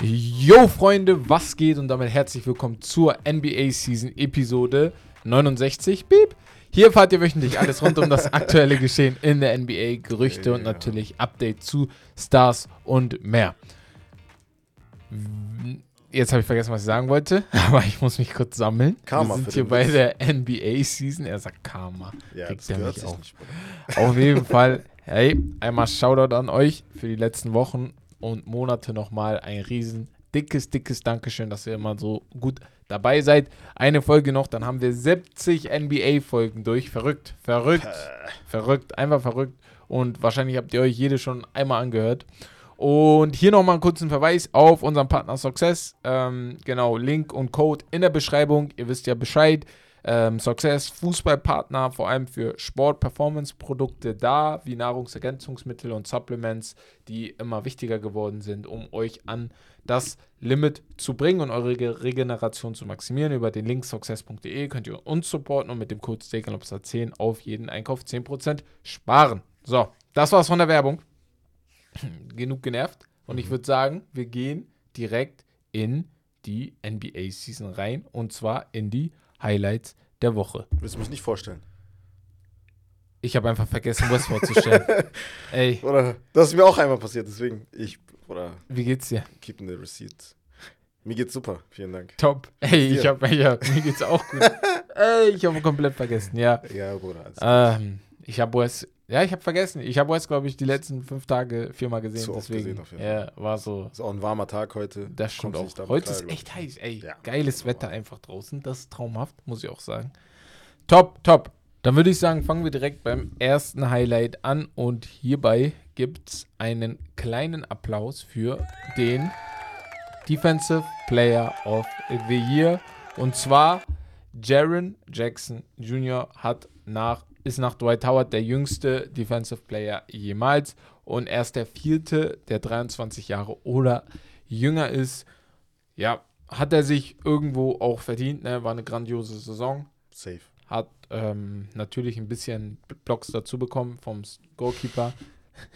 Yo Freunde, was geht und damit herzlich willkommen zur NBA Season Episode 69. Beep. Hier erfahrt ihr wöchentlich alles rund um das aktuelle Geschehen in der NBA, Gerüchte yeah. und natürlich Update zu Stars und mehr. Jetzt habe ich vergessen, was ich sagen wollte, aber ich muss mich kurz sammeln. Karma Wir sind hier bei der NBA Season. Er sagt Karma. Ja, Kriegt das gehört mich auf. Nicht, auf jeden Fall, hey, einmal Shoutout an euch für die letzten Wochen und Monate nochmal ein riesen dickes, dickes Dankeschön, dass ihr immer so gut dabei seid. Eine Folge noch, dann haben wir 70 NBA-Folgen durch. Verrückt, verrückt, verrückt, einfach verrückt. Und wahrscheinlich habt ihr euch jede schon einmal angehört. Und hier nochmal einen kurzen Verweis auf unseren Partner Success. Ähm, genau, Link und Code in der Beschreibung. Ihr wisst ja Bescheid. Ähm, Success, Fußballpartner, vor allem für Sport-Performance-Produkte da, wie Nahrungsergänzungsmittel und Supplements, die immer wichtiger geworden sind, um euch an das Limit zu bringen und eure Regeneration zu maximieren. Über den Link success.de könnt ihr uns supporten und mit dem Code STEAKENLOBSTER10 auf jeden Einkauf 10% sparen. So, das war's von der Werbung. Genug genervt. Und ich mhm. würde sagen, wir gehen direkt in die NBA-Season rein und zwar in die Highlights der Woche. Willst du mich nicht vorstellen? Ich habe einfach vergessen, was vorzustellen. Ey. Oder, das ist mir auch einmal passiert, deswegen ich, oder. Wie geht's dir? Keeping the receipt. Mir geht's super, vielen Dank. Top. Ey, ich hab, ja, mir geht's auch gut. Ey, ich habe komplett vergessen, ja. Ja, Bruder. Ähm, ich habe was, ja, ich habe vergessen. Ich habe was, glaube ich, die letzten fünf Tage viermal gesehen. Zu oft deswegen, gesehen auf jeden Fall. Ja, war so. Ist auch ein warmer Tag heute. Das stimmt auch. Heute ist echt heiß, ey. Ja, geiles Wetter einfach draußen. Das ist traumhaft, muss ich auch sagen. Top, top. Dann würde ich sagen, fangen wir direkt beim ersten Highlight an. Und hierbei gibt es einen kleinen Applaus für den Defensive Player of the Year. Und zwar Jaron Jackson Jr. hat nach ist nach Dwight Howard der jüngste Defensive Player jemals und er ist der vierte, der 23 Jahre oder jünger ist. Ja, hat er sich irgendwo auch verdient, ne? war eine grandiose Saison. Safe. Hat ähm, natürlich ein bisschen Blocks dazu bekommen vom Goalkeeper.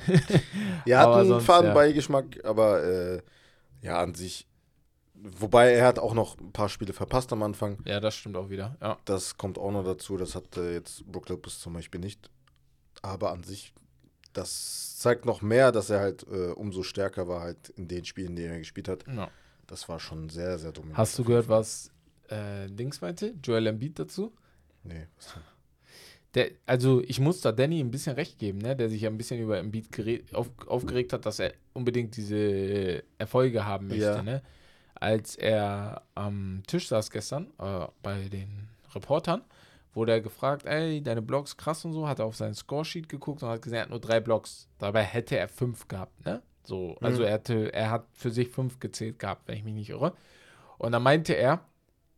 er hat einen Fadenbeigeschmack, ja. aber äh, ja, an sich Wobei er hat auch noch ein paar Spiele verpasst am Anfang. Ja, das stimmt auch wieder. Ja. Das kommt auch noch dazu. Das hat äh, jetzt Brook Lopez zum Beispiel nicht. Aber an sich, das zeigt noch mehr, dass er halt äh, umso stärker war halt in den Spielen, in denen er gespielt hat. Ja. Das war schon sehr, sehr dumm. Hast du gehört, was äh, Dings meinte? Joel Embiid dazu? Nee. Der, also ich muss da Danny ein bisschen recht geben, ne? der sich ja ein bisschen über Embiid auf, aufgeregt hat, dass er unbedingt diese Erfolge haben möchte. Ja. Ne? Als er am Tisch saß gestern äh, bei den Reportern, wurde er gefragt, ey, deine Blogs krass und so, hat er auf seinen Scoresheet geguckt und hat gesehen, er hat nur drei Blogs. Dabei hätte er fünf gehabt, ne? So, also mhm. er, hatte, er hat für sich fünf gezählt gehabt, wenn ich mich nicht irre. Und dann meinte er,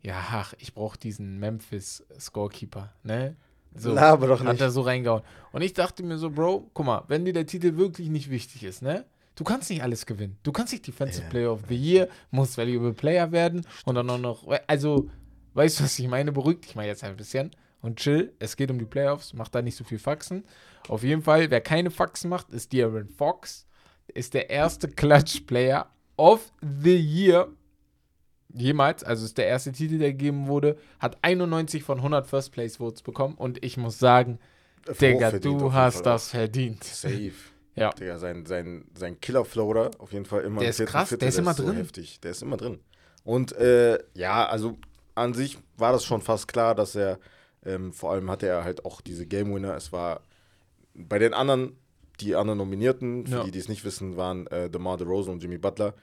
ja, ach, ich brauche diesen Memphis Scorekeeper, ne? So, aber doch nicht. Hat er so reingehauen. Und ich dachte mir so, Bro, guck mal, wenn dir der Titel wirklich nicht wichtig ist, ne? Du kannst nicht alles gewinnen. Du kannst nicht Defensive yeah. Player of the Year, musst Valuable Player werden und dann auch noch, also, weißt du, was ich meine? Beruhig dich mal jetzt ein bisschen und chill. Es geht um die Playoffs, mach da nicht so viel Faxen. Auf jeden Fall, wer keine Faxen macht, ist De'Aaron Fox. Ist der erste Clutch-Player of the Year jemals. Also ist der erste Titel, der gegeben wurde. Hat 91 von 100 First Place Votes bekommen und ich muss sagen, Digga, du hast das verdient. Safe. Ja. Der, sein, sein, sein Killer-Floater auf jeden Fall immer Der ist krass, Viertel, der ist immer drin. So heftig. Der ist immer drin. Und äh, ja, also an sich war das schon fast klar, dass er, ähm, vor allem hatte er halt auch diese Game Winner. Es war bei den anderen, die anderen Nominierten, für ja. die, die es nicht wissen, waren äh, DeMar DeRozan und Jimmy Butler.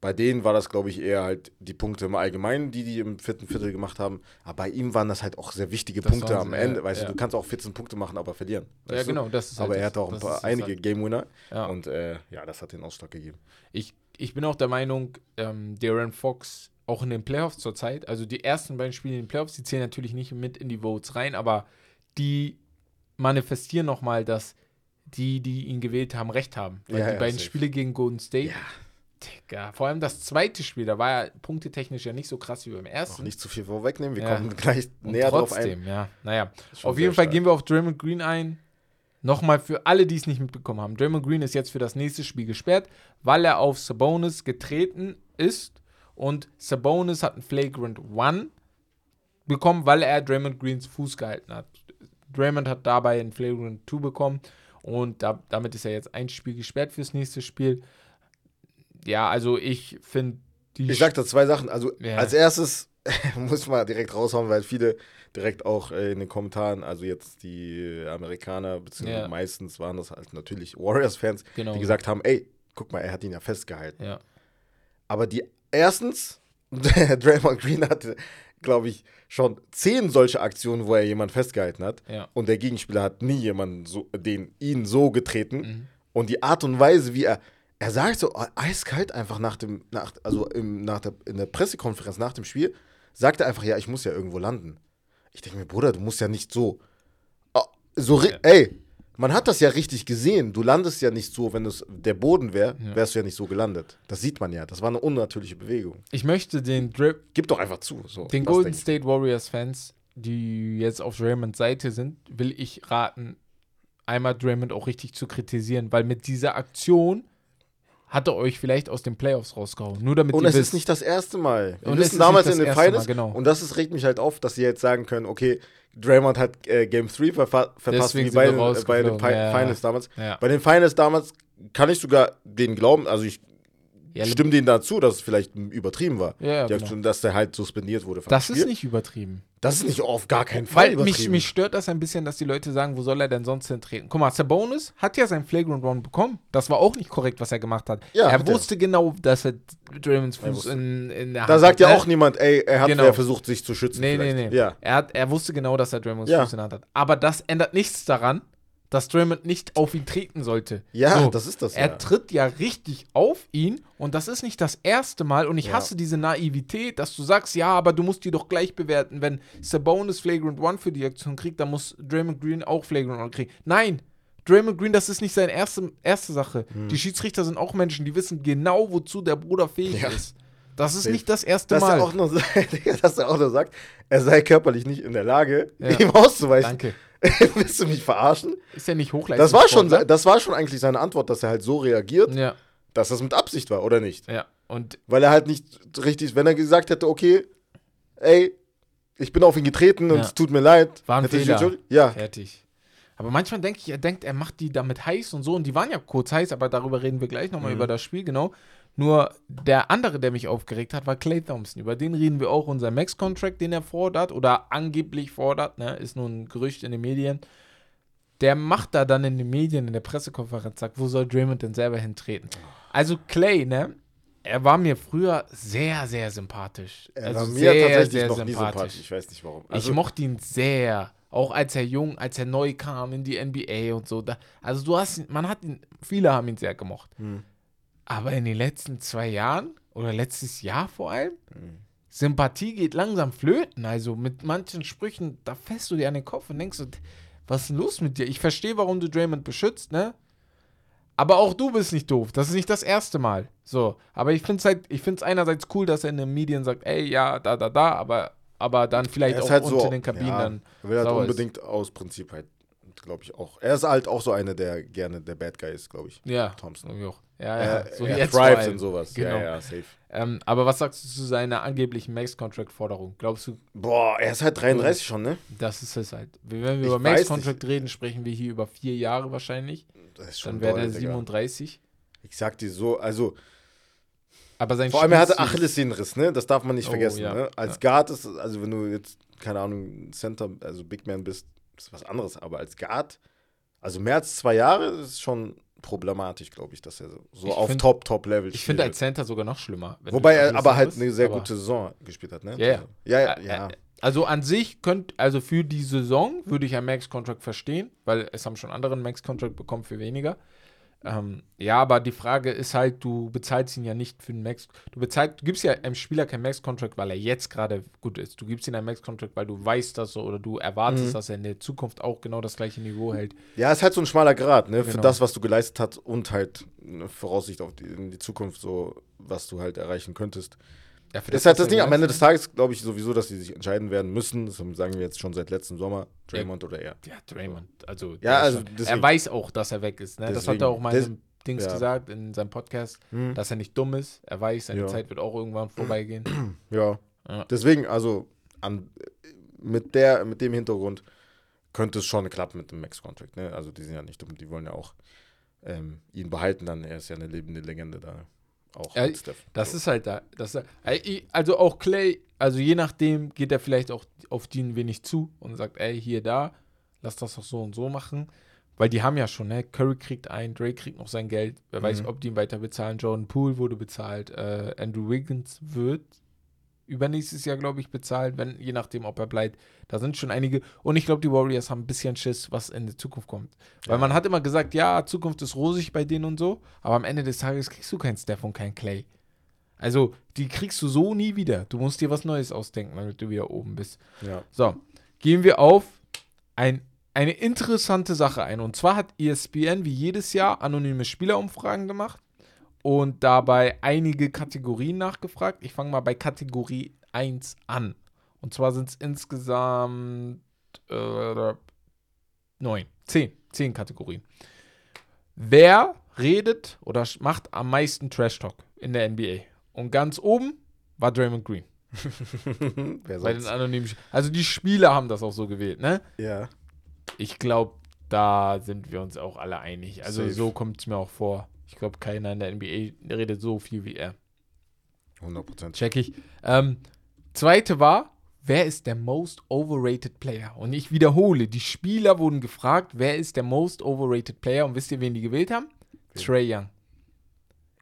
Bei denen war das, glaube ich, eher halt die Punkte im Allgemeinen, die die im vierten Viertel gemacht haben. Aber bei ihm waren das halt auch sehr wichtige das Punkte am Ende. Ja, weißt ja. du, du kannst auch 14 Punkte machen, aber verlieren. Ja, genau. Das ist halt aber er hatte auch ein paar, einige halt. Game Winner. Ja. Und äh, ja, das hat den Ausschlag gegeben. Ich, ich bin auch der Meinung, ähm, Darren Fox auch in den Playoffs zurzeit, also die ersten beiden Spiele in den Playoffs, die zählen natürlich nicht mit in die Votes rein, aber die manifestieren nochmal, dass die, die ihn gewählt haben, recht haben. Weil ja, die beiden safe. Spiele gegen Golden State, ja Digga, vor allem das zweite Spiel, da war ja punktetechnisch ja nicht so krass wie beim ersten. Auch nicht zu viel vorwegnehmen, wir ja. kommen gleich Und näher trotzdem, drauf ein. ja. Naja, auf jeden Fall stark. gehen wir auf Draymond Green ein. Nochmal für alle, die es nicht mitbekommen haben. Draymond Green ist jetzt für das nächste Spiel gesperrt, weil er auf Sabonis getreten ist. Und Sabonis hat einen Flagrant One bekommen, weil er Draymond Greens Fuß gehalten hat. Draymond hat dabei einen Flagrant 2 bekommen. Und da, damit ist er jetzt ein Spiel gesperrt fürs nächste Spiel. Ja, also ich finde die. Ich sag da zwei Sachen. Also ja. als erstes muss man direkt raushauen, weil viele direkt auch äh, in den Kommentaren, also jetzt die Amerikaner, beziehungsweise ja. meistens waren das halt natürlich Warriors-Fans, genau. die gesagt haben, ey, guck mal, er hat ihn ja festgehalten. Ja. Aber die erstens, Draymond Green hatte, glaube ich, schon zehn solche Aktionen, wo er jemanden festgehalten hat. Ja. Und der Gegenspieler hat nie jemanden so, den ihn so getreten. Mhm. Und die Art und Weise, wie er, er sagt so eiskalt einfach nach dem, nach, also im, nach der, in der Pressekonferenz nach dem Spiel, sagt er einfach, ja, ich muss ja irgendwo landen. Ich denke mir, Bruder, du musst ja nicht so. Oh, so, ja. ey, man hat das ja richtig gesehen. Du landest ja nicht so, wenn es der Boden wäre, wärst du ja nicht so gelandet. Das sieht man ja. Das war eine unnatürliche Bewegung. Ich möchte den Drip. Gib doch einfach zu. So, den Golden State Warriors Fans, die jetzt auf Draymonds Seite sind, will ich raten, einmal Draymond auch richtig zu kritisieren, weil mit dieser Aktion hat er euch vielleicht aus den Playoffs rausgehauen. Nur damit Und es wisst. ist nicht das erste Mal. Wir und wissen damals in den Finals. Mal, genau. Und das ist, regt mich halt auf, dass sie jetzt sagen können, okay, Draymond hat äh, Game 3 verpa verpasst, Deswegen wie bei, den, äh, bei den Fi ja. Finals damals. Ja. Bei den Finals damals kann ich sogar den glauben, also ich ja, stimme denen dazu, dass es vielleicht übertrieben war. Ja, genau. Dass der halt suspendiert wurde. Das ist nicht übertrieben. Das ist nicht auf gar keinen Fall Weil mich, mich stört das ein bisschen, dass die Leute sagen, wo soll er denn sonst hintreten? Guck mal, Sabonis hat ja sein Flagrant One bekommen. Das war auch nicht korrekt, was er gemacht hat. Ja, er wusste er. genau, dass er Draymonds Fuß in, in der Hand Da sagt ja auch niemand, ey, er hat genau. versucht, sich zu schützen. Nee, vielleicht. nee, nee. Ja. Er, hat, er wusste genau, dass er Draymonds ja. Fuß in der Hand hat. Aber das ändert nichts daran, dass Draymond nicht auf ihn treten sollte. Ja, so, das ist das. Er ja. tritt ja richtig auf ihn und das ist nicht das erste Mal und ich ja. hasse diese Naivität, dass du sagst, ja, aber du musst die doch gleich bewerten. Wenn Sabonis Flagrant One für die Aktion kriegt, dann muss Draymond Green auch Flagrant One kriegen. Nein, Draymond Green, das ist nicht seine erste, erste Sache. Hm. Die Schiedsrichter sind auch Menschen, die wissen genau, wozu der Bruder fähig ja. ist. Das ist nicht das erste dass Mal. Er auch nur, dass er auch nur sagt, er sei körperlich nicht in der Lage, ihm auszuweichen. Danke. Willst du mich verarschen? Ist ja nicht hochleistend. Das war, schon, das war schon eigentlich seine Antwort, dass er halt so reagiert, ja. dass das mit Absicht war, oder nicht? Ja. Und Weil er halt nicht richtig, wenn er gesagt hätte, okay, ey, ich bin auf ihn getreten und es tut mir leid. War ein Fehler. ja. Fertig. Aber manchmal denke ich, er denkt, er macht die damit heiß und so. Und die waren ja kurz heiß, aber darüber reden wir gleich nochmal mhm. über das Spiel, genau. Nur der andere, der mich aufgeregt hat, war Clay Thompson. Über den reden wir auch, unser Max-Contract, den er fordert oder angeblich fordert, ne? ist nur ein Gerücht in den Medien. Der macht da dann in den Medien, in der Pressekonferenz, sagt, wo soll Draymond denn selber hintreten? Also Clay, ne? Er war mir früher sehr, sehr sympathisch. Er also war mir sehr, tatsächlich sehr noch sympathisch. nie sympathisch. Ich weiß nicht warum. Also ich mochte ihn sehr. Auch als er jung, als er neu kam in die NBA und so. Da, also du hast, man hat ihn, viele haben ihn sehr gemocht. Hm. Aber in den letzten zwei Jahren oder letztes Jahr vor allem, mhm. Sympathie geht langsam flöten. Also mit manchen Sprüchen, da fällst du dir an den Kopf und denkst, was ist denn los mit dir? Ich verstehe, warum du Draymond beschützt, ne? Aber auch du bist nicht doof. Das ist nicht das erste Mal. So. Aber ich finde es halt, ich finde es einerseits cool, dass er in den Medien sagt, ey, ja, da, da, da, aber, aber dann vielleicht auch halt unter so, den Kabinen ja, dann. Er will halt unbedingt ist. aus Prinzip halt glaube ich auch. Er ist halt auch so einer, der gerne der Bad Guy ist, glaube ich. Ja. Thompson. Auch. Ja, ja. Er, so er thrives in sowas. Genau. Ja, ja, safe. Ähm, aber was sagst du zu seiner angeblichen Max-Contract-Forderung? Glaubst du? Boah, er ist halt 33 schon, ne? Das ist es halt. Wenn wir ich über Max-Contract reden, sprechen wir hier über vier Jahre wahrscheinlich. Das ist schon Dann wäre er 37. Ich sag dir so, also. Aber sein Vor allem, er hatte Achillessehnenriss, ne? Das darf man nicht oh, vergessen. Ja. Ne? Als ja. Guard ist, also wenn du jetzt, keine Ahnung, Center, also Big Man bist, ist was anderes. Aber als Guard, also mehr als zwei Jahre, ist schon problematisch, glaube ich, dass er so ich auf Top, Top-Level. Ich finde als Center sogar noch schlimmer. Wobei er aber halt eine sehr gute Saison gespielt hat, ne? Ja, ja. ja, ja, ja. Also an sich könnt, also für die Saison würde ich einen Max-Contract verstehen, weil es haben schon andere einen Max-Contract bekommen für weniger. Ähm, ja, aber die Frage ist halt, du bezahlst ihn ja nicht für einen Max. Du bezahlst, du gibst ja einem Spieler keinen Max-Contract, weil er jetzt gerade gut ist. Du gibst ihm einen Max-Contract, weil du weißt, dass so oder du erwartest, mhm. dass er in der Zukunft auch genau das gleiche Niveau hält. Ja, es ist halt so ein schmaler Grad, ne? Genau. Für das, was du geleistet hast und halt eine Voraussicht auf die, in die Zukunft, so was du halt erreichen könntest. Ja, das ist halt das Ding. Am Ende des Tages glaube ich sowieso, dass sie sich entscheiden werden müssen. Das sagen wir jetzt schon seit letztem Sommer. Draymond ja, oder er. Ja, Draymond. Also, ja, also er weiß auch, dass er weg ist. Ne? das hat er auch mal in Dings ja. gesagt, in seinem Podcast, hm. dass er nicht dumm ist. Er weiß, seine. Zeit wird auch irgendwann vorbeigehen. Ja. ja. Deswegen, also an, mit, der, mit dem Hintergrund könnte es schon klappen mit dem Max-Contract. Ne? Also die sind ja nicht dumm, die wollen ja auch ähm, ihn behalten dann. Er ist ja eine lebende Legende da. Auch ja, das ist halt da. Das, also auch Clay, also je nachdem geht er vielleicht auch auf die ein wenig zu und sagt, ey, hier, da, lass das doch so und so machen. Weil die haben ja schon, ne? Curry kriegt ein, Drake kriegt noch sein Geld. Wer mhm. weiß, ob die ihn weiter bezahlen. Jordan Poole wurde bezahlt. Äh, Andrew Wiggins wird übernächstes Jahr, glaube ich, bezahlt, wenn, je nachdem, ob er bleibt. Da sind schon einige. Und ich glaube, die Warriors haben ein bisschen Schiss, was in der Zukunft kommt. Weil ja. man hat immer gesagt, ja, Zukunft ist rosig bei denen und so, aber am Ende des Tages kriegst du keinen Steph und keinen Clay. Also, die kriegst du so nie wieder. Du musst dir was Neues ausdenken, damit du wieder oben bist. Ja. So, gehen wir auf ein, eine interessante Sache ein. Und zwar hat ESPN wie jedes Jahr anonyme Spielerumfragen gemacht und dabei einige Kategorien nachgefragt. Ich fange mal bei Kategorie 1 an. Und zwar sind es insgesamt äh, neun, zehn, zehn Kategorien. Wer redet oder macht am meisten Trash Talk in der NBA? Und ganz oben war Draymond Green. Wer Bei den anonymen. Also die Spieler haben das auch so gewählt, ne? Ja. Ich glaube, da sind wir uns auch alle einig. Also Safe. so kommt es mir auch vor. Ich glaube, keiner in der NBA redet so viel wie er. 100%. Check ich. Ähm, zweite war, wer ist der most overrated Player? Und ich wiederhole, die Spieler wurden gefragt, wer ist der most overrated Player? Und wisst ihr, wen die gewählt haben? Okay. Trey Young.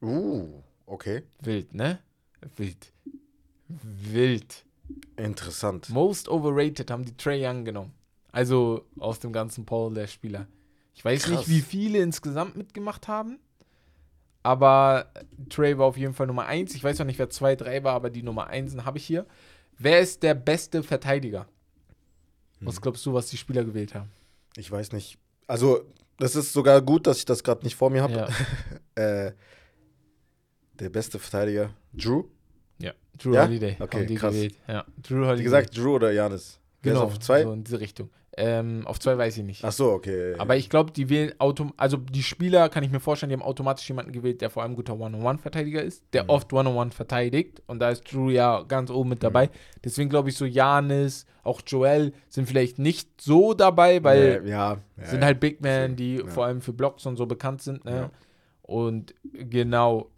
Uh, okay. Wild, ne? Wild. Wild. Interessant. Most overrated haben die Trey Young genommen. Also aus dem ganzen Poll der Spieler. Ich weiß Krass. nicht, wie viele insgesamt mitgemacht haben. Aber Trey war auf jeden Fall Nummer 1. Ich weiß noch nicht, wer 2, 3 war, aber die Nummer 1 habe ich hier. Wer ist der beste Verteidiger? Was hm. glaubst du, was die Spieler gewählt haben? Ich weiß nicht. Also, das ist sogar gut, dass ich das gerade nicht vor mir habe. Ja. äh, der beste Verteidiger, Drew? Ja, Drew ja? Holiday. Okay, krass. Gewählt. Ja, Drew Holiday. Wie gesagt, Drew oder Janis? Genau, auf zwei? so in diese Richtung. Ähm, auf zwei weiß ich nicht. Ach so, okay. Aber ich glaube, die wählen autom also die Spieler, kann ich mir vorstellen, die haben automatisch jemanden gewählt, der vor allem guter One-on-One-Verteidiger ist, der mhm. oft One-on-One verteidigt. Und da ist Drew ja ganz oben mit dabei. Mhm. Deswegen glaube ich, so Janis, auch Joel sind vielleicht nicht so dabei, weil ja, ja, ja sind halt Big Men, die vor allem für Blocks und so bekannt sind. Ne? Und genau,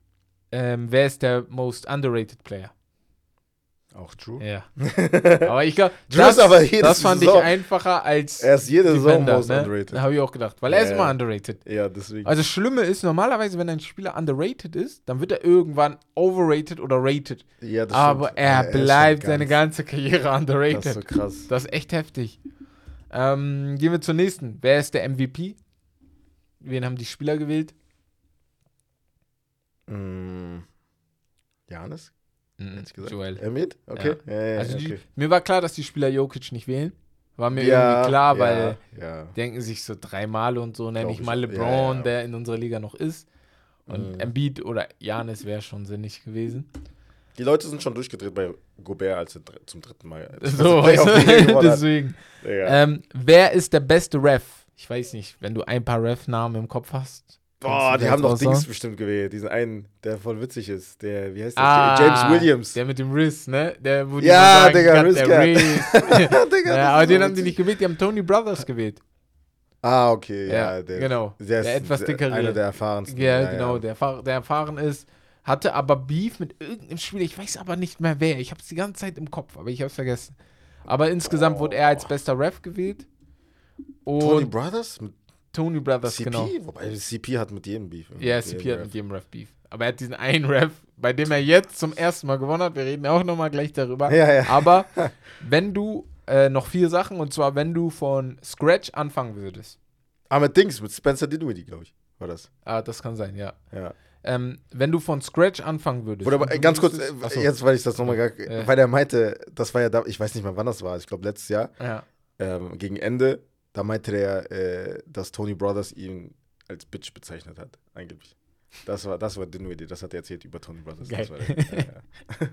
ähm, wer ist der most underrated Player? Auch True. Ja. aber ich glaube, das, das fand Saison. ich einfacher als. Er ist jede Saison most ne? underrated. Habe ich auch gedacht, weil er ist immer underrated. Ja, deswegen. Also, das Schlimme ist, normalerweise, wenn ein Spieler underrated ist, dann wird er irgendwann overrated oder rated. Ja, das aber stimmt. er ja, bleibt seine ganze Karriere underrated. Das ist so krass. Das ist echt heftig. Ähm, gehen wir zur nächsten. Wer ist der MVP? Wen haben die Spieler gewählt? Mm, Janis? Mhm, gesagt. Joel. Embiid? Okay. Ja. Ja, ja, also okay. Die, mir war klar, dass die Spieler Jokic nicht wählen. War mir irgendwie klar, weil denken sich so dreimal und so, nenne ich mal LeBron, der in unserer Liga noch ist. Und mhm. Embiid oder Janis wäre schon sinnig gewesen. Die Leute sind schon durchgedreht bei Gobert, als er zum dritten Mal. So, deswegen. Ähm, wer ist der beste Ref? Ich weiß nicht, wenn du ein paar Ref-Namen im Kopf hast. Boah, die haben doch Dings bestimmt gewählt. Diesen einen, der voll witzig ist. Der, wie heißt der? Ah, James Williams. Der mit dem Riss, ne? Der, wo ja, sagen, Digga, Riss. Der Riss. Digga, ja, aber den haben die nicht gewählt, die haben Tony Brothers gewählt. Ah, okay, ja. ja der, genau. Der, der etwas dickere. Einer der erfahrensten. Ja, ja genau, Der, der erfahren ist. Hatte aber Beef mit irgendeinem Spieler. Ich weiß aber nicht mehr wer. Ich habe es die ganze Zeit im Kopf, aber ich habe es vergessen. Aber insgesamt oh. wurde er als bester Ref gewählt. Und Tony Brothers? Mit Tony Brothers, CP? genau. Wobei CP hat mit jedem Beef. Ja, CP hat mit jedem Ref Beef. Aber er hat diesen einen Ref, bei dem er jetzt zum ersten Mal gewonnen hat. Wir reden auch nochmal gleich darüber. Ja, ja. Aber wenn du äh, noch vier Sachen, und zwar wenn du von Scratch anfangen würdest. Ah, mit Dings, mit Spencer Dinwiddie, glaube ich, war das. Ah, das kann sein, ja. Ja. Ähm, wenn du von Scratch anfangen würdest. Oder ganz kurz, äh, Achso. jetzt, weil ich das nochmal gar. Ja. Weil er meinte, das war ja da, ich weiß nicht mal, wann das war, ich glaube letztes Jahr. Ja. Ähm, gegen Ende da meinte er, äh, dass Tony Brothers ihn als Bitch bezeichnet hat, angeblich. Das war, das war Dinwiddie, das hat er erzählt über Tony Brothers. Geil. Das war der, ja,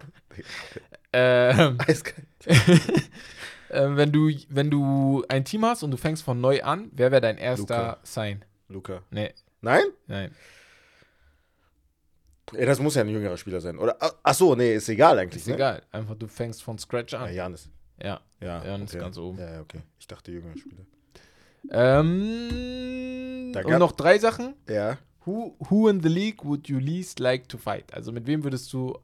Ähm, Eiskalt. äh, wenn, du, wenn du ein Team hast und du fängst von neu an, wer wäre dein erster Luka. Sign? Luca. Nee, Nein? nein. Ey, das muss ja ein jüngerer Spieler sein. Oder? ach- Ach so, nee, ist egal eigentlich. Ist ne? egal. Einfach du fängst von Scratch Ja, an. Janis. Ja. Ja, Janis okay. ganz oben. Ja, ja, okay. Ich dachte jüngerer Spieler. Ähm, Da und noch drei Sachen. Ja. Who, who in the league would you least like to fight? Also mit wem würdest du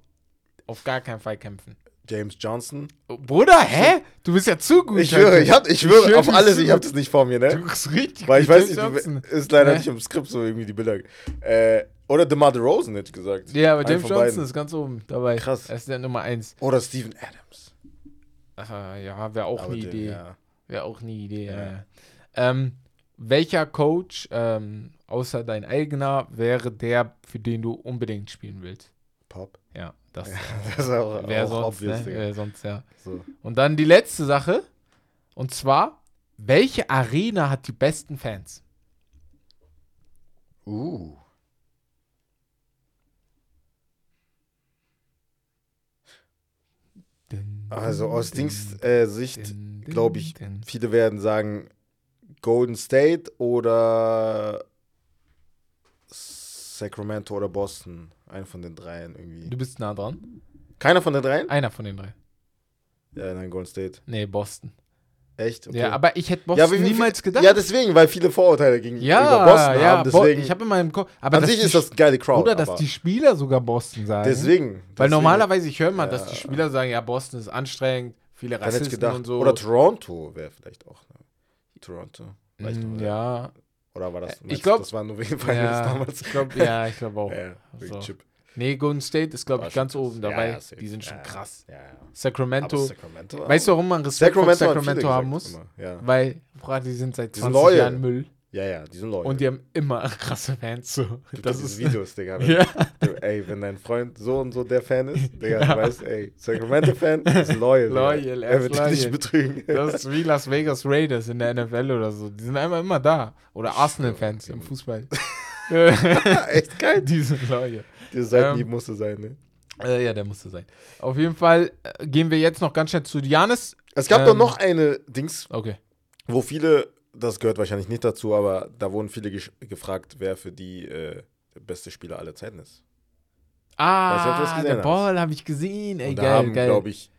auf gar keinen Fall kämpfen? James Johnson. Oh, Bruder, hä? Du bist ja zu gut. Ich schwöre, Alter. ich, hab, ich schwöre auf alles, ich habe das nicht vor mir, ne? Du bist richtig Weil ich weiß nicht, Johnson. ist leider Ja. nicht im Skript so irgendwie die Bilder. Äh, oder DeMar DeRozan, hätte ich gesagt. Ja, aber James Johnson beiden. ist ganz oben dabei. Krass. Er ist der Nummer eins. Oder Steven Adams. Ach, ja, wäre auch Aber eine der- Idee. Ja. Wäre auch eine Idee. Ja. Ja. Ja. Ähm, welcher Coach, ähm, außer dein eigener, wäre der, für den du unbedingt spielen willst? Pop. Ja, das Das ist auch, wäre auch sonst, obvious, ne? Digga. Wär sonst, ja. So. Und dann die letzte Sache. Und zwar, welche Arena hat die besten Fans? Uh. Also aus Dings äh, Sicht, glaube ich, viele werden sagen Golden State oder Sacramento oder Boston. Einer von den dreien irgendwie. Du bist nah dran. Keiner von den dreien? Einer von den drei. Ja, nein, Golden State. Nee, Boston. Echt? Okay. Ja, aber ich hätte Ja, Boston wie- wie- niemals gedacht. Ja, deswegen, weil viele Vorurteile gegenüber ja, Boston ja, haben. Bo- Deswegen, ich habe in meinem Kopf. Aber an dass sich die ist das eine geile Crowd. Oder dass die Spieler sogar Boston sagen. deswegen. Weil deswegen. normalerweise, ich höre mal, dass Ja. die Spieler sagen, ja, Boston ist anstrengend, viele Rassisten und so. Oder Toronto wäre vielleicht auch. Toronto. Mm, du, ja, Oder war das? Äh, ich meinst du, glaub- Das war nur wegen Finals ja, damals. ich glaube, ja, ich glaube auch. Ja, ja, wegen So. Chip. Nee, Golden State ist, glaube ich, ganz krass. oben Ja, dabei. ja, safe. die sind schon Ja, krass. Ja, ja. Sacramento. Sacramento Weißt du, warum man Respekt Sacramento, Sacramento haben muss? immer. Ja. Weil, Bruder, die sind seit Die sind 20 loyal. Jahren Müll ja, ja, die sind loyal. und die haben immer krasse Fans. So. Das ist Videos, Digga. Wenn, Ja. du, ey, wenn dein Freund so und so der Fan ist, Digga, Ja. du weißt, ey, Sacramento-Fan ist loyal. Loyal, er wird dich nicht loyal. betrügen. Das ist wie Las Vegas Raiders in der NFL oder so. Die sind einfach immer da. Oder Arsenal-Fans im. Fußball. Echt geil. Die sind loyal. Diese Seitenhieb Ähm, musste sein, ne? Äh, ja, der musste sein. Auf jeden Fall äh, gehen wir jetzt noch ganz schnell zu Janis. Es gab doch ähm, noch eine Dings, Okay. wo viele, das gehört wahrscheinlich nicht dazu, aber da wurden viele gefragt, wer für die äh, der beste Spieler aller Zeiten ist. Weiß nicht, ob du Ah, der. Ball habe ich gesehen. Ey, Und da geil, haben, geil. glaube ich,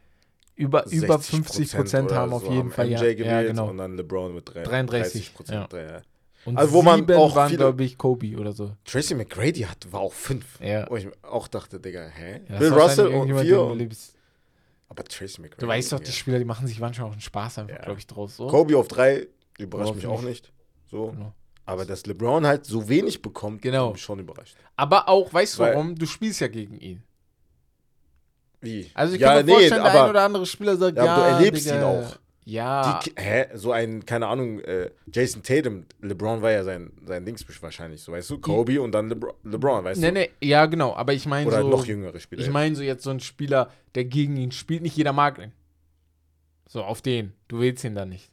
über, über 60 50 Prozent haben auf so jeden Fall MJ ja. gewählt Ja, genau. und dann LeBron mit drei- 33, 30 Prozent. ja. Ja. Und Also, wo man auch waren, glaube ich, Kobe oder so. Tracy McGrady hat, war auch fünf. Ja. Wo ich auch dachte, Digga, hä? Ja, Bill Russell und irgendjemand, vier. den du Und, liebst. aber Tracy McGrady. Du weißt doch, die Spieler, die machen sich manchmal auch einen Spaß einfach, glaube ich, draus. So. Kobe auf drei überrascht mich auch nicht. So. Genau. Aber dass LeBron halt so wenig bekommt, Genau. hat mich schon überrascht. Aber auch, weißt du warum? Du spielst ja gegen ihn. Wie? Also ich ja, kann mir vorstellen, der ein oder andere Spieler sagt, Ja, ja, du erlebst Digga, ihn auch. Ja, die, hä? So ein, keine Ahnung, äh, Jason Tatum, LeBron war ja sein, sein Dings wahrscheinlich, so weißt du? Kobe und dann LeBron, LeBron weißt nee, du? nee, ja, genau. Aber ich meine Oder so, noch jüngere Spieler. ich meine so jetzt so ein Spieler, der gegen ihn spielt, nicht jeder mag ihn. So, auf den. Du willst ihn dann nicht.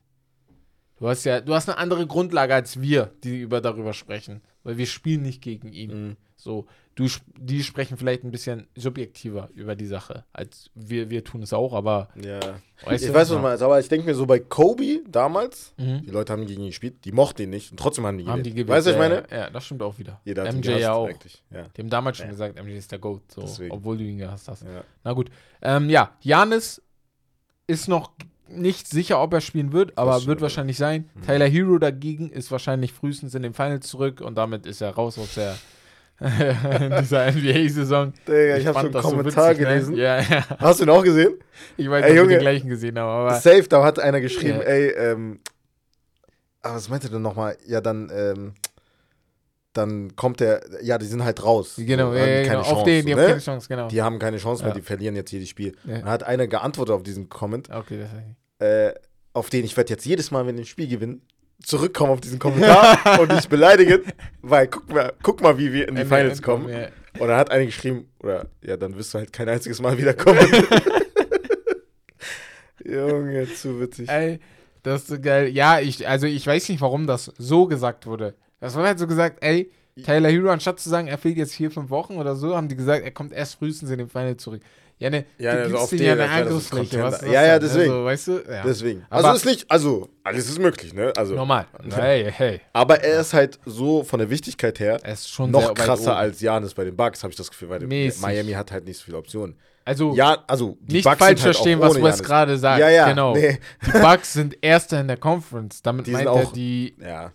Du hast ja, du hast eine andere Grundlage als wir, die über darüber sprechen. Weil wir spielen nicht gegen ihn. Mhm. So, du, die sprechen vielleicht ein bisschen subjektiver über die Sache, als wir, wir tun es auch, aber Ja. weißt ich weiß, was Ja. du meinst, aber ich denke mir so bei Kobe damals, Mhm. die Leute haben gegen ihn gespielt, die mochten ihn nicht und trotzdem haben die Haben gewählt. die gewählt. Weißt du, was ich ja, meine? Ja, ja, das stimmt auch wieder. Jeder hat MJ gehasst, ja auch. eigentlich. Ja. Die haben damals schon Ja. gesagt, MJ ist der GOAT, so, obwohl du ihn gehasst hast. Ja. Na gut. Ähm, ja, Janis ist noch nicht sicher, ob er spielen wird, aber schon, wird wahrscheinlich sein. Mhm. Tyler Hero dagegen ist wahrscheinlich frühestens in den Finals zurück und damit ist er raus aus der dieser NBA-Saison. Digga, ich, habe so einen das so Kommentar witzig, ne? gelesen. Ja, ja. Hast du ihn auch gesehen? Ich weiß nicht, ob Junge. den gleichen gesehen haben, aber Safe, da hat einer geschrieben, Ja. ey, ähm, aber was meinte denn nochmal? Ja, dann, ähm, dann kommt der, ja, die sind halt raus. genau, ja, ja, genau. auf Chance, den, die so, haben ne? keine Chance, genau. Die haben keine Chance mehr, Ja. die verlieren jetzt jedes Spiel. Dann hat einer geantwortet auf diesen Comment, Okay, das äh, auf den ich werde jetzt jedes Mal, wenn wir ein Spiel gewinnen, zurückkommen auf diesen Kommentar und dich beleidigen, weil guck mal, guck mal, wie wir in die Finals kommen. Ja. Und dann hat einer geschrieben, oder ja, dann wirst du halt kein einziges Mal wiederkommen. Junge, zu witzig. Ey, das ist so geil. Ja, ich, also ich weiß nicht, warum das so gesagt wurde. Das wurde halt so gesagt, ey, Tyler Hero, anstatt zu sagen, er fehlt jetzt vier, fünf Wochen oder so, haben die gesagt, er kommt erst frühestens in den Final zurück. Ja, ne, ja, du also gibst dir ja eine Angriffsfläche. Was, was ja, ja, deswegen. Also, weißt du? Ja. Deswegen. Also ist nicht, also alles ist möglich, ne? Also normal. Hey, hey. Aber er ist halt so von der Wichtigkeit her er ist schon noch krasser als Janis bei den Bucks, habe ich das Gefühl, weil Mäßig. Miami hat halt nicht so viele Optionen. Also, ja, also nicht Bucks falsch halt verstehen, was Wes gerade sagt. Ja, ja, genau. Nee. Die Bucks sind Erster in der Conference. Damit die meint er die. Ja.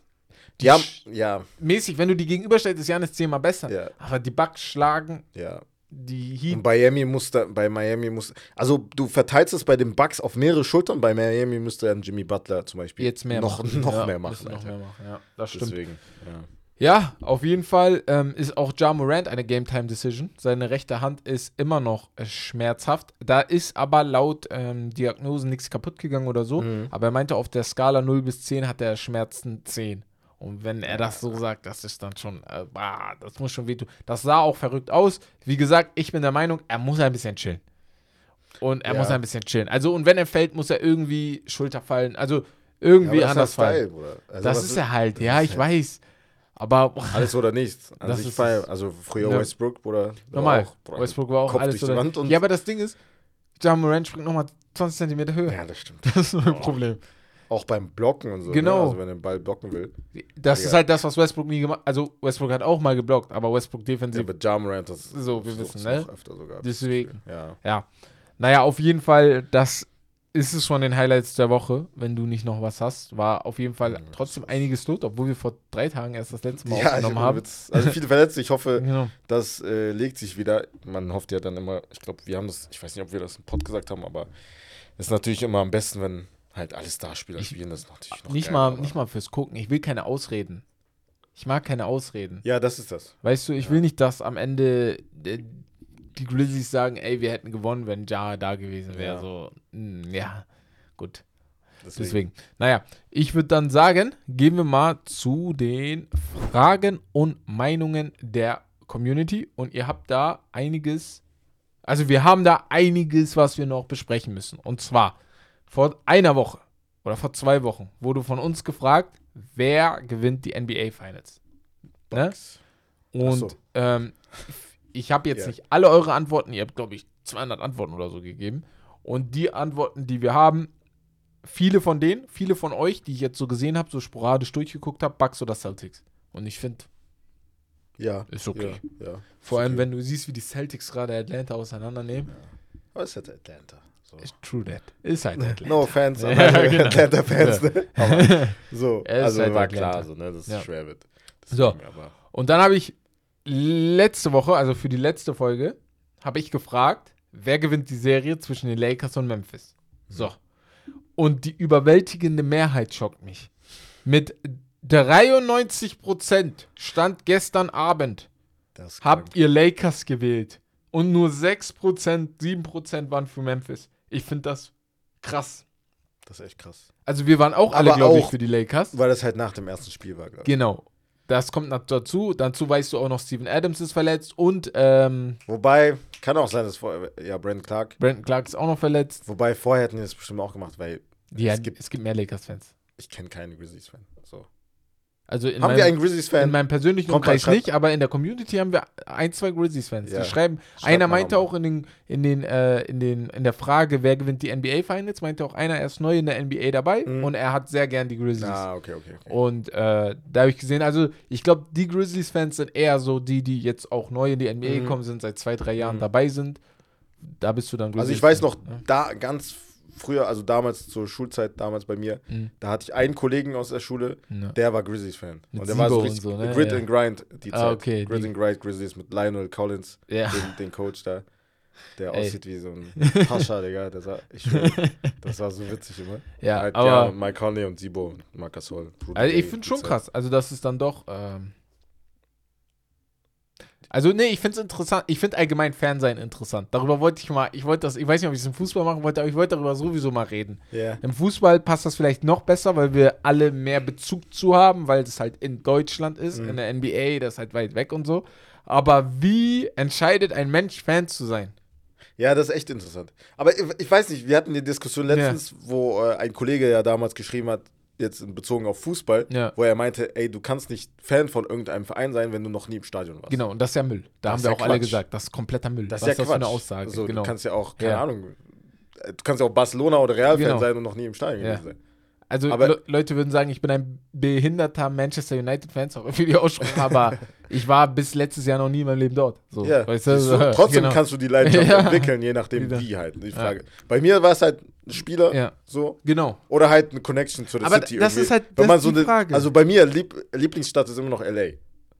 Die, die haben, ja. Mäßig, wenn du die gegenüberstellst, ist Janis zehnmal besser. Ja. Aber die Bucks schlagen ja die Heat. Und Miami muss da, bei Miami muss, also du verteilst es bei den Bucks auf mehrere Schultern. Bei Miami müsste dann Jimmy Butler zum Beispiel jetzt mehr noch, machen. noch ja, mehr machen. Noch mehr machen. Ja, das stimmt. Deswegen, ja. Ja, auf jeden Fall ähm, ist auch Ja Morant eine Game Time Decision. Seine rechte Hand ist immer noch äh, schmerzhaft. Da ist aber laut ähm, Diagnosen nichts kaputt gegangen oder so. Mhm. Aber er meinte, auf der Skala 0 bis 10 hat er Schmerzen 10. Und wenn er das so sagt, das ist dann schon, äh, bah, das muss schon wehtun. Das sah auch verrückt aus. Wie gesagt, ich bin der Meinung, er muss ein bisschen chillen. Und er ja. muss ein bisschen chillen. Also, und wenn er fällt, muss er irgendwie Schulter fallen. Also, irgendwie ja, anders fallen. Style, also, das ist er halt, ja, ich weiß. Aber boah, alles oder nichts. An das ist Fall. Also früher ja. Westbrook, Bruder. Normal. Auch, Westbrook war auch Kopf alles oder. Ja, aber das Ding ist, John Moran springt nochmal 20 cm höher. Ja, das stimmt. Das ist so ein. Problem. Auch beim Blocken und so. Ne? Genau. Ne? Also wenn er den Ball blocken will. Das ja. ist halt das, was Westbrook nie gemacht hat. Also Westbrook hat auch mal geblockt, aber Westbrook defensiv. Ja, aber Jamorant, das so, wir wissen, ne? öfter sogar. Deswegen. Ja. ja. Naja, auf jeden Fall, das ist es von den Highlights der Woche, wenn du nicht noch was hast. War auf jeden Fall ja, trotzdem einiges los, obwohl wir vor drei Tagen erst das letzte Mal ja, aufgenommen haben. Also viele Verletzte. Ich hoffe, genau. das äh, legt sich wieder. Man hofft ja dann immer, ich glaube, wir haben das, ich weiß nicht, ob wir das im Pod gesagt haben, aber es ist natürlich immer am besten, wenn halt alle Starspieler ich, spielen, das ist natürlich noch nicht geil, mal Nicht mal fürs Gucken. Ich will keine Ausreden. Ich mag keine Ausreden. Ja, das ist das. Weißt du, ich ja. will nicht, dass am Ende die Grizzlies sagen, ey, wir hätten gewonnen, wenn Ja da gewesen wäre. Ja. So, mh, hm, ja, gut. Deswegen. Deswegen. Naja, ich würde dann sagen, gehen wir mal zu den Fragen und Meinungen der Community. Und ihr habt da einiges, also wir haben da einiges, was wir noch besprechen müssen. Und zwar vor einer Woche oder vor zwei Wochen wurde von uns gefragt, wer gewinnt die NBA Finals. Ne? Und so. ähm, ich habe jetzt ja. nicht alle eure Antworten, ihr habt, glaube ich, 200 Antworten oder so gegeben. Und die Antworten, die wir haben, viele von denen, viele von euch, die ich jetzt so gesehen habe, so sporadisch durchgeguckt habe, Bucks oder Celtics. Und ich finde, ja, ist okay. Ja, ja, Vor ist allem, okay. wenn du siehst, wie die Celtics gerade Atlanta auseinandernehmen. Ja. Es ist Atlanta. So. True that. Ist halt Atlanta. No offense, ja, genau. Atlanta-Fans. Ne? Aber so, also halt war Atlanta. klar, so, ne, dass es schwer wird. Das so, und dann habe ich letzte Woche, also für die letzte Folge, habe ich gefragt, wer gewinnt die Serie zwischen den Lakers und Memphis. So. Und die überwältigende Mehrheit schockt mich. Mit 93% stand gestern Abend, habt ihr Lakers gewählt. Und nur 6% 7% waren für Memphis. Ich finde das krass. Das ist echt krass. Also wir waren auch alle, glaube ich, für die Lakers. Weil das halt nach dem ersten Spiel war, glaube ich. Genau. Das kommt dazu. Dazu weißt du auch noch, Steven Adams ist verletzt und ähm, Wobei, kann auch sein, dass vorher, ja, Brandon Clark. Brandon Clark ist auch noch verletzt. Wobei, vorher hätten die das bestimmt auch gemacht, weil ja, es, gibt, es gibt mehr Lakers-Fans. Ich kenne keinen Grizzlies-Fan. So. Also in haben meinem, wir einen Grizzlies-Fan? In meinem persönlichen Kommt Umkreis nicht, aber in der Community haben wir ein, zwei Grizzlies-Fans. Ja. Die schreiben, Schreibt einer meinte auch in den, in den, äh, in den, in der Frage, wer gewinnt die NBA Finals, meinte auch einer, er ist neu in der NBA dabei mhm. und er hat sehr gern die Grizzlies. Ah, okay, okay. okay. Und äh, da habe ich gesehen, also ich glaube, die Grizzlies-Fans sind eher so die, die jetzt auch neu in die NBA mhm. gekommen sind, seit zwei, drei Jahren mhm. dabei sind. Da bist du dann Grizzlies. Also ich weiß noch, ne? da ganz früher, also damals zur Schulzeit, damals bei mir, mhm. da hatte ich einen Kollegen aus der Schule, ja. der war Grizzlies-Fan. Und der war so richtig so, ne? Grid ja. and Grind, die ah, Zeit. Okay, Grid die. and Grind Grizzlies mit Lionel Collins, ja. den, den, Coach da. Der Ey. aussieht wie so ein Pascha, Digga. Das war, ich das war so witzig immer. Ja, halt, aber ja, Mike Conley und Sibo und Marcus Hall. Also ich finde schon krass. Also das ist dann doch ähm, also, nee, ich finde es interessant. Ich finde allgemein Fernsehen interessant. Darüber wollte ich mal, ich wollte das, ich weiß nicht, ob ich es im Fußball machen wollte, aber ich wollte darüber sowieso mal reden. Yeah. Im Fußball passt das vielleicht noch besser, weil wir alle mehr Bezug zu haben, weil es halt in Deutschland ist, mhm. in der NBA, das ist halt weit weg und so. Aber wie entscheidet ein Mensch, Fan zu sein? Ja, das ist echt interessant. Aber ich, ich weiß nicht, wir hatten die Diskussion letztens, ja. wo äh, ein Kollege ja damals geschrieben hat, jetzt bezogen auf Fußball, ja. wo er meinte, ey, du kannst nicht Fan von irgendeinem Verein sein, wenn du noch nie im Stadion warst. Genau, und das ist ja Müll. Da das haben wir auch Quatsch. alle gesagt, das ist kompletter Müll. Das ist Was ja ist das für eine Aussage? So, genau. Du kannst ja auch, keine ja. Ahnung, du kannst ja auch Barcelona oder Real-Fan genau. sein und noch nie im Stadion ja. sein. Also Le Leute würden sagen, ich bin ein behinderter Manchester United-Fan, auch für die Aussprache, aber ich war bis letztes Jahr noch nie in meinem Leben dort. So, ja, weißt du? so, trotzdem genau. kannst du die Leidenschaft ja. entwickeln, je nachdem wie halt. Die Frage. Ja. Bei mir war es halt ein Spieler, so. Genau. Oder halt eine Connection zu der aber City. Das irgendwie. ist halt Wenn man so eine, Frage. Also bei mir, Lieb Lieblingsstadt ist immer noch L.A.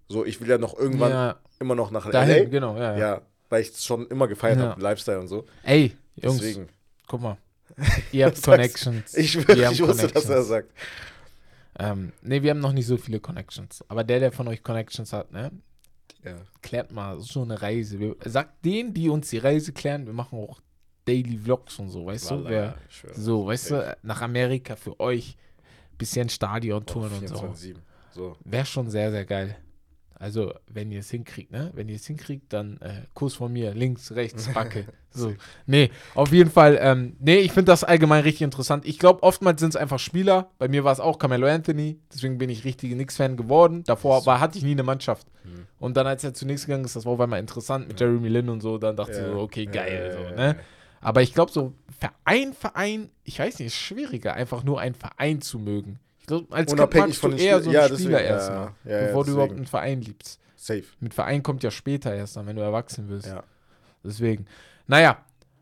So, ich will ja noch irgendwann immer noch nach Dahin, L.A. genau, ja. Ja, weil ich es schon immer gefeiert habe, Lifestyle und so. Ey, Jungs, Deswegen. guck mal. Ihr habt Connections. Ich, schwöre, ich wusste, dass er sagt. Ähm, ne, wir haben noch nicht so viele Connections. Aber der, der von euch Connections hat, ne? Ja. Klärt mal so eine Reise. Wir, sagt denen, die uns die Reise klären, wir machen auch Daily Vlogs und so, weißt Lala, du? Wer, so, weißt Echt. du, nach Amerika für euch. Bisschen Stadion-Touren oh, und so. so. Wäre schon sehr, sehr geil. Also, wenn ihr es hinkriegt, ne? Wenn ihr es hinkriegt, dann äh, Kurs von mir, links, rechts, Backe. so. Nee, auf jeden Fall, ähm, nee, ich finde das allgemein richtig interessant. Ich glaube, oftmals sind es einfach Spieler. Bei mir war es auch Carmelo Anthony, deswegen bin ich richtig Nix-Fan geworden. Davor war, hatte ich nie eine Mannschaft. Mhm. Und dann, als er zunächst gegangen ist, das war auf einmal interessant mit Jeremy Lin und so, dann dachte ja. ich so, okay, geil. Ja, so, ne? Aber ich glaube, so Verein, Verein, ich weiß nicht, ist schwieriger, einfach nur einen Verein zu mögen. Glaub, als Unabhängig von du eher so einen ja, Spieler erstmal, ja, ja, bevor du überhaupt einen Verein liebst. Safe. Mit Verein kommt ja später erst dann, wenn du erwachsen bist. Ja. Deswegen. Naja,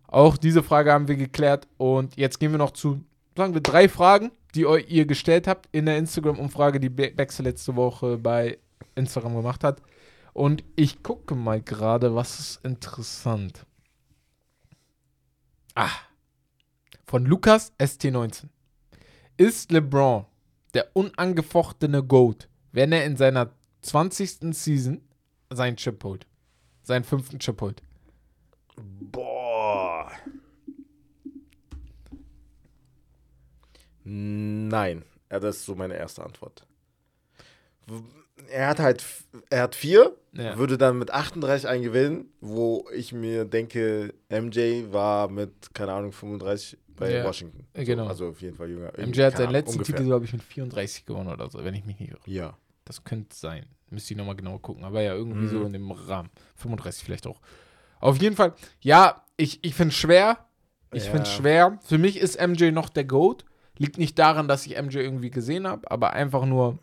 auch diese Frage haben wir geklärt und jetzt gehen wir noch zu, sagen wir, drei Fragen, die ihr gestellt habt in der Instagram-Umfrage, die Bexel letzte Woche bei Instagram gemacht hat. Und ich gucke mal gerade, was ist interessant. Ah. Von Lukas ST19. Ist LeBron der unangefochtene Goat, wenn er in seiner 20. Season seinen Chip holt. Seinen fünften Chip holt. Boah. Nein. Ja, das ist so meine erste Antwort. Er hat halt, er hat vier, ja. würde dann mit 38 einen gewinnen, wo ich mir denke, MJ war mit, keine Ahnung, 35 bei ja, Washington. So, genau. Also auf jeden Fall jünger. MJ hat seinen letzten ungefähr. Titel, glaube ich, mit 34 gewonnen oder so, wenn ich mich nicht irre. Ja. Das könnte sein. Müsste ich nochmal genau gucken. Aber ja, irgendwie mhm. so in dem Rahmen. 35 vielleicht auch. Auf jeden Fall, ja, ich, ich finde es schwer. Ich ja. finde es schwer. Für mich ist MJ noch der GOAT. Liegt nicht daran, dass ich MJ irgendwie gesehen habe, aber einfach nur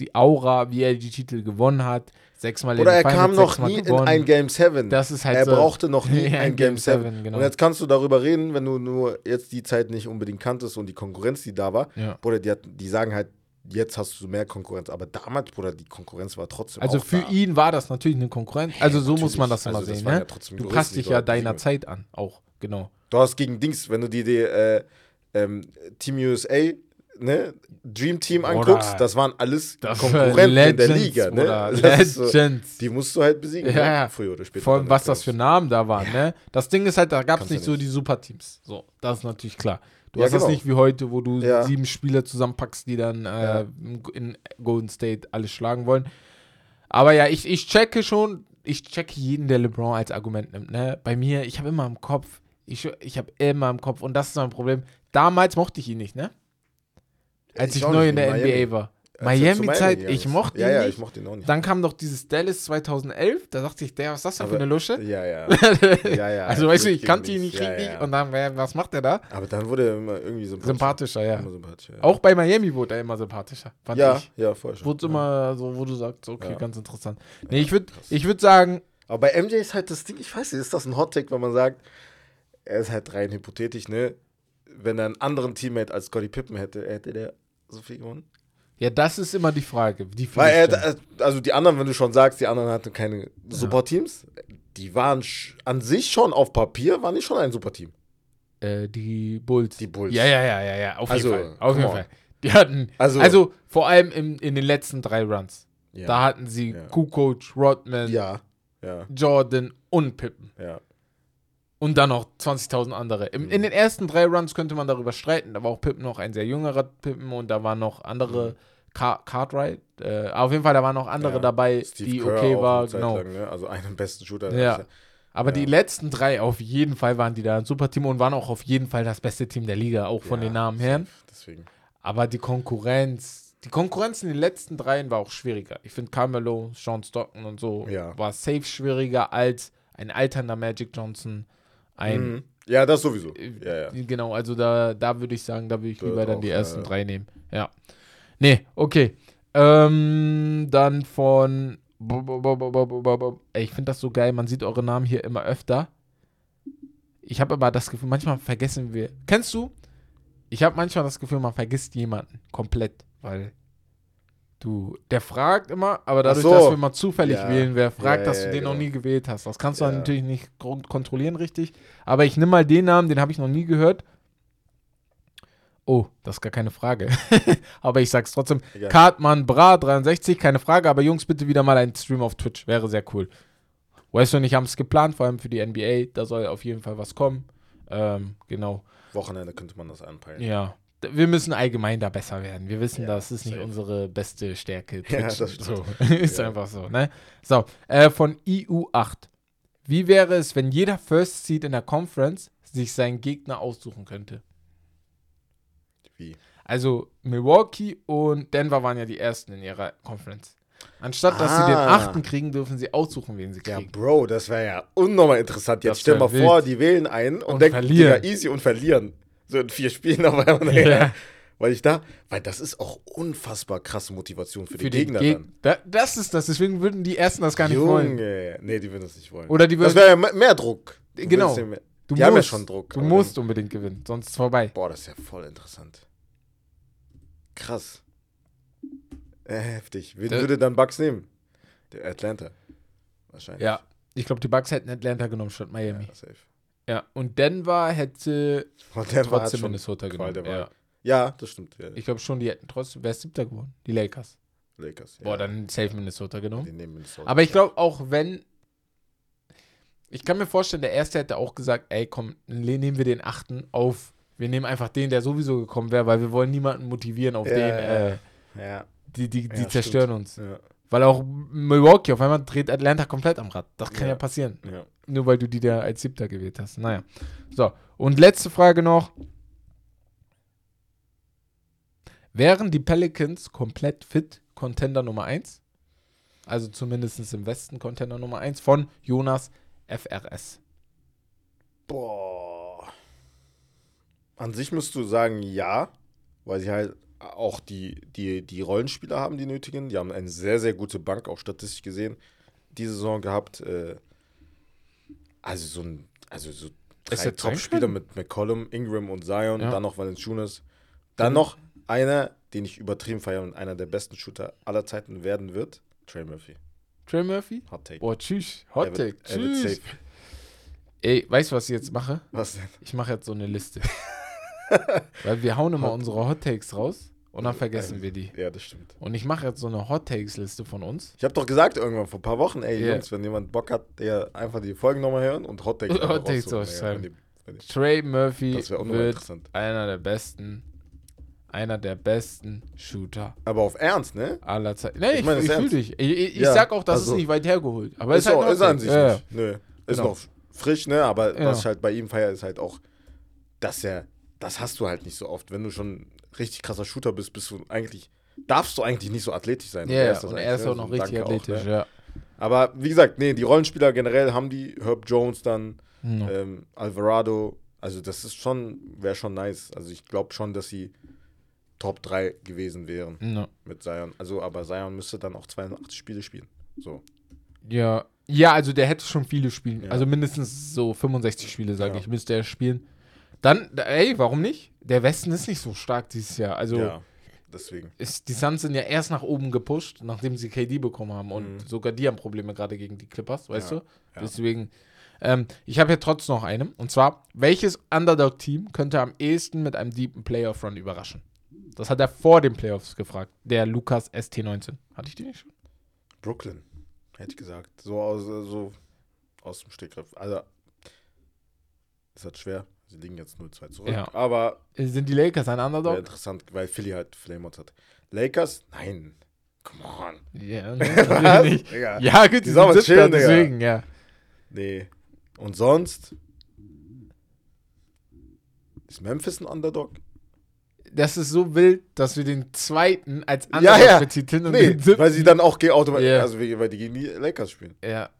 die Aura, wie er die Titel gewonnen hat. Sechsmal Oder er kam noch nie gewonnen. in ein Game 7. Das ist halt er so brauchte noch nie ein Game 7. Genau. Und jetzt kannst du darüber reden, wenn du nur jetzt die Zeit nicht unbedingt kanntest und die Konkurrenz, die da war. Ja. Bruder, die, hat, die sagen halt, jetzt hast du mehr Konkurrenz. Aber damals, Bruder, die Konkurrenz war trotzdem Also für da. ihn war das natürlich eine Konkurrenz. Also ja, so muss man das immer also sehen. Ne? Ja du passt dich ja deiner Zeit an, auch, genau. Du hast gegen Dings, wenn du dir die äh, ähm, Team USA ne, Dream Team anguckst, das waren alles das Konkurrenten Legends, in der Liga. Ne? Legends. So, die musst du halt besiegen, ja, ne? früher oder später. Vor allem, was das für Namen da waren. Ja. Ne? Das Ding ist halt, da gab es nicht so die Superteams. So, das ist natürlich klar. Du ja, hast genau. das nicht wie heute, wo du ja. sieben Spieler zusammenpackst, die dann äh, in Golden State alles schlagen wollen. Aber ja, ich, ich checke schon, ich checke jeden, der LeBron als Argument nimmt. Ne? Bei mir, ich habe immer im Kopf, ich, ich habe immer im Kopf, und das ist mein Problem. Damals mochte ich ihn nicht, ne? Als ich, ich neu in der Miami. NBA war. Miami-Zeit, Miami, ich mochte ihn ja, ja, nicht. ich mochte ihn auch nicht. Dann kam doch dieses Dallas 2011, da dachte ich, der, was ist das denn für eine Lusche? Ja, ja. ja, ja also weißt du, ich kannte ihn nicht richtig ja, und dann, was macht er da? Aber dann wurde er immer irgendwie sympathischer. Sympathischer, ja. Sympathischer, Auch bei Miami wurde er immer sympathischer, fand ja, ich. Ja, voll schon. Wurde immer so, wo du sagst, okay, ganz interessant. Nee, ich würde ich würd sagen... Aber bei MJ ist halt das Ding, ich weiß nicht, ist das ein Hot-Take, wenn man sagt, er ist halt rein hypothetisch, ne? Wenn er einen anderen Teammate als Scotty Pippen hätte, hätte der so viel gewonnen? Ja, das ist immer die Frage. Die Weil er, also die anderen, wenn du schon sagst, die anderen hatten keine Superteams, die waren an sich schon auf Papier, waren die schon ein Superteam. Äh, die Bulls. Die Bulls. Ja, ja, ja, ja, ja. Auf also, jeden Fall. Auf jeden Fall. Die hatten, also, also vor allem in, in den letzten drei Runs. Ja, da hatten sie ja. Kukoc, Rodman, ja, ja. Jordan und Pippen. Ja. Und dann noch 20.000 andere. Mhm. In den ersten drei Runs könnte man darüber streiten. Da war auch Pippen noch ein sehr jüngerer Pippen und da waren noch andere. Mhm. Car Cartwright, äh, auf jeden Fall, da waren noch andere ja. dabei, Steve die Kerr okay war. Genau. Lang, ne? Also einen besten Shooter. Ja. Aber ja. die letzten drei auf jeden Fall waren die da ein super Team und waren auch auf jeden Fall das beste Team der Liga, auch von ja, den Namen her. Deswegen. Aber die Konkurrenz, die Konkurrenz in den letzten dreien war auch schwieriger. Ich finde Carmelo, Sean Stockton und so war safe schwieriger als ein alternder Magic Johnson, ein. Mhm. Ja, das sowieso. Äh, ja, ja. Genau, also da, da würde ich sagen, da würde ich lieber dann die ersten drei nehmen. Ja. Nee, okay. Ähm, dann von. Ey, ich finde das so geil. Man sieht eure Namen hier immer öfter. Ich habe aber das Gefühl, manchmal vergessen wir. Kennst du? Ich habe manchmal das Gefühl, man vergisst jemanden komplett, weil du, der fragt immer, aber dadurch, so. dass wir mal zufällig ja. wählen, wer fragt, ja, dass du den genau. noch nie gewählt hast. Das kannst du natürlich nicht kontrollieren richtig. Aber ich nehme mal den Namen, den habe ich noch nie gehört. Oh, das ist gar keine Frage. aber ich sag's trotzdem. Kartmann Bra 63, keine Frage, aber Jungs, bitte wieder mal ein Stream auf Twitch. Wäre sehr cool. Weißt du, und ich habe es geplant, vor allem für die NBA. Da soll auf jeden Fall was kommen. Ähm, genau. Wochenende könnte man das anpeilen. Ja. Wir müssen allgemein da besser werden. Wir wissen, ja, das ist nicht safe. unsere beste Stärke. Ja, das stimmt. So. ist ja. einfach so, ne? So, äh, von EU8. Wie wäre es, wenn jeder First Seed in der Conference sich seinen Gegner aussuchen könnte? Wie? Also Milwaukee und Denver waren ja die ersten in ihrer Conference. Anstatt dass ah. sie den ah. achten kriegen, dürfen sie aussuchen, wen sie kriegen. Ja, Bro, das wäre ja unnormal interessant. Jetzt stell mal wild. vor, die wählen einen und, und denken, verlieren. easy und verlieren. So in vier Spielen auf einmal. Ja. Weil ich da, weil das ist auch unfassbar krasse Motivation für, für die Gegner Geg dann. Da, das ist das, deswegen würden die Ersten das gar nicht Junge. wollen. Nee, die würden das nicht wollen. Oder die würden, das wäre ja mehr Druck. Du genau. Ja mehr, du die musst, haben ja schon Druck. Du musst unbedingt gewinnen, sonst ist es vorbei. Boah, das ist ja voll interessant. Krass. Äh, heftig. Wen würde dann Bucks nehmen? Der Atlanta. Wahrscheinlich. Ja, ich glaube, die Bucks hätten Atlanta genommen statt Miami. Ja, safe. Ja, und Denver hätte und Denver trotzdem Minnesota genommen. Ja. ja. das stimmt. Ja. Ich glaube schon, die hätten trotzdem, wer ist siebter geworden? Die Lakers. Lakers, ja. Boah, dann safe Minnesota genommen. Die nehmen Minnesota, Aber ich glaube auch, wenn ich kann mir vorstellen, der Erste hätte auch gesagt, ey, komm, nehmen wir den Achten auf. Wir nehmen einfach den, der sowieso gekommen wäre, weil wir wollen niemanden motivieren auf ja, den. Äh, ja. Die, die, die zerstören stimmt. uns. Weil auch Milwaukee auf einmal dreht Atlanta komplett am Rad. Das kann ja, ja passieren. Ja. Nur weil du die da als Siebter gewählt hast. Naja. So, und letzte Frage noch. Wären die Pelicans komplett fit Contender Nummer 1? Also zumindest im Westen Contender Nummer 1 von Jonas FRS. Boah. An sich musst du sagen, ja, weil sie halt auch die, die, die Rollenspieler haben die nötigen. Die haben eine sehr, sehr gute Bank, auch statistisch gesehen, diese Saison gehabt. Äh, also so ein, also so drei Top-Spieler mit McCollum, Ingram und Zion, ja. dann noch Valanciunas. Dann mhm. noch einer, den ich übertrieben feiere und einer der besten Shooter aller Zeiten werden wird, Trey Murphy. Trey Murphy? Hot Take. Boah, tschüss. Hot Take. Tschüss. Ey, weißt du, was ich jetzt mache? Was denn? Ich mache jetzt so eine Liste. Weil wir hauen immer Hot. unsere Hot Takes raus und dann vergessen ähm, wir die. Ja, das stimmt. Und ich mache jetzt so eine Hot Takes Liste von uns. Ich habe doch gesagt irgendwann vor ein paar Wochen, ey yeah. Jungs, wenn jemand Bock hat, der einfach die Folgen nochmal hören und Hot Takes Hot Takes ausschreiben. Trey Murphy wird einer der besten einer der besten Shooter. Aber auf Ernst, ne? Aller Zeiten. Nee, ich, ich, ich fühle dich. Ich, ich, ja, sag auch, das also, ist nicht weit hergeholt. Aber ist, ist, halt auch, ist an sich ja. nicht. Nö. Ist genau. noch frisch, ne? Aber ja. was ich halt bei ihm feiere, ist halt auch, dass er, das hast du halt nicht so oft. Wenn du schon richtig krasser Shooter bist, bist du eigentlich, darfst du eigentlich nicht so athletisch sein. Ja, yeah, und er ist, und er ist auch noch richtig Danke athletisch, auch, ne? ja. Aber wie gesagt, nee, die Rollenspieler generell haben die, Herb Jones dann, no. ähm, Alvarado, also das ist schon, wäre schon nice. Also ich glaube schon, dass sie Top 3 gewesen wären no. mit Zion. Also, aber Zion müsste dann auch 82 Spiele spielen. So. Ja. Ja, also der hätte schon viele Spiele. Ja. Also mindestens so 65 Spiele, sage ja. ich, müsste er spielen. Dann, ey, warum nicht? Der Westen ist nicht so stark dieses Jahr. Also ja, deswegen. Ist, die Suns sind ja erst nach oben gepusht, nachdem sie KD bekommen haben. Und mhm. sogar die haben Probleme gerade gegen die Clippers, weißt ja, du? Ja. Deswegen. Ähm, ich habe hier trotzdem noch eine. Und zwar, welches Underdog-Team könnte am ehesten mit einem deepen Playoff-Run überraschen? Das hat er vor den Playoffs gefragt. Der Lukas ST19. Hatte ich die nicht schon? Brooklyn, hätte ich gesagt. So aus, so aus dem Stegreif. Also, ist halt schwer. Sie liegen jetzt 0-2 zurück. Ja. Aber. Sind die Lakers ein Underdog? Interessant, weil Philly halt Flameouts hat. Lakers? Nein. Come on. Ja, ne, nicht. ja, gut, die, die sind chillen, deswegen, ja. Nee. Und sonst? Ist Memphis ein Underdog? das ist so wild, dass wir den zweiten als Underdog ja, ja. betiteln. Und nee, weil sie dann auch automatisch, yeah. also weil die gegen die Lakers spielen. Ja.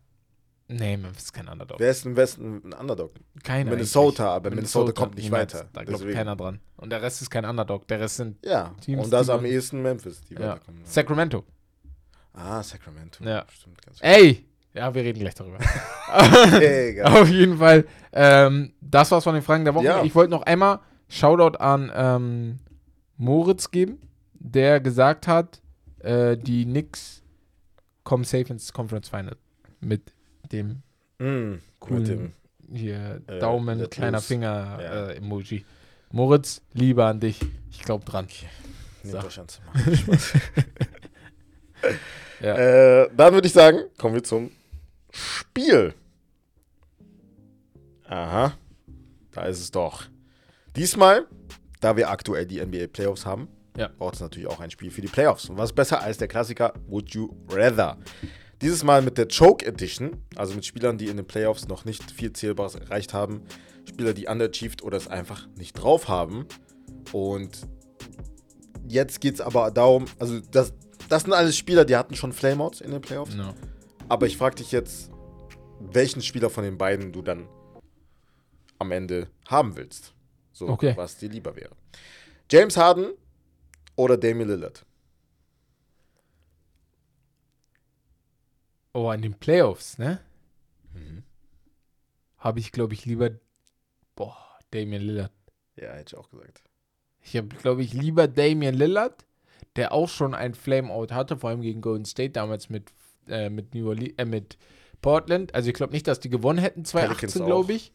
Nee, Memphis ist kein Underdog. Wer ist im Westen ein Underdog? Keiner. Minnesota, eigentlich. aber Minnesota, Minnesota, kommt nicht weiter. Da glaubt keiner dran. Und der Rest ist kein Underdog. Der Rest sind ja, Teams. Und das am ehesten Memphis, die ja. weiterkommen. Sacramento. Ah, Sacramento. Ja. Stimmt, ganz Ey! Ja, wir reden gleich darüber. Auf jeden Fall. Ähm, das war's von den Fragen der Woche. Ja. Ich wollte noch einmal Shoutout an ähm, Moritz geben, der gesagt hat, äh, die Knicks kommen safe ins Conference Final mit dem mm, coolen dem, hier äh, Daumen, kleiner Finger ja. äh, Emoji. Moritz, Liebe an dich. Ich glaube dran. Okay. So. Spaß. ja. äh, dann würde ich sagen, kommen wir zum Spiel. Aha, da ist es doch. Diesmal, da wir aktuell die NBA Playoffs haben, ja. braucht es natürlich auch ein Spiel für die Playoffs. Und was besser als der Klassiker Would You Rather? Dieses Mal mit der Choke Edition, also mit Spielern, die in den Playoffs noch nicht viel Zählbares erreicht haben, Spieler, die underachieved oder es einfach nicht drauf haben. Und jetzt geht es aber darum, also das, das sind alles Spieler, die hatten schon Flameouts in den Playoffs. No. Aber ich frage dich jetzt, welchen Spieler von den beiden du dann am Ende haben willst. So, okay. was dir lieber wäre. James Harden oder Damian Lillard? Oh, in den Playoffs, ne? Mhm. Habe ich, glaube ich, lieber. Boah, Damian Lillard. Ja, hätte ich auch gesagt. Ich habe, glaube ich, lieber Damian Lillard, der auch schon ein Flameout hatte, vor allem gegen Golden State damals mit, äh, mit, New Orleans, äh, mit Portland. Also ich glaube nicht, dass die gewonnen hätten, 2018, glaube ich.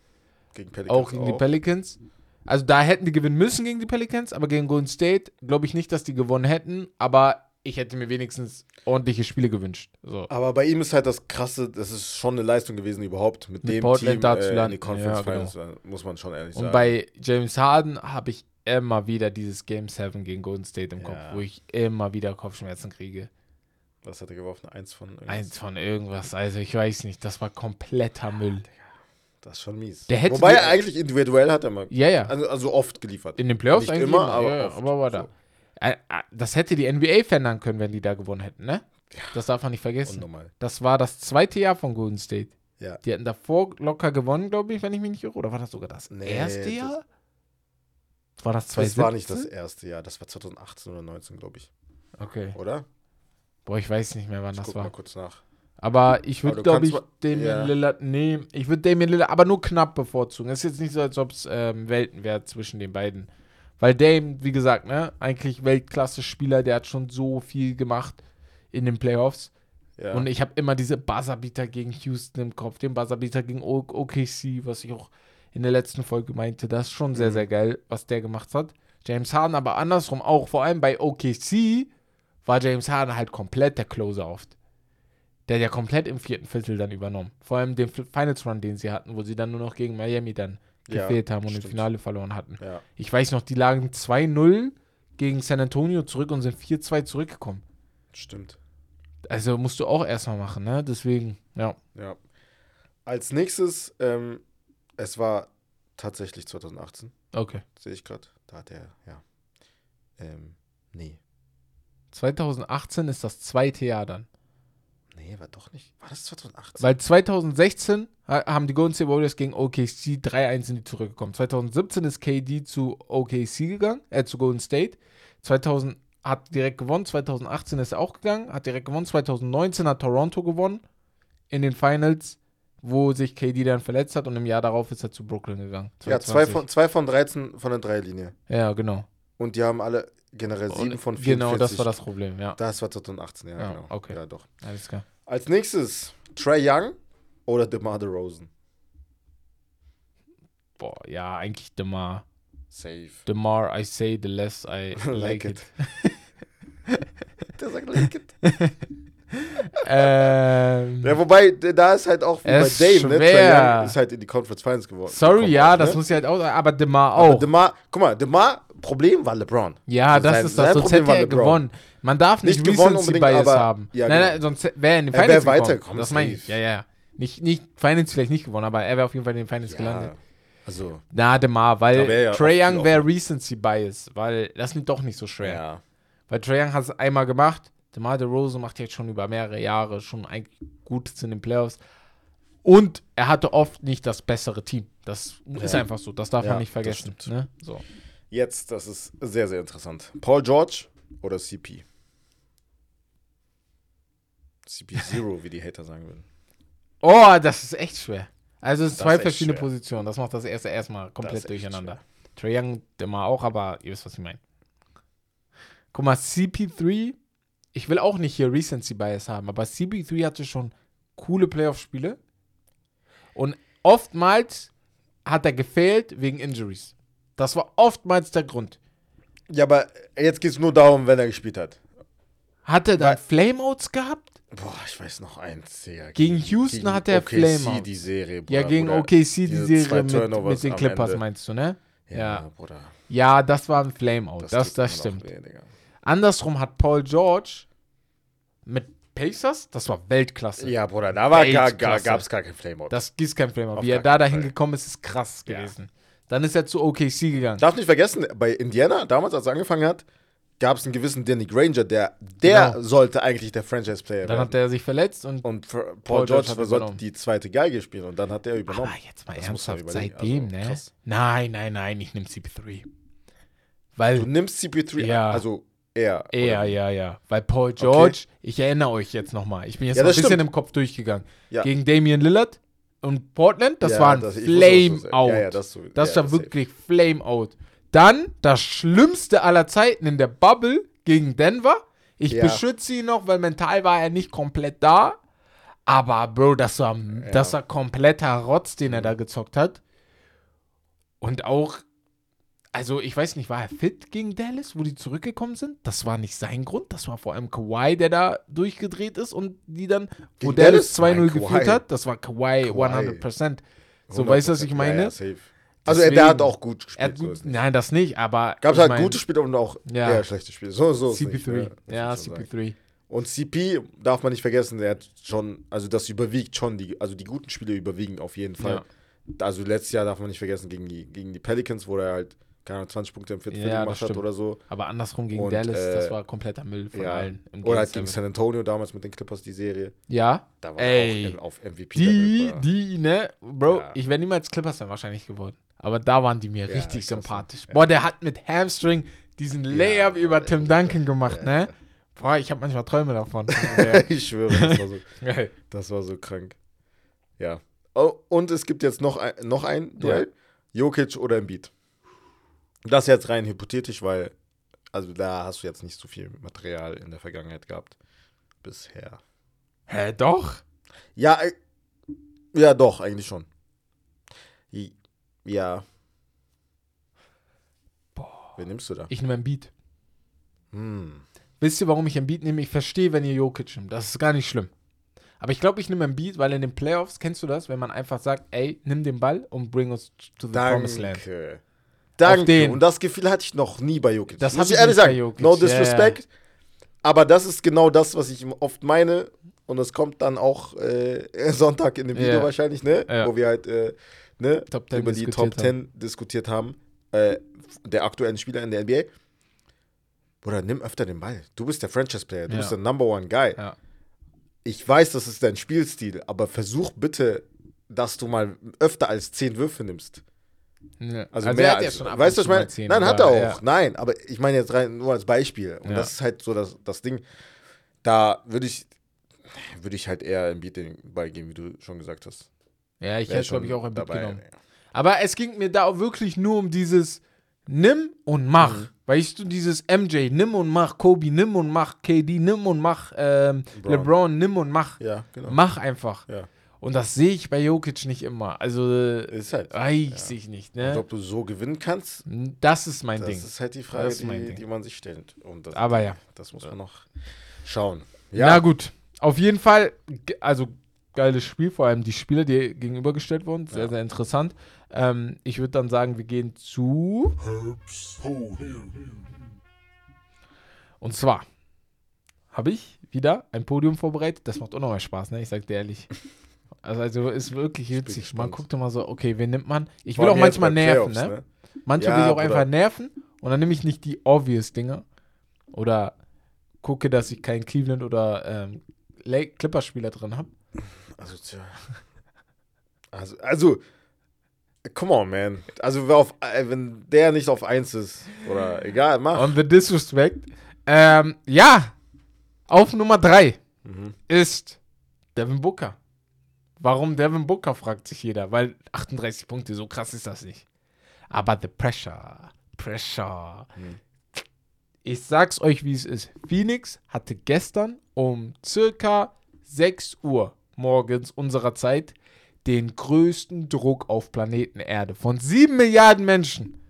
Gegen Pelicans auch gegen auch. die Pelicans. Also da hätten die gewinnen müssen gegen die Pelicans, aber gegen Golden State glaube ich nicht, dass die gewonnen hätten. Aber ich hätte mir wenigstens ordentliche Spiele gewünscht. So. Aber bei ihm ist halt das Krasse, das ist schon eine Leistung gewesen überhaupt mit, mit dem Portland Team da zu landen. in die Conference ja, Finals, genau. muss man schon ehrlich sagen. Und bei James Harden habe ich immer wieder dieses Game 7 gegen Golden State im Kopf, ja. wo ich immer wieder Kopfschmerzen kriege. Was hat er geworfen? Eins von irgendwas? Eins von irgendwas. Also ich weiß nicht, das war kompletter Müll. Das ist schon mies. Wobei er eigentlich individuell hat er mal. Ja, ja. Also, also oft geliefert. In den Playoffs Nicht immer, aber, ja, oft. aber war da. So. Das hätte die NBA verändern können, wenn die da gewonnen hätten, ne? Ja. Das darf man nicht vergessen. Unnormal. Das war das zweite Jahr von Golden State. Ja. Die hatten davor locker gewonnen, glaube ich, wenn ich mich nicht irre. Oder war das sogar das nee, erste Jahr? Das war das 2017? Das war nicht das erste Jahr. Das war 2018 oder 2019, glaube ich. Okay. Oder? Boah, ich weiß nicht mehr, wann ich das guck war. Mal kurz nach. Aber ich würde, glaube ich, Damien ja. Lillard nehmen. Ich würde Damien Lillard aber nur knapp bevorzugen. Es ist jetzt nicht so, als ob es ähm, Welten wäre zwischen den beiden. Weil Dame, wie gesagt, ne, eigentlich Weltklasse-Spieler, der hat schon so viel gemacht in den Playoffs. Ja. Und ich habe immer diese Buzzerbeater gegen Houston im Kopf, den Buzzerbeater gegen OKC, was ich auch in der letzten Folge meinte. Das ist schon sehr, mhm. sehr geil, was der gemacht hat. James Harden aber andersrum auch, vor allem bei OKC war James Harden halt komplett der Closer oft. Der hat ja komplett im vierten Viertel dann übernommen. Vor allem den Finals Run, den sie hatten, wo sie dann nur noch gegen Miami dann gefehlt ja, haben und stimmt. im Finale verloren hatten. Ja. Ich weiß noch, die lagen 2-0 gegen San Antonio zurück und sind 4-2 zurückgekommen. Stimmt. Also musst du auch erstmal machen, ne? Deswegen, ja. Ja. Als nächstes, ähm, es war tatsächlich 2018. Okay. Sehe ich gerade. Da hat er, ja. Ähm, nee. 2018 ist das zweite Jahr dann. Nee, war doch nicht. War das 2018? Weil 2016 haben die Golden State Warriors gegen OKC 3-1 in die zurückgekommen. 2017 ist KD zu OKC gegangen, äh, zu Golden State. 2000 hat direkt gewonnen, 2018 ist er auch gegangen, hat direkt gewonnen. 2019 hat Toronto gewonnen in den Finals, wo sich KD dann verletzt hat und im Jahr darauf ist er zu Brooklyn gegangen. 2020. Ja, zwei von, zwei von 13 von der Dreierlinie. Ja, genau. Und die haben alle generell 7 von 44. Genau, das war das Problem, ja. Das war 2018, ja, ja genau. Okay. Ja, doch. Alles klar. Als nächstes Trey Young oder DeMar DeRozan? Boah, ja, eigentlich DeMar. Safe. DeMar, I say, the less I like, like it. Der sagt like it. ähm, ja, wobei, da ist halt auch wie bei Dame, ne? Trey Young ist halt in die Conference Finals geworden. Sorry, ja, das ne? muss ja halt auch aber DeMar auch. Aber DeMar, guck mal, DeMar, Problem war LeBron. Ja, das sein, ist das, sonst hätte er gewonnen. Man darf nicht, nicht Recency Bias haben. Ja, nein, nein, genau. sonst wäre er in den Finals er weitergekommen. Das meine ich, ja, ja. Nicht, nicht, Finals vielleicht nicht gewonnen, aber er wäre auf jeden Fall in den Finals ja. gelandet. Also. Na, Demar, weil ja Trae Young wäre Recency Bias, weil das ist doch nicht so schwer. Ja. Weil Trae Young hat es einmal gemacht. DeMar DeRozan macht jetzt schon über mehrere Jahre schon eigentlich Gutes in den Playoffs. Und er hatte oft nicht das bessere Team. Das ja. ist einfach so. Das darf ja, man nicht vergessen. Ne? So. Jetzt, das ist sehr, sehr interessant. Paul George oder CP? CP0, wie die Hater sagen würden. Oh, das ist echt schwer. Also es sind zwei verschiedene schwer. Positionen. Das macht das erste erstmal komplett durcheinander. Trae Young immer auch, aber ihr wisst, was ich meine. Guck mal, CP3, ich will auch nicht hier Recency Bias haben, aber CP3 hatte schon coole Playoff-Spiele. Und oftmals hat er gefehlt wegen Injuries. Das war oftmals der Grund. Ja, aber jetzt geht es nur darum, wenn er gespielt hat. Hat er da Flameouts gehabt? Boah, ich weiß noch eins. Ja, gegen, Houston gegen hat er OKC Flameouts. die Serie, Bruder, Ja, gegen OKC die Serie mit, mit, den Clippers meinst du, ne? Ja, ja. Bruder. Ja, das war ein Flameout. Das, das, das stimmt. Andersrum hat Paul George mit Pacers, das war Weltklasse. Ja, Bruder, da war gar, gar, gab es gar kein Flameout. Das ist kein Flameout. Wie er da dahin gekommen ist, ist krass ja. gewesen. Dann ist er zu OKC gegangen. Darf nicht vergessen, bei Indiana, damals, als er angefangen hat, gab es einen gewissen Danny Granger, der, der genau. sollte eigentlich der Franchise-Player werden. Dann hat er sich verletzt und, und Paul, Paul George, George sollte die zweite Geige spielen und dann hat er übernommen. Aber jetzt mal das ernsthaft, seitdem, also, ne? Krass. Nein, nein, nein, ich nehme CP3. Weil, du nimmst CP3, ja. also er. Er, ja, ja. Weil Paul George, okay. ich erinnere euch jetzt nochmal, ich bin jetzt ja, ein bisschen stimmt. im Kopf durchgegangen. Ja. Gegen Damian Lillard und Portland, das ja, war ein Flame-Out. Ja, das, so, das war wirklich Flame-Out. Dann das Schlimmste aller Zeiten in der Bubble gegen Denver. Ich beschütze ihn noch, weil mental war er nicht komplett da. Aber, Bro, das war, das war kompletter Rotz, den er da gezockt hat. Und auch also ich weiß nicht, war er fit gegen Dallas, wo die zurückgekommen sind? Das war nicht sein Grund, das war vor allem Kawhi, der da durchgedreht ist und die dann, wo gegen Dallas 2-0 geführt hat, das war Kawhi, Kawhi. 100%. So, weißt du, was ich meine? Ja, also Deswegen, der hat auch gut gespielt. Gut, nein, das nicht, aber. Gab es halt mein, gute Spiele und auch ja, eher schlechte Spiele. So, so CP3. ja, CP3. Und CP darf man nicht vergessen, der hat schon, also das überwiegt schon, die, also die guten Spiele überwiegen auf jeden Fall. Ja. Also letztes Jahr darf man nicht vergessen, gegen die, gegen die Pelicans, wo er halt keine Ahnung, 20 Punkte im vierten ja, gemacht hat oder so. Aber andersrum gegen und, Dallas, äh, das war kompletter Müll von ja. allen. oder halt gegen San Antonio damals mit den Clippers die Serie. Ja. Da war Ey, auch auf MVP. Die, die, ne? Bro, ja. ich wäre niemals Clippers dann wahrscheinlich geworden. Aber da waren die mir richtig sympathisch. Boah, der hat mit Hamstring diesen Layup über Tim Duncan gemacht, ne? Boah, ich habe manchmal Träume davon. ich schwöre, das war, so, das war so krank. Ja. Oh, und es gibt jetzt noch ein, noch ein Duell. Jokic oder Embiid. Das jetzt rein hypothetisch, weil, also da hast du jetzt nicht so viel Material in der Vergangenheit gehabt. Bisher. Hä, doch? Ja, äh, ja, doch, eigentlich schon. Ja. Boah. Wen nimmst du da? Ich nehme ein Beat. Hm. Wisst ihr, warum ich ein Beat nehme? Ich verstehe, wenn ihr Jokic nimmt. Das ist gar nicht schlimm. Aber ich glaube, ich nehme ein Beat, weil in den Playoffs, kennst du das, wenn man einfach sagt, ey, nimm den Ball und bring uns to the Danke. Promised Land. Danke. Und das Gefühl hatte ich noch nie bei Jokic. Das muss ich ehrlich sagen. Jokic. No disrespect. Ja, Aber das ist genau das, was ich oft meine. Und es kommt dann auch äh, Sonntag in dem Video ja. wahrscheinlich, ne? Ja. Wo wir halt äh, ne? über die Top 10 haben. diskutiert haben. Äh, der aktuellen Spieler in der NBA. Oder nimm öfter den Ball. Du bist der Franchise-Player. Du bist der Number One Guy. Ich weiß, das ist dein Spielstil, aber versuch bitte, dass du mal öfter als 10 Würfe nimmst. Ja. Also, also mehr als, ja weißt du, ich meine? Nein, hat er auch. Ja. Nein, aber ich meine jetzt rein nur als Beispiel. Und das ist halt so das, das Ding. Da würde ich, würde ich halt eher im Beat den Ball geben, wie du schon gesagt hast. Ja, ich hätte, glaube ich, auch ein Beat genommen. Aber es ging mir da auch wirklich nur um dieses Nimm und mach. Mhm. Weißt du, dieses MJ, nimm und mach, Kobe, nimm und mach, KD, nimm und mach, ähm, LeBron, nimm und mach. Ja, genau. Mach einfach. Ja. Und das sehe ich bei Jokic nicht immer. Also, ist halt, weiß ja. ich nicht. Ne? Und ob du so gewinnen kannst, das ist mein das Ding. Das ist halt die Frage, die, die, man sich stellt. Das, Aber ja. Das muss man noch schauen. Ja. Na gut. Auf jeden Fall, also geiles Spiel, vor allem die Spiele, die gegenübergestellt wurden. Sehr, ja. sehr interessant. Ähm, ich würde dann sagen, wir gehen zu. Und zwar habe ich wieder ein Podium vorbereitet. Das macht auch noch mal Spaß, ne? Ich sag dir ehrlich. Also, also ist wirklich witzig. Man guckt immer so, okay, wen nimmt man? Ich will auch manchmal nerven, ne? ne? Manchmal ja, will ich auch einfach nerven und dann nehme ich nicht die obvious Dinge. Oder gucke, dass ich keinen Cleveland oder ähm, Clippers-Spieler drin habe. Also, tja. Also, also, come on, man. Also, auf, äh, wenn der nicht auf 1 ist, oder egal, mach. On the disrespect. Ähm, ja, auf Nummer 3 mhm. ist Devin Booker. Warum Devin Booker, fragt sich jeder, weil 38 Punkte, so krass ist das nicht. Aber the pressure, pressure. Mhm. Ich sag's euch, wie es ist. Phoenix hatte gestern um circa 6 Uhr morgens unserer Zeit den größten Druck auf Planeten Erde. Von 7 Milliarden Menschen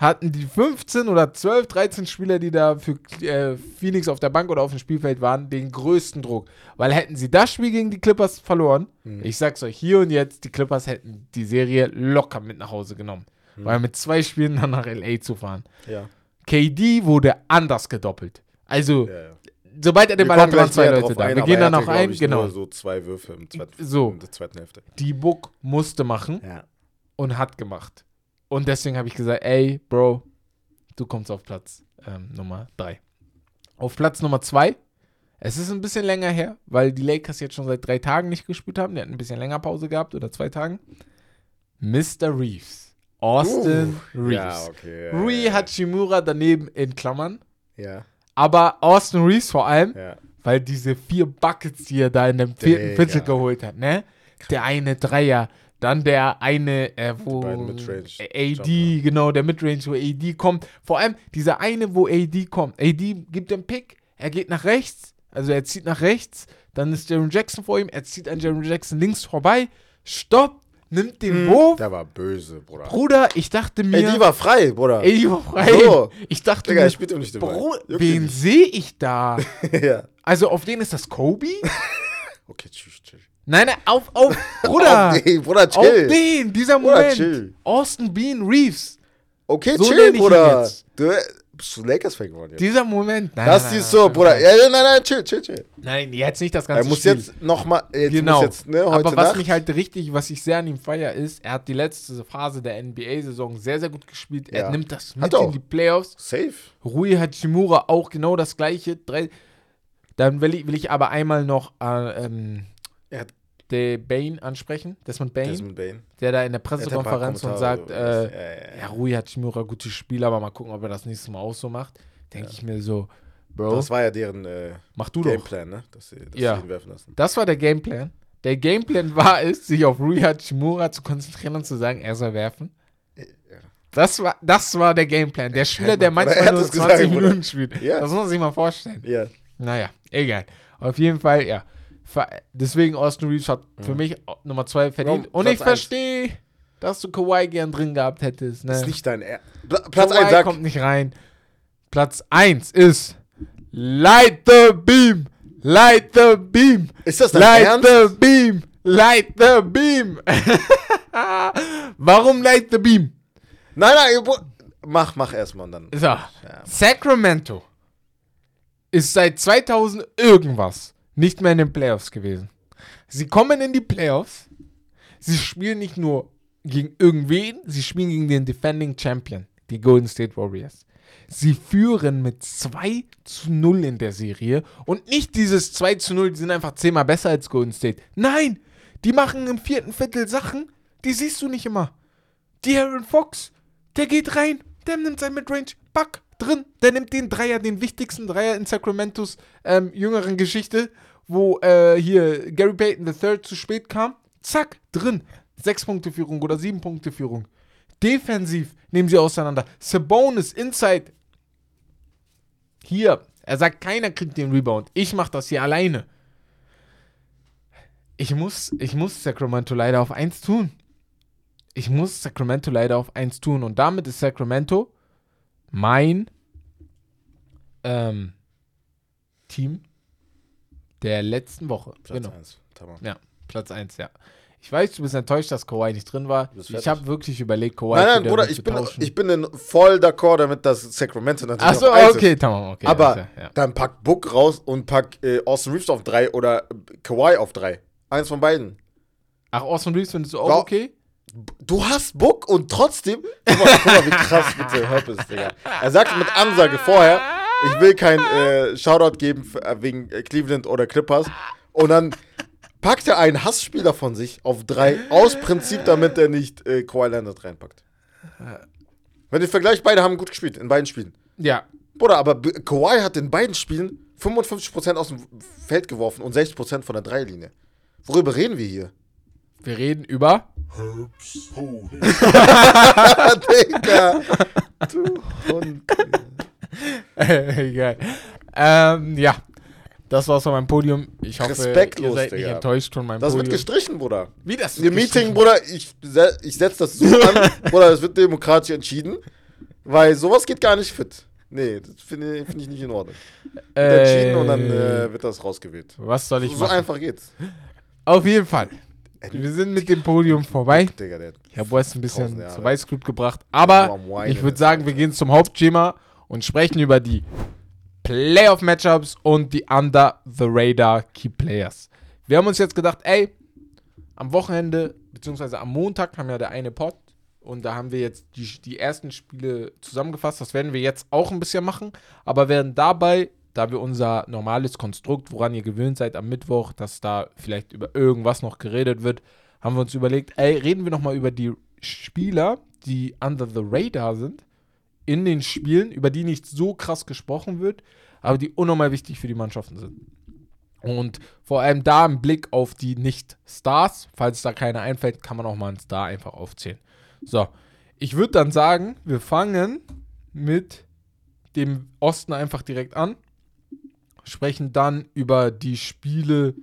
hatten die 15 oder 12, 13 Spieler, die da für äh, Phoenix auf der Bank oder auf dem Spielfeld waren, den größten Druck. Weil hätten sie das Spiel gegen die Clippers verloren, mhm. ich sag's euch hier und jetzt, die Clippers hätten die Serie locker mit nach Hause genommen. Mhm. Weil mit zwei Spielen dann nach LA zu fahren. Ja. KD wurde anders gedoppelt. Also, ja, ja. sobald er den Ball hat, waren zwei Leute da. Ein, Wir gehen da noch ein, genau. so zwei Würfe im zweiten, so. in der zweiten Hälfte. Die Book musste machen und hat gemacht. Und deswegen habe ich gesagt, ey, Bro, du kommst auf Platz ähm, Nummer 3. Auf Platz Nummer 2, es ist ein bisschen länger her, weil die Lakers jetzt schon seit drei Tagen nicht gespielt haben. Die hatten ein bisschen länger Pause gehabt oder zwei Tagen. Mr. Reeves. Austin uh, Reeves. Ja, okay, ja, Rui ja, Hachimura daneben in Klammern. Ja. Aber Austin Reeves vor allem, ja. weil diese vier Buckets, die er da in dem vierten Viertel geholt hat, ne? Der eine Dreier, dann der eine, äh, wo AD, genau, der Midrange, wo AD kommt. Vor allem dieser eine, wo AD kommt. AD gibt den Pick, er geht nach rechts, also er zieht nach rechts, dann ist Jaron Jackson vor ihm, er zieht an Jaron Jackson links vorbei, stoppt, nimmt den hm, Wurf. Der war böse, Bruder. Bruder, ich dachte mir. Die war frei, Bruder. Die war frei. So. Ich dachte Digga, mir, ich bitte nicht Bro, wen sehe ich da? ja. Also auf den ist das Kobe? okay, tschüss, tschüss. Nein, nein, auf, auf, Bruder. auf den, Bruder, chill. Auf den, dieser Moment. Bruder, chill. Austin Bean Reeves. Okay, so chill, Bruder. Du, bist du Lakers-Fan geworden jetzt? Dieser Moment. Nein, das ist so, Bruder. Ja, nein, nein, chill, chill, chill. Nein, jetzt nicht das ganze Er muss Spiel. jetzt nochmal. Genau. Jetzt, ne, Aber was Nacht. mich halt richtig, was ich sehr an ihm feier, ist, er hat die letzte Phase der NBA-Saison sehr, sehr gut gespielt. Er ja. nimmt das mit in die Playoffs. Safe. Rui Hachimura auch genau das gleiche. Drei, dann will ich, will ich aber einmal noch äh, ähm, er hat der Bane ansprechen, Desmond Bane, Desmond Bane, der da in der Pressekonferenz und sagt, äh, ja, ja, ja. Rui Hachimura, gutes Spiel, aber mal gucken, ob er das nächstes Mal auch so macht. Denke ja. ich mir so, Bro. Das war ja deren äh, mach du Gameplan, ne? Dass sie, dass ja. sie ihn werfen lassen. Das war der Gameplan. Der Gameplan war es, sich auf Rui Hachimura zu konzentrieren und zu sagen, er soll werfen. Ja. Das war, das war der Gameplan. Der Spieler, der manchmal nur 20 gesagt, Minuten spielt. Ja. Das muss man sich mal vorstellen. Ja. Naja, egal. Auf jeden Fall, ja. Deswegen Austin Reeves hat für mich Nummer zwei verdient. Und Platz ich verstehe, dass du Kawhi gern drin gehabt hättest. Ne? Ist nicht dein er Platz 1 kommt nicht rein. Platz 1 ist Light the Beam. Light the Beam. Ist das dein Light Ernst? the Beam. Light the Beam. Warum Light the Beam? Nein, nein, mach, mach erstmal und dann. So. Ja. Sacramento ist seit 2000 irgendwas nicht mehr in den Playoffs gewesen. Sie kommen in die Playoffs. Sie spielen nicht nur gegen irgendwen, sie spielen gegen den Defending Champion, die Golden State Warriors. Sie führen mit 2 zu 0 in der Serie und nicht dieses 2 zu 0, die sind einfach zehnmal besser als Golden State. Nein, die machen im vierten Viertel Sachen, die siehst du nicht immer. Die Aaron Fox, der geht rein, der nimmt sein Midrange, Back, drin, der nimmt den Dreier, den wichtigsten Dreier in Sacramentos ähm, jüngeren Geschichte wo äh, hier Gary Payton III zu spät kam, zack, drin. Sechs Punkte Führung oder sieben Punkte Führung. Defensiv nehmen sie auseinander. Sabonis, Inside. Hier, er sagt, keiner kriegt den Rebound. Ich mache das hier alleine. Ich muss, ich muss Sacramento leider auf 1 tun. Ich muss Sacramento leider auf 1 tun. Und damit ist Sacramento mein ähm, Team der letzten Woche. Platz genau. 1. Ja, Platz 1, ja. Ich weiß, du bist enttäuscht, dass Kawhi nicht drin war. Ich habe wirklich überlegt, Kawhi Nein, nein, Bruder, ich bin, ich bin voll d'accord damit, dass Sacramento natürlich Achso, okay, tamam, okay. Aber also, ja. dann pack Book raus und pack äh, Austin Reeves auf 3 oder Kawhi auf 3. Eins von beiden. Ach, Austin Reeves findest du auch War, okay? Du hast Book und trotzdem. Guck mal, guck mal wie krass bitte Herpes, Digga. Er sagt mit Ansage vorher, ich will kein äh, Shoutout geben für, äh, wegen äh, Cleveland oder Clippers. Und dann packt er einen Hassspieler von sich auf drei, aus Prinzip, damit er nicht äh, Kawhi Leonard reinpackt. Wenn ihr vergleicht, beide haben gut gespielt, in beiden Spielen. Ja. Bruder, aber Kawhi hat in beiden Spielen 55% aus dem Feld geworfen und 60% von der Dreilinie. Worüber reden wir hier? Wir reden über. Herbst Digga. Du Hund. Egal. Ähm, ja. Das war's von meinem Podium. Ich hoffe, Respektlos, ihr seid nicht Digga. enttäuscht von meinem das Podium. Das wird gestrichen, Bruder. Wie das? Im Meeting, Bruder, ich, ich setze das so an. Bruder, das wird demokratisch entschieden. Weil sowas geht gar nicht fit. Nee, das finde find ich nicht in Ordnung. Wird entschieden und dann äh, wird das rausgewählt. Was soll ich so, machen? So einfach geht's. Auf jeden Fall. Wir sind mit dem Podium vorbei. ich habe West ein bisschen zu Weißglut gebracht. Aber ich würde sagen, wir gehen zum Hauptthema und sprechen über die Playoff-Matchups und die Under the Radar Key Players. Wir haben uns jetzt gedacht, ey, am Wochenende, beziehungsweise am Montag haben ja der eine Pod und da haben wir jetzt die, die ersten Spiele zusammengefasst. Das werden wir jetzt auch ein bisschen machen, aber werden dabei, da wir unser normales Konstrukt, woran ihr gewöhnt seid am Mittwoch, dass da vielleicht über irgendwas noch geredet wird, haben wir uns überlegt, ey, reden wir nochmal über die Spieler, die under the radar sind, in den Spielen, über die nicht so krass gesprochen wird, aber die unnormal wichtig für die Mannschaften sind. Und vor allem da im Blick auf die Nicht-Stars, falls da keiner einfällt, kann man auch mal einen Star einfach aufzählen. So, ich würde dann sagen, wir fangen mit dem Osten einfach direkt an, sprechen dann über die Spiele,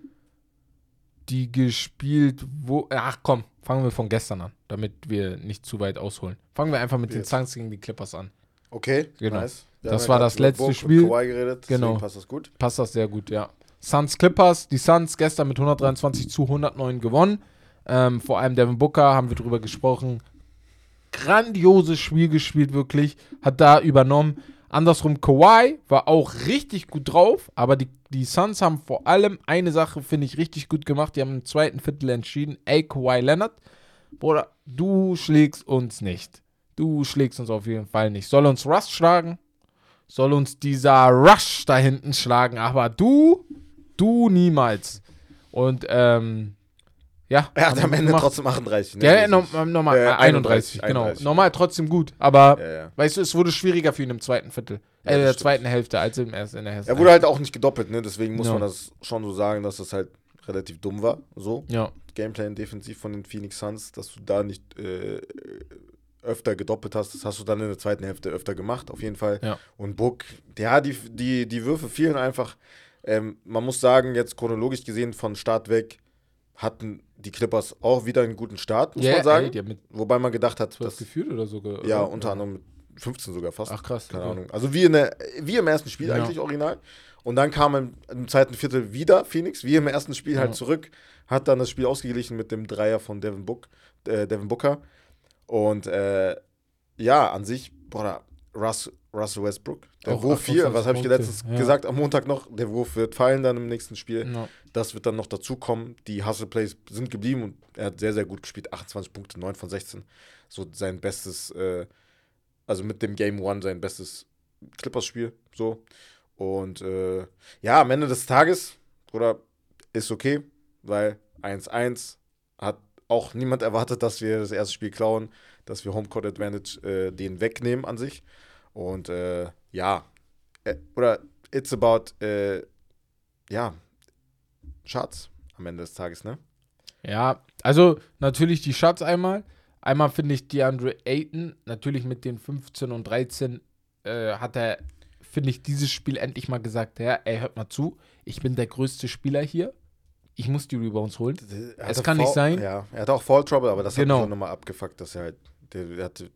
die gespielt, wo. Ach komm, fangen wir von gestern an, damit wir nicht zu weit ausholen. Fangen wir einfach mit Jetzt. den Suns gegen die Clippers an. Okay, genau. Nice. Das war das letzte Spiel. Geredet, genau. Passt das gut? Passt das sehr gut, ja. Suns Clippers, die Suns gestern mit 123 zu 109 gewonnen. Ähm, vor allem Devin Booker haben wir drüber gesprochen grandioses Spiel gespielt, wirklich. Hat da übernommen. Andersrum, Kawhi war auch richtig gut drauf, aber die, die Suns haben vor allem eine Sache, finde ich, richtig gut gemacht. Die haben im zweiten Viertel entschieden, ey, Kawhi Leonard, Bruder, du schlägst uns nicht. Du schlägst uns auf jeden Fall nicht. Soll uns Rush schlagen? Soll uns dieser Rush da hinten schlagen? Aber du, du niemals. Und ähm, ja. Er hat am Ende gemacht. trotzdem 38. Ne? Ja, no, normal, äh, 31, 31, genau. 31. Normal trotzdem gut, aber ja, ja. weißt du, es wurde schwieriger für ihn im zweiten Viertel. Ja, äh, der stimmt. zweiten Hälfte als im ersten, in der ersten. Er wurde halt auch nicht gedoppelt, ne? Deswegen muss man das schon so sagen, dass das halt relativ dumm war. So. Ja. Gameplan defensiv von den Phoenix Suns, dass du da nicht äh, öfter gedoppelt hast. Das hast du dann in der zweiten Hälfte öfter gemacht, auf jeden Fall. Ja. Und Book, ja, die, die, die Würfe fielen einfach. Ähm, man muss sagen, jetzt chronologisch gesehen von Start weg hatten die Clippers auch wieder einen guten Start, muss yeah, man sagen. Ey, Wobei man gedacht hat, dass geführt oder sogar. Ja, oder? unter anderem mit 15 sogar fast. Ach krass. Keine okay. Ahnung. Also wie, in der, wie im ersten Spiel ja. eigentlich original. Und dann kam im, im, zweiten Viertel wieder Phoenix, wie im ersten Spiel halt ja. zurück, hat dann das Spiel ausgeglichen mit dem Dreier von Devin, Book, äh, Devin Booker. Und äh, ja, an sich, boah, Russ, Russell Westbrook. Der auch Wurf 4, was habe ich dir letztens ja. gesagt am Montag noch, der Wurf wird fallen dann im nächsten Spiel. Ja. Das wird dann noch dazukommen. Die Hustle Plays sind geblieben und er hat sehr, sehr gut gespielt. 28 Punkte, 9 von 16. So sein bestes, äh, also mit dem Game One sein bestes Clippers-Spiel. So. Und äh, ja, am Ende des Tages, oder ist okay, weil 1-1 hat auch niemand erwartet, dass wir das erste Spiel klauen, dass wir Homecourt Advantage äh, den wegnehmen an sich. Und äh, ja, äh, oder it's about, äh, ja, Schatz am Ende des Tages, ne? Ja, also natürlich die Schatz einmal. Einmal finde ich DeAndre Ayton, natürlich mit den 15 und 13 äh, hat er, finde ich, dieses Spiel endlich mal gesagt, ja, ey, hört mal zu, ich bin der größte Spieler hier. Ich muss die Rebounds holen. Es kann nicht sein. Ja, er hat auch Fall Trouble, aber das genau. hat mich nochmal abgefuckt, dass er halt, der, der hatte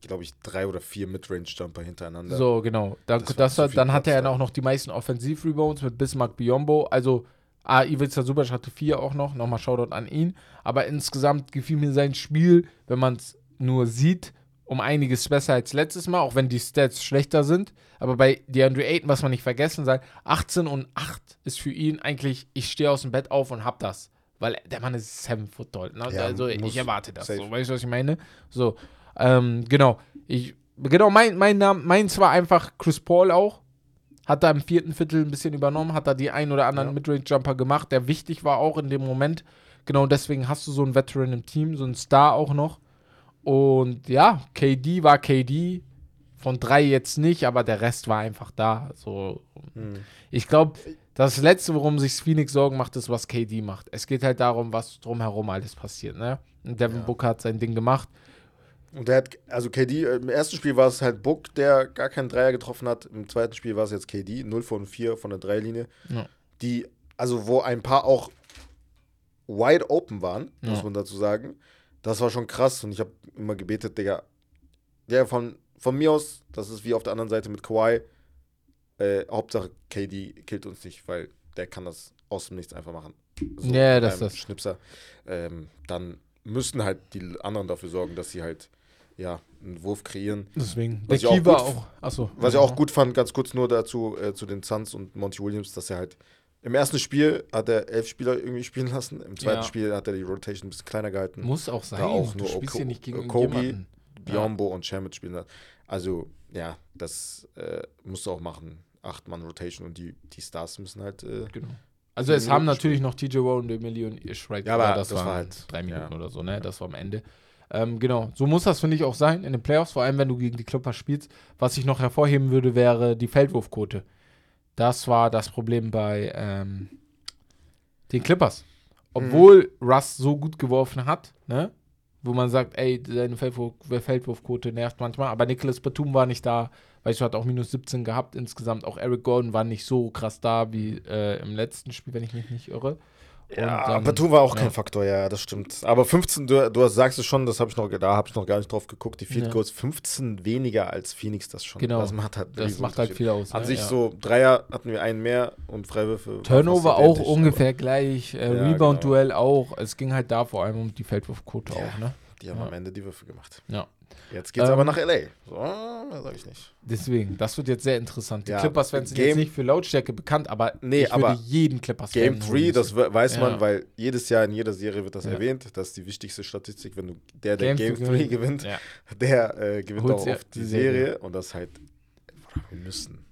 glaube ich, drei oder vier Midrange-Jumper hintereinander. So, genau. Dann, das das, dann hatte er auch noch die meisten Offensiv-Rebounds mit Bismarck Biombo. Also, ah, Ivica Subac hatte vier auch noch. Nochmal Shoutout an ihn. Aber insgesamt gefiel mir sein Spiel, wenn man es nur sieht, um einiges besser als letztes Mal, auch wenn die Stats schlechter sind. Aber bei DeAndre Ayton, was man nicht vergessen soll, 18 und 8 ist für ihn eigentlich, ich stehe aus dem Bett auf und hab das. Weil der Mann ist seven foot tall. Ne? Ja, also ich erwarte das safe. so. Weißt du, was ich meine? So, ähm, genau. Ich, genau, mein, mein Name, meins war einfach Chris Paul auch. Hat da im vierten Viertel ein bisschen übernommen, hat da die ein oder anderen ja. Midrange-Jumper gemacht, der wichtig war auch in dem Moment. Genau deswegen hast du so einen Veteran im Team, so einen Star auch noch. Und ja, KD war KD. Von drei jetzt nicht, aber der Rest war einfach da. So, hm. Ich glaube, das Letzte, worum sich Phoenix Sorgen macht, ist, was KD macht. Es geht halt darum, was drumherum alles passiert. Ne? Und Devin ja. Booker hat sein Ding gemacht. Und der hat, also KD, im ersten Spiel war es halt Book, der gar keinen Dreier getroffen hat. Im zweiten Spiel war es jetzt KD, 0 von 4 von der Dreilinie. Ja. Die, also wo ein paar auch wide open waren, ja. muss man dazu sagen. Das war schon krass und ich habe immer gebetet, Digga. Ja, von, von mir aus, das ist wie auf der anderen Seite mit Kawhi. Äh, Hauptsache KD killt uns nicht, weil der kann das aus dem Nichts einfach machen. So ja, das ist das. Schnipser. Ähm, dann müssten halt die anderen dafür sorgen, dass sie halt ja, einen Wurf kreieren. Deswegen. Was der Key war auch. Achso. Was ich auch gut fand, ganz kurz nur dazu, äh, zu den Suns und Monty Williams, dass er halt im ersten Spiel hat er elf Spieler irgendwie spielen lassen. Im zweiten ja. Spiel hat er die Rotation ein bisschen kleiner gehalten. Muss auch sein. Da auch nur du hier nicht gegen Kobe, Biombo ja. und Shamit spielen lassen. Also, ja, das äh, musst du auch machen. Acht Mann Rotation und die, die Stars müssen halt. Äh, genau. Also, es haben natürlich noch TJ Warren, Emily und right Ja, aber das, das war halt drei Minuten ja. oder so, ne? Das war am Ende. Ähm, genau, so muss das, finde ich, auch sein in den Playoffs, vor allem wenn du gegen die Clippers spielst. Was ich noch hervorheben würde, wäre die Feldwurfquote. Das war das Problem bei ähm, den Clippers. Obwohl mhm. Russ so gut geworfen hat, ne? wo man sagt, ey, seine Feldwurf Feldwurfquote nervt manchmal, aber Nicholas Batum war nicht da, weil ich hat auch minus 17 gehabt insgesamt. Auch Eric Gordon war nicht so krass da wie äh, im letzten Spiel, wenn ich mich nicht irre. Ja, dann, Batum war auch ja. kein Faktor, ja, das stimmt. Aber 15, du, du sagst es schon, das habe ich noch, da habe ich noch gar nicht drauf geguckt. Die Field ja. Goals 15 weniger als Phoenix das schon. Genau. Das macht halt, das macht halt viel aus. An ne? sich ja. so Dreier hatten wir einen mehr und Freiwürfe. Turnover auch ungefähr gleich, äh, Rebound-Duell genau. auch. Es ging halt da vor allem um die Feldwurfquote auch, ne? Die haben am Ende die Würfe gemacht. Ja. Jetzt geht's ähm, aber nach LA. So, sag ich nicht. Deswegen, das wird jetzt sehr interessant. Die ja, Clippers-Fans sind jetzt nicht für Lautstärke bekannt, aber nee, ich aber würde jeden Clippers-Fan Game 3, das weiß man, ja. weil jedes Jahr in jeder Serie wird das ja. erwähnt. Das ist die wichtigste Statistik, wenn du der, der Game, 3 gewinnt, der äh, gewinnt Holt's auch oft die Serie. Serie. Und das halt, wir müssen,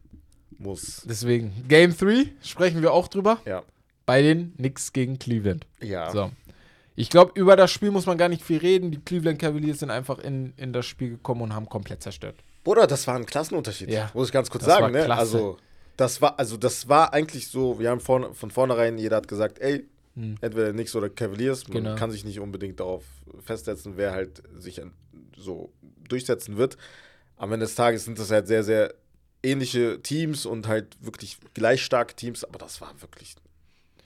muss. Deswegen, Game 3 sprechen wir auch drüber. Ja. Bei den Knicks gegen Cleveland. Ja. So. Ich glaube, über das Spiel muss man gar nicht viel reden. Die Cleveland Cavaliers sind einfach in, in das Spiel gekommen und haben komplett zerstört. Bruder, das war ein Klassenunterschied. Ja. Muss ich ganz kurz das sagen, ne? Also, das war, also das war eigentlich so, wir haben von, von vornherein, jeder hat gesagt, ey, hm. entweder Knicks oder Cavaliers. Man genau. kann sich nicht unbedingt darauf festsetzen, wer halt sich so durchsetzen wird. Am Ende des Tages sind das halt sehr, sehr ähnliche Teams und halt wirklich gleich starke Teams, aber das war wirklich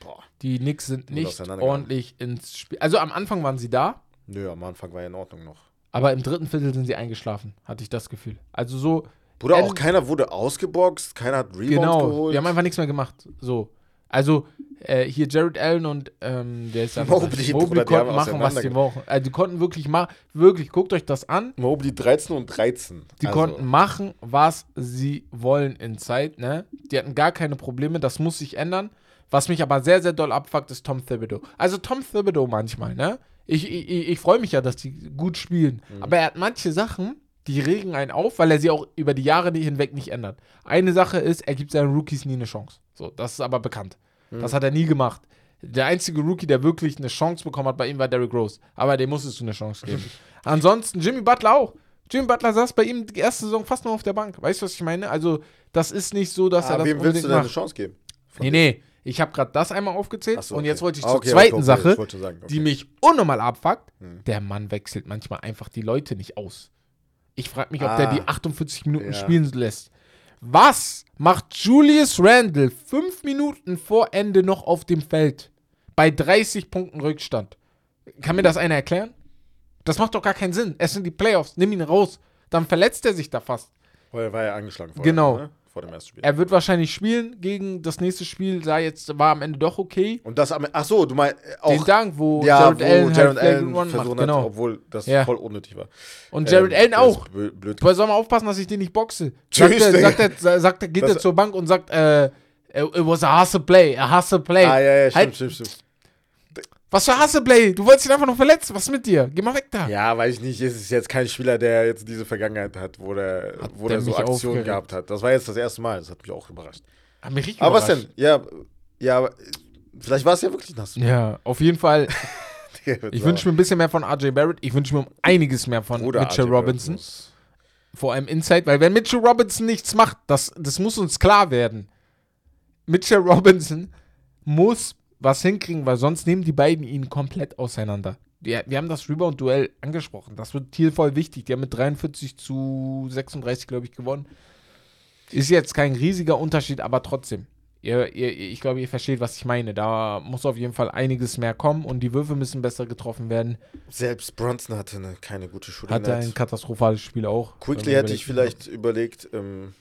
Boah. Die Knicks sind nicht ordentlich ins Spiel. Also am Anfang waren sie da. Nö, am Anfang war ja in Ordnung noch. Aber im dritten Viertel sind sie eingeschlafen, hatte ich das Gefühl. Also so. Bruder, auch keiner wurde ausgeboxt, keiner hat Rebounds genau, geholt. Die haben einfach nichts mehr gemacht. So. Also, äh, hier Jared Allen und ähm, der ist dann Mobley, Mobley Bruder, konnten machen, was sie wollten. Also, die konnten wirklich machen, wirklich, guckt euch das an. Mobley 13 und 13. Die also. konnten machen, was sie wollen in Zeit, ne? Die hatten gar keine Probleme, das muss sich ändern. Was mich aber sehr, sehr doll abfuckt, ist Tom Thibodeau. Also Tom Thibodeau manchmal, ne? Ich, ich, ich freue mich ja, dass die gut spielen. Mhm. Aber er hat manche Sachen, die regen einen auf, weil er sie auch über die Jahre hinweg nicht ändert. Eine Sache ist, er gibt seinen Rookies nie eine Chance. So, das ist aber bekannt. Mhm. Das hat er nie gemacht. Der einzige Rookie, der wirklich eine Chance bekommen hat bei ihm, war Derrick Rose. Aber dem musstest du eine Chance geben. Ansonsten Jimmy Butler auch. Jimmy Butler saß bei ihm die erste Saison fast nur auf der Bank. Weißt du, was ich meine? Also, das ist nicht so, dass ah, er das wem willst du denn eine Chance geben? Nee, nee. Ich habe gerade das einmal aufgezählt so, und jetzt wollte ich zur okay, zweiten okay, Sache, sagen, okay. die mich unnormal abfuckt. Hm. Der Mann wechselt manchmal einfach die Leute nicht aus. Ich frage mich, ob ah, der die 48 Minuten ja. spielen lässt. Was macht Julius Randle fünf Minuten vor Ende noch auf dem Feld? Bei 30 Punkten Rückstand. Kann mir das einer erklären? Das macht doch gar keinen Sinn. Es sind die Playoffs. Nimm ihn raus. Dann verletzt er sich da fast. Weil er war ja angeschlagen vorher. Genau. Ne? Vor dem ersten Spiel. Er wird wahrscheinlich spielen gegen das nächste Spiel, sah jetzt, war am Ende doch okay. Und das am Ach so, du meinst äh, auch. Den Dank, wo ja, Jared wo Allen, Jared halt Allen versucht genau. hat, obwohl das ja. voll unnötig war. Und Jared ähm, Allen auch. Blöd. soll mal aufpassen, dass ich den nicht boxe. Sagt er, sagt er, sagt er, geht er zur Bank und sagt, äh, it was a hustle play, a hustle play. Ah, ja, ja, stimmt, halt, stimmt, stimmt. Was für Hasseplay? Du wolltest ihn einfach noch verletzen. Was ist mit dir? Geh mal weg da. Ja, weiß ich nicht. Es ist jetzt kein Spieler, der jetzt diese Vergangenheit hat, wo der, hat wo der, der so Aktionen gehabt hat. Das war jetzt das erste Mal. Das hat mich auch überrascht. Hat mich richtig Aber was denn? Ja, ja, vielleicht war es ja wirklich nass. Ja, auf jeden Fall. ich wünsche mir ein bisschen mehr von RJ Barrett. Ich wünsche mir um einiges mehr von Oder Mitchell RJ Robinson. Vor allem Inside, weil wenn Mitchell Robinson nichts macht, das, das muss uns klar werden. Mitchell Robinson muss was hinkriegen, weil sonst nehmen die beiden ihn komplett auseinander. Wir, wir haben das Rebound-Duell angesprochen. Das wird hier voll wichtig. Die haben mit 43 zu 36, glaube ich, gewonnen. Ist jetzt kein riesiger Unterschied, aber trotzdem. Ihr, ihr, ich glaube, ihr versteht, was ich meine. Da muss auf jeden Fall einiges mehr kommen und die Würfe müssen besser getroffen werden. Selbst Bronson hatte eine, keine gute Schule. Hatte ein katastrophales Spiel auch. Quickly hätte ich vielleicht überlegt, ähm,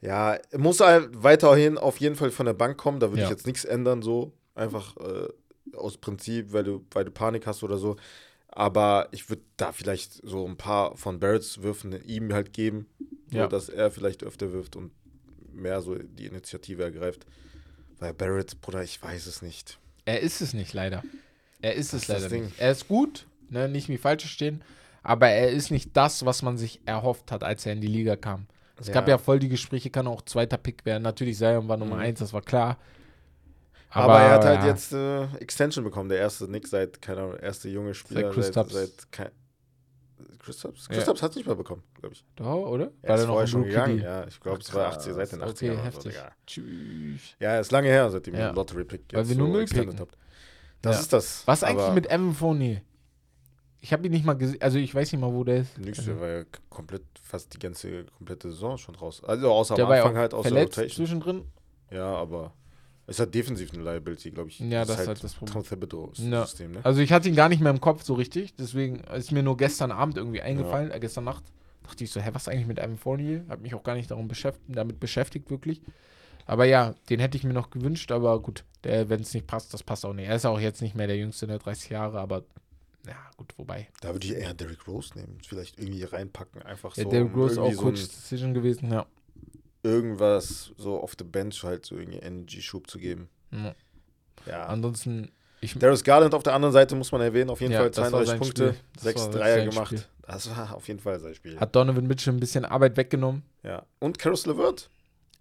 ja, muss halt weiterhin auf jeden Fall von der Bank kommen. Da würde ja. ich jetzt nichts ändern, so. Einfach äh, aus Prinzip, weil du, weil du Panik hast oder so. Aber ich würde da vielleicht so ein paar von Barretts Würfen ihm halt geben, so ja. dass er vielleicht öfter wirft und mehr so die Initiative ergreift. Weil Barrett, Bruder, ich weiß es nicht. Er ist es nicht, leider. Er ist das es leider nicht. Er ist gut, ne, nicht wie falsch stehen, aber er ist nicht das, was man sich erhofft hat, als er in die Liga kam. Es ja. gab ja voll die Gespräche, kann auch zweiter Pick werden. Natürlich, Zion war Nummer mhm. eins, das war klar. Aber, aber er hat halt ja. jetzt äh, Extension bekommen, der erste Nick seit, keine Ahnung, erste junge Spieler seit, seit, seit kein, Christophs? Christophs ja. hat es nicht mal bekommen, glaube ich. Doch, oder? Er war ist vorher schon gegangen, ja. Ich glaube, es war 80, seit den 80ern. Okay, heftig. So, Tschüss. Ja, ist lange her, seitdem ja. Lottery Pick Weil wir nur Müll picken. Habt. Das ja. ist das. Was eigentlich mit Evan Fournier? Ich habe ihn nicht mal gesehen, also ich weiß nicht mal, wo der ist. Nix, der war ja komplett, fast die ganze komplette Saison schon raus. Also außer der am Anfang halt außer verletzt Rotation. zwischendrin. Ja, aber es hat defensiv eine Liability, glaube ich. Ja, das, das ist halt das Problem. System, ne? Also ich hatte ihn gar nicht mehr im Kopf so richtig, deswegen ist mir nur gestern Abend irgendwie eingefallen, ja. äh, gestern Nacht. Dachte ich so, hä, was eigentlich mit einem Fournier? Hab mich auch gar nicht darum beschäftigt, damit beschäftigt, wirklich. Aber ja, den hätte ich mir noch gewünscht, aber gut, wenn es nicht passt, das passt auch nicht. Er ist auch jetzt nicht mehr der Jüngste der 30 Jahre, aber ja, gut, wobei. Da würde ich eher Derrick Rose nehmen, vielleicht irgendwie reinpacken, einfach ja, so. Derrick Rose auch so Coach Decision gewesen, ja irgendwas so auf der Bench halt so irgendwie Energy-Schub zu geben. Ja. ja. Ansonsten. Ich, Darius Garland auf der anderen Seite muss man erwähnen, auf jeden ja, Fall 32 Punkte, 6 Dreier gemacht. Spiel. Das war auf jeden Fall sein Spiel. Hat Donovan Mitchell ein bisschen Arbeit weggenommen. Ja. Und Caris LeVert.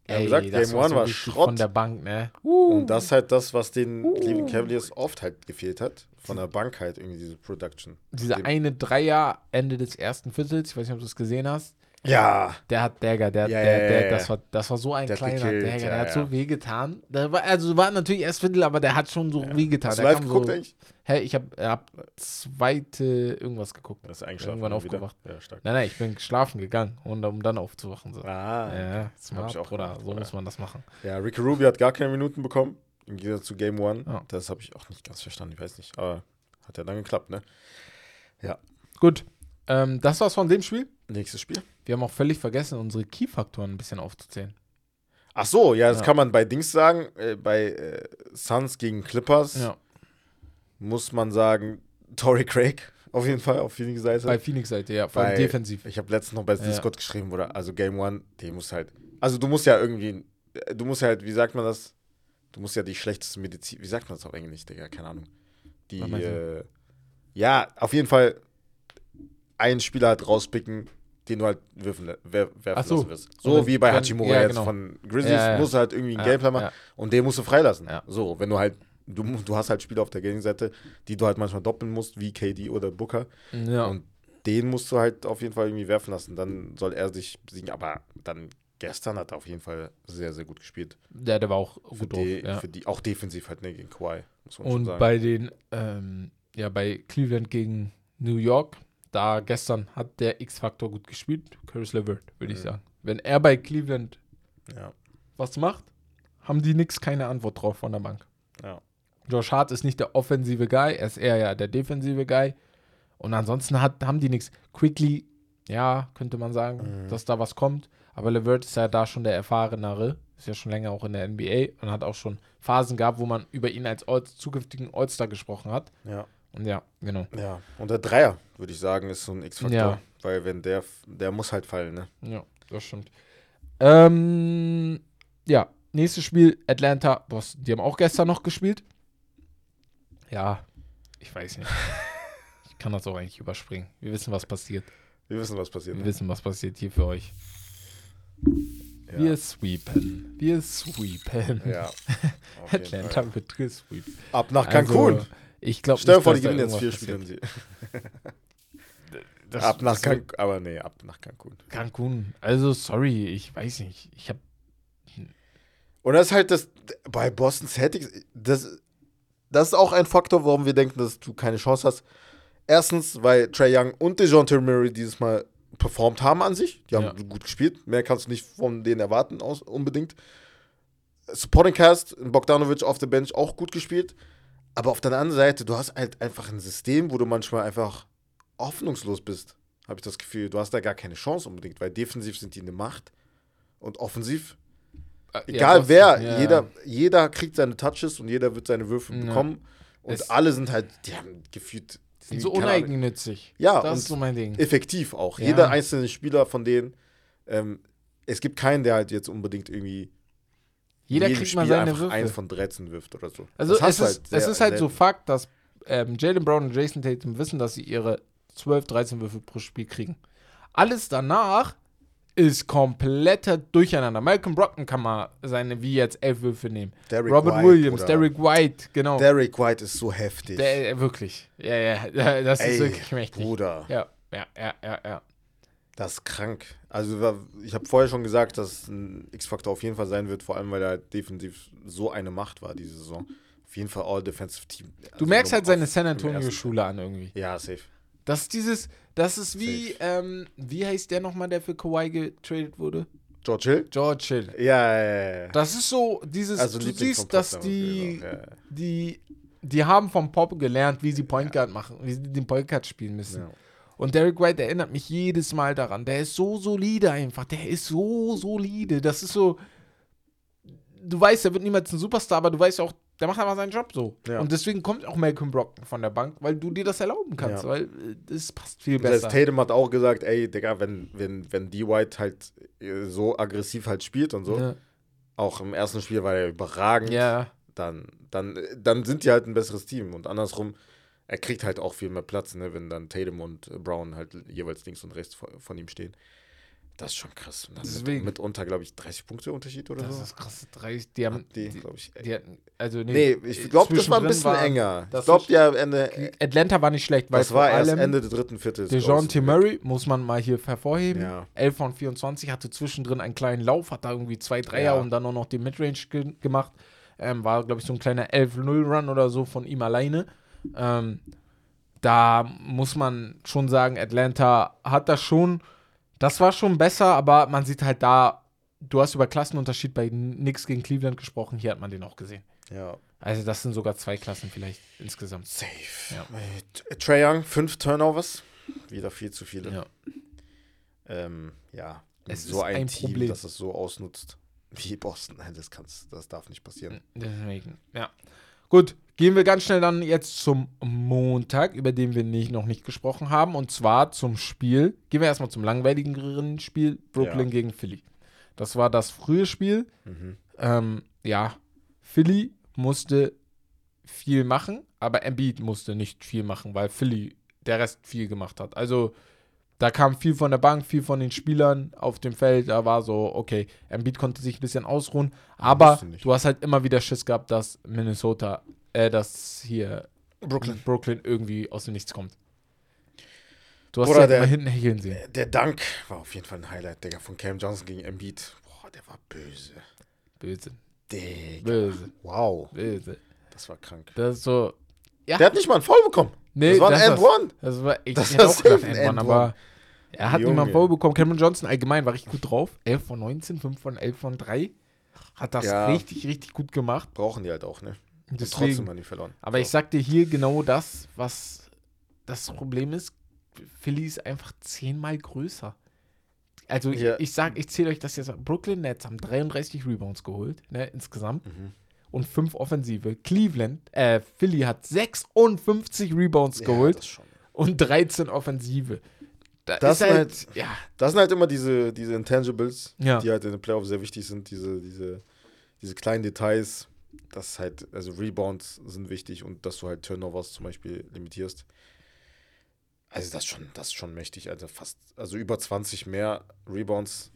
Ja, gesagt, Game One war, war Schrott. Von der Bank, ne? Uh. Und das ist halt das, was den uh. Cleveland Cavaliers oft halt gefehlt hat. Von der Bank halt irgendwie diese Production. Diese eine Dreier Ende des ersten Viertels, ich weiß nicht, ob du es gesehen hast. Ja. Der hat Dagger, der, ja, der, der, das, war, das war so ein der kleiner gekillt, Dagger, der hat so wehgetan. Der war, also war natürlich erst Viertel, aber der hat schon so ja. wehgetan. Hast du live geguckt so, eigentlich? Hä, ich habe hab zweite irgendwas geguckt. Das ist eigentlich Irgendwann aufgewacht. Ja, stark. Nein, nein, ich bin schlafen gegangen, und, um dann aufzuwachen. So. Ah. Ja, smart, auch Bruder, so muss man das machen. Ja, Ricky Ruby hat gar keine Minuten bekommen, im Gegensatz zu Game One. Oh. Das habe ich auch nicht ganz verstanden, ich weiß nicht. Aber hat ja dann geklappt, ne? Ja. Gut, ähm, das war's von dem Spiel. Nächstes Spiel. Wir haben auch völlig vergessen, unsere Key-Faktoren ein bisschen aufzuzählen. Ach so, ja, das ja. kann man bei Dings sagen. Äh, bei äh, Suns gegen Clippers ja. muss man sagen, Tory Craig auf jeden Fall auf Phoenix Seite. Bei Phoenix Seite, ja, vor allem defensiv. Ich habe letztens noch bei ja. Discord geschrieben, oder also Game One, die muss halt, also du musst ja irgendwie, du musst halt, wie sagt man das? Du musst ja die schlechteste Medizin, wie sagt man das auf Englisch, Digga, keine Ahnung. Die, äh, ja, auf jeden Fall einen Spieler halt rauspicken, den du halt werfen, werfen so. lassen wirst. So wie bei Hachimura ja, jetzt genau. von Grizzlies, ja, ja. musst du halt irgendwie einen Gameplay machen und den musst du freilassen. So, wenn du halt, du, du hast halt Spieler auf der Gegenseite, die du halt manchmal doppeln musst, wie KD oder Booker. Und den musst du halt auf jeden Fall irgendwie werfen lassen. Dann soll er sich besiegen. Aber dann gestern hat er auf jeden Fall sehr, sehr gut gespielt. Ja, der war auch gut für die, drauf, für die, auch defensiv halt ne, gegen Kawhi, muss man Und schon sagen. bei den, ähm, ja, bei Cleveland gegen New York da gestern hat der X-Faktor gut gespielt. Caris LeVert, würde mhm. ich sagen. Wenn er bei Cleveland ja. was macht, haben die nix, keine Antwort drauf von der Bank. Ja. Josh Hart ist nicht der offensive Guy, er ist eher ja der defensive Guy. Und ansonsten hat, haben die nichts. Quickly, ja, könnte man sagen, mhm. dass da was kommt. Aber LeVert ist ja da schon der erfahrenere. Ist ja schon länger auch in der NBA und hat auch schon Phasen gehabt, wo man über ihn als All zukünftigen All-Star gesprochen hat. Ja. Ja, genau. Ja, und der Dreier, würde ich sagen, ist so ein X-Faktor. Ja. Weil wenn der, der muss halt fallen, ne? Ja, das stimmt. Ähm, ja, nächstes Spiel, Atlanta, Boston. Die haben auch gestern noch gespielt. Ja, ich weiß nicht. ich kann das auch eigentlich überspringen. Wir wissen, was passiert. Wir wissen, was passiert. Wir ne? wissen, was passiert hier für euch. Ja. Wir sweepen. Wir sweepen. Ja. Atlanta wird gesweept. Ab nach Cancun. Also, ich glaube Stell dir vor, die gewinnen jetzt vier Spiele. ab nach Cancun. Aber nee, ab nach Cancun. Cancun. Also, sorry, ich weiß nicht. Ich habe. Und das ist halt das. Bei Boston Celtics. Das, das ist auch ein Faktor, warum wir denken, dass du keine Chance hast. Erstens, weil Trey Young und DeJounte Murray dieses Mal performt haben an sich. Die haben ja. gut gespielt. Mehr kannst du nicht von denen erwarten, aus, unbedingt. Supporting Cast, Bogdanovic auf der Bench auch gut gespielt. Aber auf der anderen Seite, du hast halt einfach ein System, wo du manchmal einfach hoffnungslos bist, habe ich das Gefühl. Du hast da gar keine Chance unbedingt, weil defensiv sind die eine Macht und offensiv. Äh, egal ja, wer, ja. jeder, jeder kriegt seine Touches und jeder wird seine Würfe bekommen. Und es alle sind halt, die haben gefühlt sind so uneigennützig. Ja, das ist so mein Ding. Effektiv auch. Ja. Jeder einzelne Spieler von denen, ähm, es gibt keinen, der halt jetzt unbedingt irgendwie jeder kriegt Spiel mal seine Würfe. eins von 13 wirft oder so. Also es ist, halt es ist halt so Fakt, dass ähm, Jalen Brown und Jason Tatum wissen, dass sie ihre 12, 13 Würfe pro Spiel kriegen. Alles danach ist kompletter Durcheinander. Malcolm Brocken kann mal seine wie jetzt elf Würfe nehmen. Derek Robert White, Williams, oder? Derek White, genau. Derek White ist so heftig. Der, äh, wirklich. Ja, ja, das Ey, ist wirklich mächtig. Bruder. Ja, ja, ja, ja, ja. Das ist krank. Also ich habe vorher schon gesagt, dass ein X-Faktor auf jeden Fall sein wird, vor allem weil er defensiv so eine Macht war diese Saison. Auf jeden Fall All-Defensive Team. Also du merkst halt seine San Antonio-Schule an irgendwie. Ja, safe. Das ist dieses, das ist wie, ähm, wie heißt der nochmal, der für Kawhi getradet wurde? George Hill? George Hill. Ja, ja, ja. Das ist so, dieses, also du siehst, dass die, ja, ja. die, die haben vom Pop gelernt, wie sie Point Guard machen, wie sie den Point Guard spielen müssen. Ja. Und Derek White erinnert mich jedes Mal daran. Der ist so solide einfach. Der ist so solide. Das ist so. Du weißt, er wird niemals ein Superstar, aber du weißt auch, der macht einfach seinen Job so. Ja. Und deswegen kommt auch Malcolm Brockton von der Bank, weil du dir das erlauben kannst, ja. weil es äh, passt viel besser. Das Tatum hat auch gesagt, ey, Digga, wenn, wenn, wenn D. White halt äh, so aggressiv halt spielt und so, ja. auch im ersten Spiel war er überragend, ja. dann, dann, dann sind die halt ein besseres Team. Und andersrum, er kriegt halt auch viel mehr Platz, ne, wenn dann Tatum und Brown halt jeweils links und rechts von ihm stehen. Das ist schon krass. Und Deswegen. Mit, mitunter, glaube ich, 30 Punkte Unterschied oder das so. Das ist krass. 30, die haben, die, glaube ich. Die hatten, also nee, nee ich glaube, das war ein bisschen war, enger. Ich glaube, ja, Ende. Atlanta war nicht schlecht, weil das war erst Ende des dritten Viertels. DeJounte Murray, muss man mal hier hervorheben. Ja. 11 von 24, hatte zwischendrin einen kleinen Lauf, hat da irgendwie zwei Dreier ja. und dann auch noch die Midrange ge gemacht. Ähm, war, glaube ich, so ein kleiner 11-0-Run oder so von ihm alleine. Ähm, da muss man schon sagen, Atlanta hat das schon, das war schon besser, aber man sieht halt da, du hast über Klassenunterschied bei Knicks gegen Cleveland gesprochen, hier hat man den auch gesehen. Ja. Also das sind sogar zwei Klassen vielleicht insgesamt. Safe. Ja. Trae Young, fünf Turnovers. Wieder viel zu viele. Ja. Ähm, ja. Es so ein, ein Team, Problem. das es so ausnutzt wie Boston. Das, kann's, das darf nicht passieren. Deswegen, ja. Gut, gehen wir ganz schnell dann jetzt zum Montag, über den wir nicht, noch nicht gesprochen haben. Und zwar zum Spiel. Gehen wir erstmal zum langweiligeren Spiel: Brooklyn ja. gegen Philly. Das war das frühe Spiel. Mhm. Ähm, ja, Philly musste viel machen, aber Embiid musste nicht viel machen, weil Philly der Rest viel gemacht hat. Also da kam viel von der Bank, viel von den Spielern auf dem Feld. Da war so, okay, Embiid konnte sich ein bisschen ausruhen. Aber du hast halt immer wieder Schiss gehabt, dass Minnesota, äh, dass hier Brooklyn, Brooklyn irgendwie aus dem Nichts kommt. Du hast Oder ja der, immer hinten hecheln sehen. Der Dank war auf jeden Fall ein Highlight, Digga, von Cam Johnson gegen Embiid. Boah, der war böse. Böse. Digga. Böse. Wow. Böse. Das war krank. Das ist so. Ja. Der hat nicht mal einen Foul bekommen. Nee, das war ein End-One. Das war, ich das hätte auch gedacht End-One, aber er hat mal einen Foul bekommen. Cameron Johnson allgemein war richtig gut drauf. 11 von 19, 5 von 11 von 3. Hat das ja. richtig, richtig gut gemacht. Brauchen die halt auch, ne? Deswegen, trotzdem haben die verloren. Aber ich sag dir hier genau das, was das Problem ist. Philly ist einfach zehnmal größer. Also ja. ich, ich sag, ich zähle euch das jetzt. Brooklyn Nets haben 33 Rebounds geholt, ne, insgesamt. Mhm und 5 Offensive. Cleveland, äh, Philly hat 56 Rebounds ja, geholt und 13 Offensive. Da das, halt, halt, ja. das sind halt immer diese, diese Intangibles, ja. die halt in den Playoffs sehr wichtig sind, diese, diese, diese kleinen Details. das halt, also Rebounds sind wichtig und dass du halt Turnovers zum Beispiel limitierst. Also das ist schon, das ist schon mächtig, also fast, also über 20 mehr Rebounds.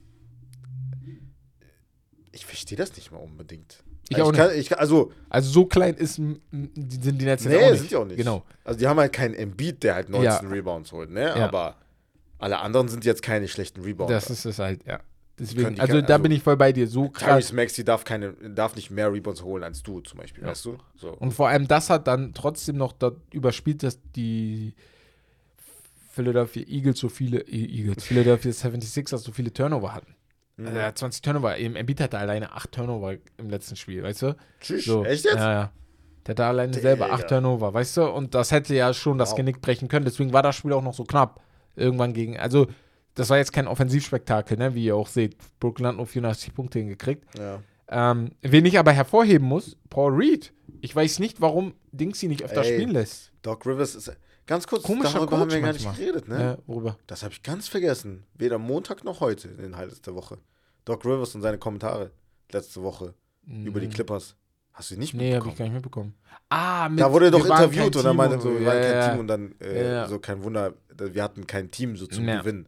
Ich verstehe das nicht mal unbedingt. Ich also auch ich kann, ich also, also so klein ist, sind die Netze nee, auch nicht. sind die auch nicht. Genau. Also die haben halt keinen Embiid, der halt 19 ja. Rebounds holt, ne? Ja. Aber alle anderen sind jetzt keine schlechten Rebounds. Das ist es halt, ja. Deswegen, also da also, bin ich voll bei dir. So krass. Tyrese Maxi darf, keine, darf nicht mehr Rebounds holen als du zum Beispiel, ja. weißt du? So. Und vor allem das hat dann trotzdem noch da überspielt, dass die Philadelphia Eagles so viele, e- Eagles, Philadelphia 76ers so viele Turnover hatten. Mhm. Also er hat 20 Turnover. Embiid hatte alleine 8 Turnover im letzten Spiel, weißt du? Tschüss, so. echt jetzt? Ja, ja. Der hatte alleine Digga. selber 8 Turnover, weißt du? Und das hätte ja schon wow. das Genick brechen können. Deswegen war das Spiel auch noch so knapp. Irgendwann gegen, also das war jetzt kein Offensivspektakel, ne? wie ihr auch seht. Brooklyn hat nur 84 Punkte hingekriegt. Ja. Ähm, wen ich aber hervorheben muss, Paul Reed. Ich weiß nicht, warum Dings ihn nicht öfter Ey, spielen lässt. Doc Rivers ist. Ganz kurz, Komischer darüber Coach haben wir gar nicht geredet, ne? Ja, worüber? Das habe ich ganz vergessen. Weder Montag noch heute in den Highlights der Woche. Doc Rivers und seine Kommentare letzte Woche mhm. über die Clippers. Hast du nicht mitbekommen? Nee, habe ich gar nicht mitbekommen. Ah, mit, Da wurde er doch interviewt und er meinte, so, wir waren ja, kein Team und dann äh, so kein Wunder, wir hatten kein Team so zum Gewinnen.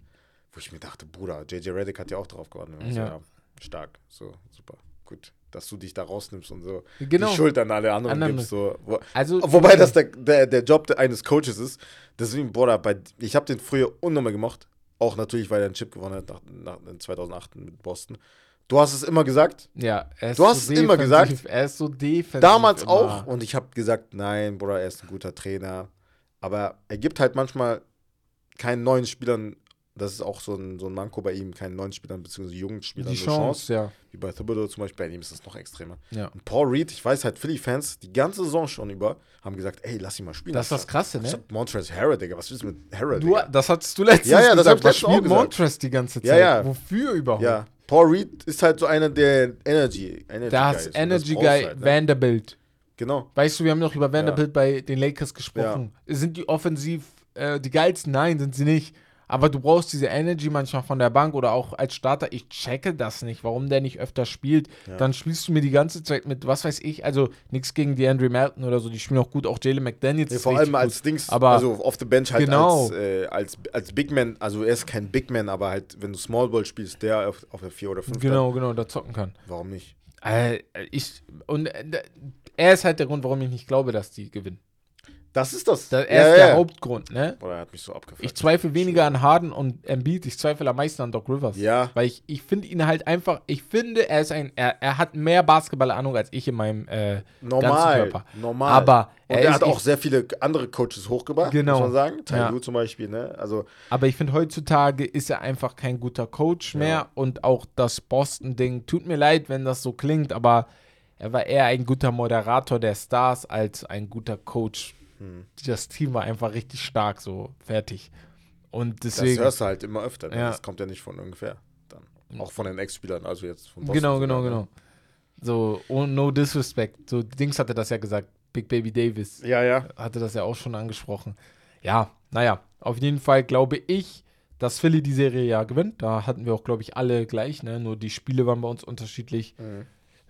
Wo ich mir dachte, Bruder, JJ Reddick hat ja auch drauf gewartet. Ja. Ja, stark, so, super, gut. Dass du dich da rausnimmst und so genau. die Schuld an alle anderen Anderen. gibst. So. Wo, also, wobei das der, der, der Job eines Coaches ist. Deswegen, Bruder, bei, ich habe den früher unnormal gemacht. Auch natürlich, weil er einen Chip gewonnen hat nach, nach 2008 mit Boston. Du hast es immer gesagt. Ja, er ist Du hast so es immer gesagt. Er ist so defensiv. Damals immer. auch. Und ich habe gesagt, nein, Bruder, er ist ein guter Trainer. Aber er gibt halt manchmal keinen neuen Spielern das ist auch so ein, so ein Manko bei ihm, keinen neuen Spielern bzw. jungen Spielern die Chance, Chance, ja. Wie bei Thibodeau zum Beispiel, bei ihm ist das noch extremer. Ja. Und Paul Reed, ich weiß halt, Philly-Fans, die ganze Saison schon über, haben gesagt, ey, lass ihn mal spielen. Das ist das Krasse, ne? Montrezl Harrell, Digga, was willst du mit Harrell, du, Das hattest du letztens ja, ja, das gesagt. Was spielt Montrezl die ganze Zeit? Ja, ja. Wofür überhaupt? Ja. Paul Reed ist halt so einer der Energy, Energy Das Guys. Energy das Guy halt, ne? Vanderbilt. Genau. Weißt du, wir haben noch über Vanderbilt bei den Lakers gesprochen. Sind die offensiv äh, die geilsten? Nein, sind sie nicht. Aber du brauchst diese Energy manchmal von der Bank oder auch als Starter. Ich checke das nicht, warum der nicht öfter spielt. Ja. Dann spielst du mir die ganze Zeit mit, was weiß ich, also nichts gegen die Andrew Melton oder so, die spielen auch gut. Auch Jalen McDaniels. Ja, vor allem als gut. Dings, aber also auf der Bench halt genau. als, äh, als, als Big Man, also er ist kein Big Man, aber halt, wenn du Small Ball spielst, der auf, auf der 4 oder 5. Genau, genau, da zocken kann. Warum nicht? Äh, ich, und äh, er ist halt der Grund, warum ich nicht glaube, dass die gewinnen. Das ist das. das er ja, ist ja, der Hauptgrund, ne? Oder er hat mich so abgefuckt. Ich zweifle weniger an Harden und Embiid, ich zweifle am meisten an Doc Rivers. Ja. Weil ich, ich finde ihn halt einfach, ich finde, er ist ein, er, er hat mehr Basketball-Ahnung als ich in meinem äh, normal, ganzen Körper. Normal. Aber und er, er hat auch sehr viele andere Coaches hochgebracht, genau. muss man sagen. Ty ja. zum Beispiel, ne? Also. Aber ich finde, heutzutage ist er einfach kein guter Coach mehr ja. und auch das Boston-Ding, tut mir leid, wenn das so klingt, aber er war eher ein guter Moderator der Stars als ein guter Coach hm. Das Team war einfach richtig stark, so fertig. Und deswegen. Das hörst du halt immer öfter. Ne? Ja. Das kommt ja nicht von ungefähr. Dann. Auch von den Ex-Spielern, also jetzt von Boston. Genau, genau, genau. So, oh, no disrespect. So, Dings hatte das ja gesagt. Big Baby Davis. Ja, ja. Hatte das ja auch schon angesprochen. Ja, naja, auf jeden Fall glaube ich, dass Philly die Serie ja gewinnt. Da hatten wir auch, glaube ich, alle gleich, ne? Nur die Spiele waren bei uns unterschiedlich. Mhm.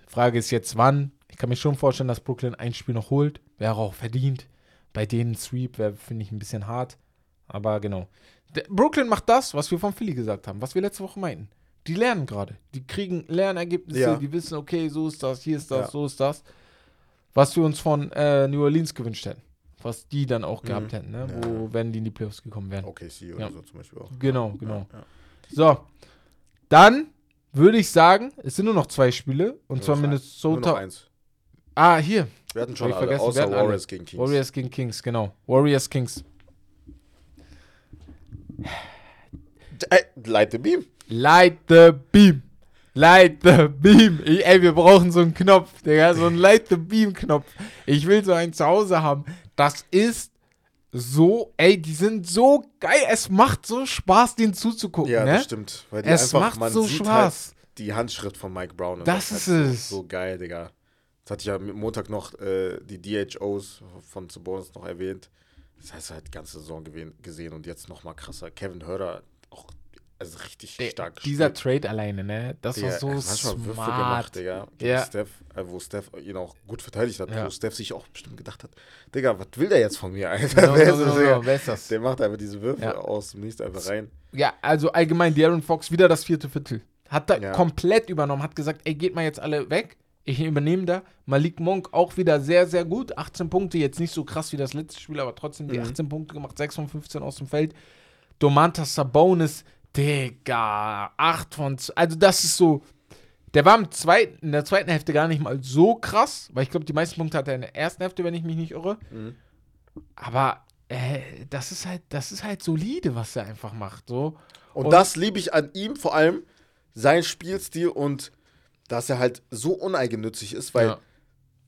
Frage ist jetzt, wann? Ich kann mir schon vorstellen, dass Brooklyn ein Spiel noch holt. Wäre auch verdient. Bei denen Sweep wäre, finde ich, ein bisschen hart. Aber genau. Der Brooklyn macht das, was wir von Philly gesagt haben, was wir letzte Woche meinten. Die lernen gerade. Die kriegen Lernergebnisse, ja. die wissen, okay, so ist das, hier ist das, ja. so ist das. Was wir uns von äh, New Orleans gewünscht hätten. Was die dann auch mhm. gehabt hätten, ne? Ja. Wo, wenn die in die Playoffs gekommen wären. Okay, sie oder so zum Beispiel auch. Genau, genau. So. Dann würde ich sagen, es sind nur noch zwei Spiele. Und zwar Minnesota. Nur noch eins. Ah, hier. Wir hatten schon alle, vergessen. außer Warriors gegen Kings. Warriors gegen Kings, genau. Warriors Kings. light the beam. Light the beam. Light the beam. Ich, ey, wir brauchen so einen Knopf, Digga, so einen Light the beam Knopf. Ich will so einen zu Hause haben. Das ist so, ey, die sind so geil. Es macht so Spaß, denen zuzugucken. Ja, ne? das stimmt. Weil die es einfach, macht so Spaß. Halt die Handschrift von Mike Brown. Das, das, ist halt es. So, so geil, Digga. Das hatte ich ja Montag noch äh, die DHOs von Sabonis noch erwähnt. Das heißt, er hat die ganze Saison gesehen und jetzt noch mal krasser. Kevin Hörder, auch also richtig der, stark gespielt. Dieser Trade alleine, ne? Das der, war so smart. Würfe gemacht, Digga. Ja. Steph, äh, wo Steph ihn auch gut verteidigt hat, ja. wo Steph sich auch bestimmt gedacht hat, Digga, was will der jetzt von mir, Alter? No, wer, no, no, no, wer ist das? Der macht einfach diese Würfe ja. aus dem Nichts einfach rein. Ja, also allgemein, Darren Fox wieder das vierte Viertel. Hat da komplett übernommen, hat gesagt, ey, geht mal jetzt alle weg. Ich übernehme da. Malik Monk auch wieder sehr, sehr gut. 18 Punkte, jetzt nicht so krass wie das letzte Spiel, aber trotzdem die mhm. 18 Punkte gemacht, 6 von 15 aus dem Feld. Domantas Sabonis, Digga, 8 von 2. Also, das ist so. Der war im zweiten, in der zweiten Hälfte gar nicht mal so krass, weil ich glaube, die meisten Punkte hat er in der ersten Hälfte, wenn ich mich nicht irre. Mhm. Aber äh, das ist halt, das ist halt solide, was er einfach macht. So. Und, und das liebe ich an ihm, vor allem sein Spielstil und dass er halt so uneigennützig ist, weil ja.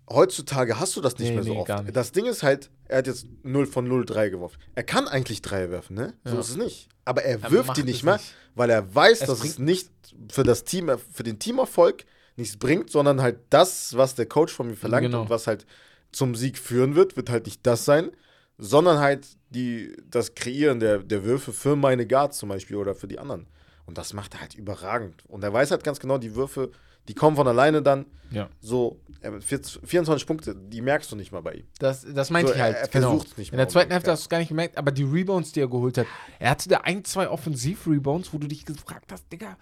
heutzutage hast du das nicht nee, mehr so nee, oft. Das Ding ist halt, er hat jetzt 0 von 0 3 geworfen. Er kann eigentlich 3 werfen, ne? Ja. So ist es nicht. Aber er, er wirft die nicht mehr, nicht. weil er weiß, es dass es nicht für das Team, für den Teamerfolg nichts bringt, sondern halt das, was der Coach von mir verlangt genau. und was halt zum Sieg führen wird, wird halt nicht das sein, sondern halt die, das Kreieren der, der Würfe für meine Guards zum Beispiel oder für die anderen. Und das macht er halt überragend. Und er weiß halt ganz genau, die Würfe die kommen von alleine dann. Ja. So, 24 Punkte, die merkst du nicht mal bei ihm. Das, das meinte so, ich halt. Er, er versucht es nicht mal. In der zweiten Hälfte ja. hast du es gar nicht gemerkt, aber die Rebounds, die er geholt hat, er hatte da ein, zwei Offensiv-Rebounds, wo du dich gefragt hast, Digga.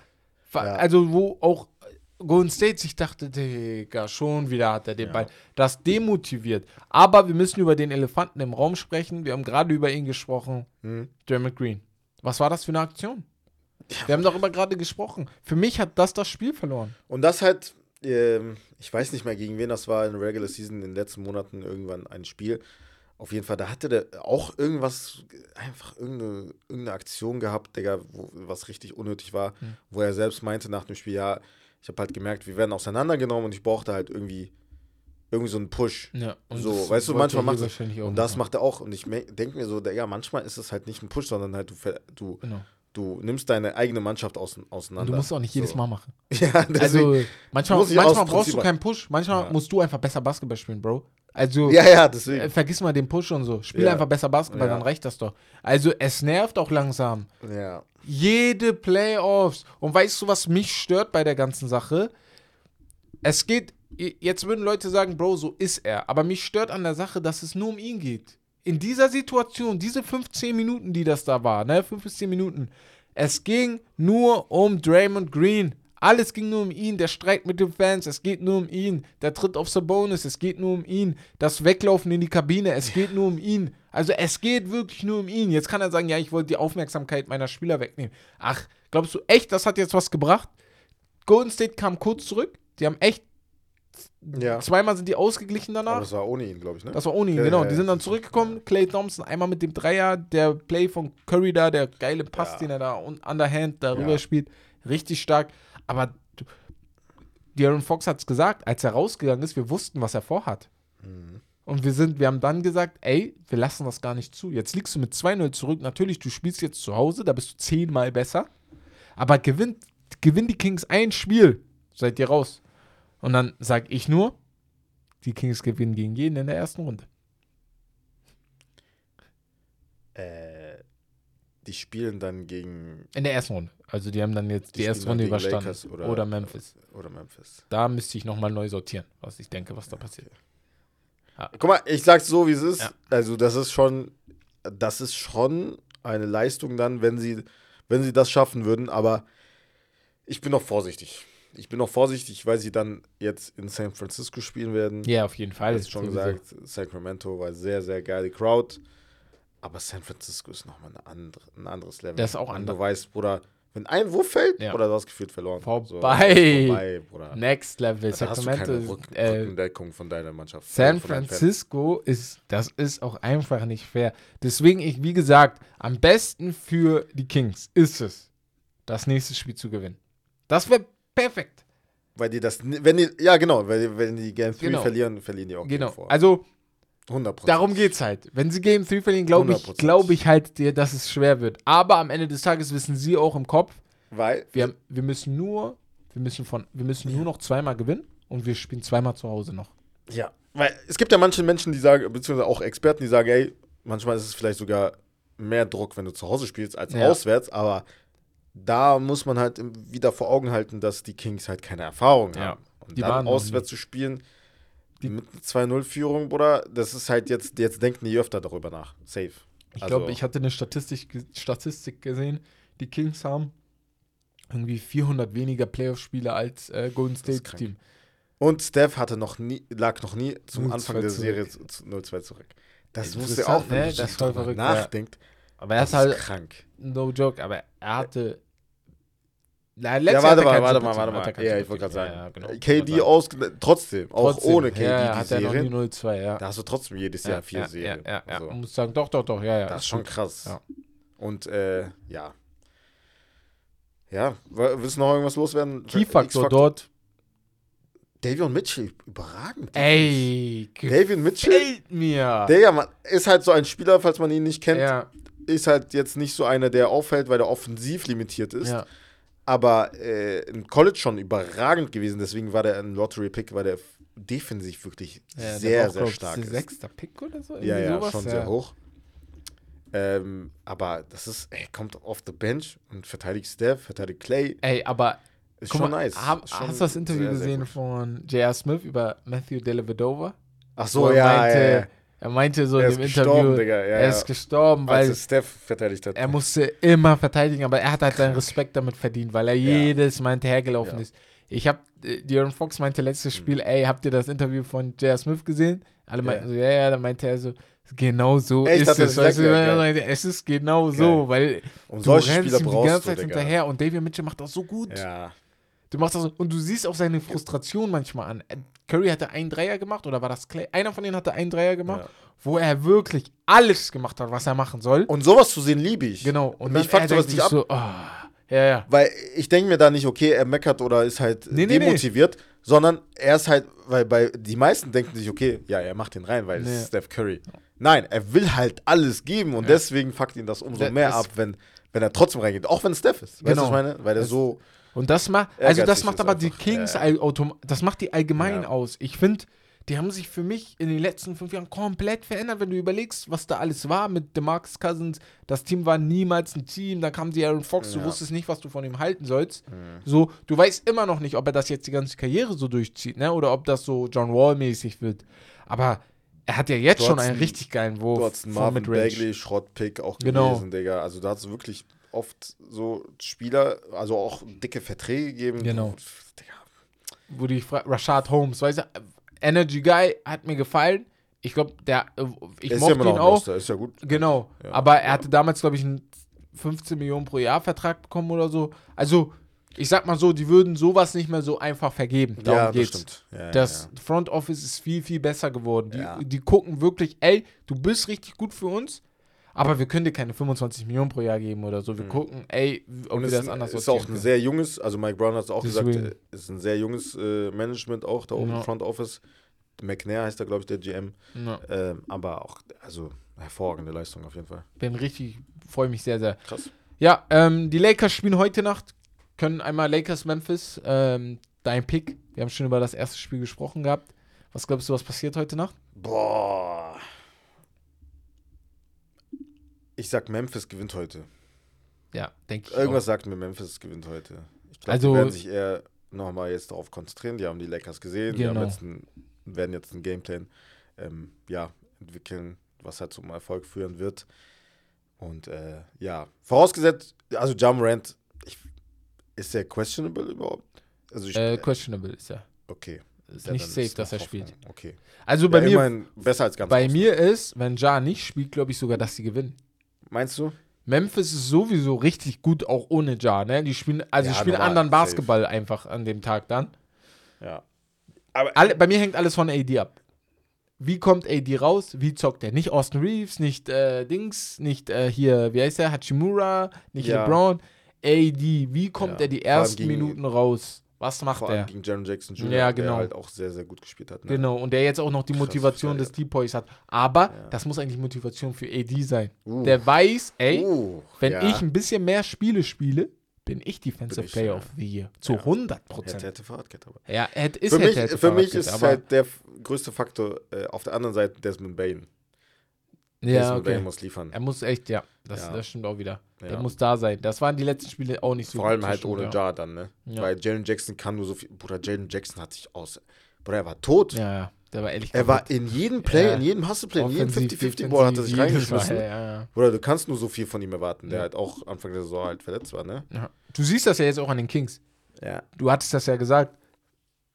Ja. Also, wo auch Golden State sich dachte, Digga, schon wieder hat er den ja. Ball. Das demotiviert. Aber wir müssen über den Elefanten im Raum sprechen. Wir haben gerade über ihn gesprochen. Hm. Dermot Green. Was war das für eine Aktion? Wir haben darüber gerade gesprochen. Für mich hat das das Spiel verloren. Und das hat, äh, ich weiß nicht mehr, gegen wen das war in der Regular Season in den letzten Monaten irgendwann ein Spiel. Auf jeden Fall, da hatte der auch irgendwas, einfach irgendeine, irgendeine Aktion gehabt, Digga, wo, was richtig unnötig war, mhm. wo er selbst meinte nach dem Spiel, ja, ich habe halt gemerkt, wir werden auseinandergenommen und ich brauchte halt irgendwie irgendwie so einen Push. Ja, so, weißt du, manchmal macht er, und das macht er auch und ich denke mir so, Digga, manchmal ist es halt nicht ein Push, sondern halt du, du genau du nimmst deine eigene Mannschaft auseinander. Du musst auch nicht jedes Mal machen. Ja, also manchmal, manchmal brauchst du keinen Push, manchmal ja. musst du einfach besser Basketball spielen, Bro. Also ja, ja, deswegen. Äh, vergiss mal den Push und so. Spiel ja. einfach besser Basketball, dann reicht das doch. Also es nervt auch langsam. Ja. Jede Playoffs. Und weißt du, was mich stört bei der ganzen Sache? Es geht, jetzt würden Leute sagen, Bro, so ist er. Aber mich stört an der Sache, dass es nur um ihn geht in dieser Situation, diese 15 Minuten, die das da war, ne, 5 bis 10 Minuten, es ging nur um Draymond Green. Alles ging nur um ihn, der Streit mit den Fans, es geht nur um ihn. Der Tritt auf Sabonis, es geht nur um ihn. Das Weglaufen in die Kabine, es geht nur um ihn. Also es geht wirklich nur um ihn. Jetzt kann er sagen, ja, ich wollte die Aufmerksamkeit meiner Spieler wegnehmen. Ach, glaubst du echt, das hat jetzt was gebracht? Golden State kam kurz zurück. Die haben echt ja. Zweimal sind die ausgeglichen danach. Aber das war ohne ihn, glaube ich, ne? Das war ohne ihn, ja, genau. Ja, die sind dann zurückgekommen. Clay Thompson einmal mit dem Dreier, der Play von Curry da, der geile Pass, den er da underhand darüber spielt. Richtig stark. Aber Darren Fox hat es gesagt, als er rausgegangen ist, wir wussten, was er vorhat. Mhm. Und wir sind, wir haben dann gesagt, ey, wir lassen das gar nicht zu. Jetzt liegst du mit 2-0 zurück. Natürlich, du spielst jetzt zu Hause, da bist du zehnmal besser. Aber gewinnt, gewinn die Kings ein Spiel, seid ihr raus. Und dann sage ich nur, die Kings gewinnen gegen jeden in der ersten Runde. Äh, die spielen dann gegen. In der ersten Runde. Also die haben dann jetzt die, die erste Runde überstanden. Oder, oder, Memphis. Oder Memphis. Da müsste ich nochmal neu sortieren, was ich denke, was da passiert. Ja. Guck mal, ich sag's so, wie es ist. Ja. Also, das ist schon, das ist schon eine Leistung dann, wenn sie, wenn sie das schaffen würden, aber ich bin noch vorsichtig ich bin noch vorsichtig, weil sie dann jetzt in San Francisco spielen werden. Ja, auf jeden Fall. Ich schon gesagt, Sacramento war sehr, sehr geile Crowd. Aber San Francisco ist nochmal eine andere, ein anderes Level. Das ist auch anders. Du weißt, Bruder, wenn ein Wurf fällt, ja. oder du hast gefühlt verloren. Vorbei. So, vorbei Bruder. Next Level. Da Sacramento hast du keine äh, Rückendeckung von deiner Mannschaft. San Francisco ist, das ist auch einfach nicht fair. Deswegen, ich, wie gesagt, am besten für die Kings ist es, das nächste Spiel zu gewinnen. Das wäre perfekt. Weil die das, wenn die, ja genau, weil wenn die Game 3 genau. verlieren, verlieren die auch Genau, vor. also 100%. darum geht's halt. Wenn sie Game 3 verlieren, glaube ich, glaube ich halt, dass es schwer wird. Aber am Ende des Tages wissen sie auch im Kopf, weil wir, haben, wir müssen nur, wir müssen von, wir müssen nur noch zweimal gewinnen und wir spielen zweimal zu Hause noch. Ja, weil es gibt ja manche Menschen, die sagen, beziehungsweise auch Experten, die sagen, ey, manchmal ist es vielleicht sogar mehr Druck, wenn du zu Hause spielst, als ja. auswärts, aber da muss man halt wieder vor Augen halten, dass die Kings halt keine Erfahrung ja. haben. Und die dann auswärts zu spielen, die mit 2-0-Führung, Bruder, das ist halt jetzt, jetzt denken die öfter darüber nach. Safe. Ich also, glaube, ich hatte eine Statistik, Statistik gesehen, die Kings haben irgendwie 400 weniger Playoff-Spiele als äh, Golden State Team. Und Steph hatte noch nie, lag noch nie zum Anfang der Serie 0-2 zurück. Das wusste auch, wenn ne? das voll verrückt, nachdenkt. Ja. Aber er ist halt krank. No joke, aber er hatte ja, ja, warte mal, warte mal, warte mal. Ja, ich wollte gerade sagen. Ja, genau. KD aus, trotzdem, auch trotzdem. ohne KD ja, die Serie. noch die 0-2, ja. Da hast du trotzdem jedes Jahr vier Serien. Ja, ja, ja. Also. Man muss sagen, doch, doch, doch, ja, ja. Das ist schon krass. Ja. Und, äh, ja. Ja, willst du noch irgendwas loswerden? Key-Faktor dort. Davion Mitchell, überragend. Ey, Davion Mitchell. Mir. Digga, man ist halt so ein Spieler, falls man ihn nicht kennt. Ja. Ist halt jetzt nicht so einer, der auffällt, weil er offensiv limitiert ist. Ja aber äh, im College schon überragend gewesen. Deswegen war der ein Lottery-Pick, weil der defensiv wirklich ja, sehr, sehr stark ist. Sechster Pick oder so? Ja, ja, sowas? schon sehr hoch. Ähm, aber das ist, ey, kommt off the bench und verteidigt Steph, verteidigt Clay. Ey, aber ist schon mal, nice. Hab, schon hast du das Interview sehr, gesehen sehr von J.R. Smith über Matthew Dellavedova? Ach so, ja, meinte, ja, ja. Er meinte so er in dem Interview, Digga, ja, er ist gestorben, weil Als Steph verteidigt hat. er musste immer verteidigen, aber er hat halt seinen Respekt damit verdient, weil er jedes Mal hinterhergelaufen ist. Ich habe, äh, Dion Fox meinte letztes Spiel, mhm. ey, habt ihr das Interview von J.R. Smith gesehen? Alle meinten so, ja, ja, dann meinte er so, genau so Echt, ist es. Weißt du, es ist genau so, weil und du rennst Spieler ihm die ganze Zeit hinterher und David Mitchell macht das so gut. Ja. Du machst das und du siehst auch seine Frustration manchmal an. Curry hatte einen Dreier gemacht oder war das Clay? Einer von denen hatte einen Dreier gemacht, ja. wo er wirklich alles gemacht hat, was er machen soll. Und sowas zu sehen liebe ich. Genau. Und mich fuckt sowas nicht ab. So, oh, ja, ja. Weil ich denke mir da nicht, okay, er meckert oder ist halt nee, demotiviert, nee. sondern er ist halt, weil bei die meisten denken sich, okay, ja, er macht den rein, weil es ist Steph Curry. Nein, er will halt alles geben und ja. deswegen fuckt ihn das umso mehr ab, wenn, wenn er trotzdem reingeht. Auch wenn es Steph ist. Weißt genau. du, was ich meine? Weil er so und das macht, also das macht aber die Kings, ja. das macht die allgemein ja. aus. Ich finde, die haben sich für mich in den letzten fünf Jahren komplett verändert, wenn du überlegst, was da alles war mit DeMarcus Cousins. Das Team war niemals ein Team. Da kam die Aaron Fox, ja. du wusstest nicht, was du von ihm halten sollst. Mhm. So, du weißt immer noch nicht, ob er das jetzt die ganze Karriere so durchzieht, ne? Oder ob das so John Wall-mäßig wird. Aber er hat ja jetzt schon einen richtig geilen Wurf. Du hast Marvin Bagley, Schrottpick auch genau. gewesen, Digga. Also da hat es wirklich oft so Spieler, also auch dicke Verträge geben. Genau. Wo die Rashad Holmes, weißt du, Energy Guy hat mir gefallen. Ich glaube, der, äh, ich mochte ja ihn auch. Ist ja gut. Genau. Ja. Aber er hatte damals, glaube ich, einen 15 Millionen pro Jahr Vertrag bekommen oder so. Also, ich sag mal so, die würden sowas nicht mehr so einfach vergeben. Darum ja, geht's. Das, stimmt. Ja, das ja. Front Office ist viel, viel besser geworden. Die, die gucken wirklich, ey, du bist richtig gut für uns. Aber wir können dir keine 25 Millionen pro Jahr geben oder so. Wir mhm. gucken, ey, ob und wir das anders ist auch ein sehr junges, also Mike Brown hat es auch Deswegen. gesagt, äh, ist ein sehr junges äh, Management auch da oben ja. im Front Office. McNair heißt da, glaube ich, der GM. Ja. Ähm, aber auch, also hervorragende Leistung auf jeden Fall. Bin richtig, freue mich sehr, sehr. Krass. Ja, ähm, die Lakers spielen heute Nacht, können einmal Lakers Memphis, ähm, dein Pick. Wir haben schon über das erste Spiel gesprochen gehabt. Was glaubst du, was passiert heute Nacht? Boah. Ich sag, Memphis gewinnt heute. Ja, denke ich. Irgendwas auch. sagt mir, Memphis gewinnt heute. Ich glaube, also, die werden sich eher nochmal jetzt darauf konzentrieren. Die haben die Lakers gesehen, genau. die haben jetzt ein, werden jetzt einen Gameplan ähm, ja, entwickeln, was halt zum Erfolg führen wird. Und äh, ja, vorausgesetzt, also Jamorant, ist der questionable überhaupt? Also ich, äh, questionable ist er. Okay. Ist ja, nicht safe, dass er spielt. Okay. Also bei ja, mir, besser als ganz bei mir ist, wenn Ja nicht spielt, glaube ich sogar, dass sie gewinnen. Meinst du? Memphis ist sowieso richtig gut, auch ohne Ja, ne? Die spielen, also ja, spielen anderen Basketball safe. einfach an dem Tag dann. Ja. Aber Alle, bei mir hängt alles von AD ab. Wie kommt AD raus? Wie zockt er? Nicht Austin Reeves, nicht äh, Dings, nicht äh, hier, wie heißt er? Hachimura, nicht ja. LeBron. AD, wie kommt ja. er die ersten Minuten raus? Was macht Vor allem gegen Jaron Jackson Jr., ja, genau. der halt auch sehr, sehr gut gespielt hat. Ne? Genau, und der jetzt auch noch die Motivation des Depoys hat. Aber ja. das muss eigentlich Motivation für AD sein. Uh. Der weiß, ey, uh, wenn ja. ich ein bisschen mehr Spiele spiele, bin ich Defensive ich, Player ja. of the Year. Zu 100 Prozent. Hätte, Fahrradkette, aber. Ja, hätte, ist für mich, hätte, für mich ist halt der größte Faktor äh, auf der anderen Seite Desmond Bain. Ja, okay. Er muss liefern. Er muss echt, ja. Das, ja. das stimmt auch wieder. Ja. Der muss da sein. Das waren die letzten Spiele auch nicht so Vor allem halt ohne ja. Jar dann, ne? Ja. Weil Jalen Jackson kann nur so viel. Bruder, Jalen Jackson hat sich aus. Bruder, er war tot. Ja, ja. Der war ehrlich Er war in jedem Play, in jedem Hustle-Play, in jedem 50-50-Ball hat er sich reingeschmissen. Ja. Bruder, du kannst nur so viel von ihm erwarten, der halt auch Anfang der Saison halt verletzt war, ne? Du siehst das ja jetzt auch an den Kings. Ja. Du hattest das ja gesagt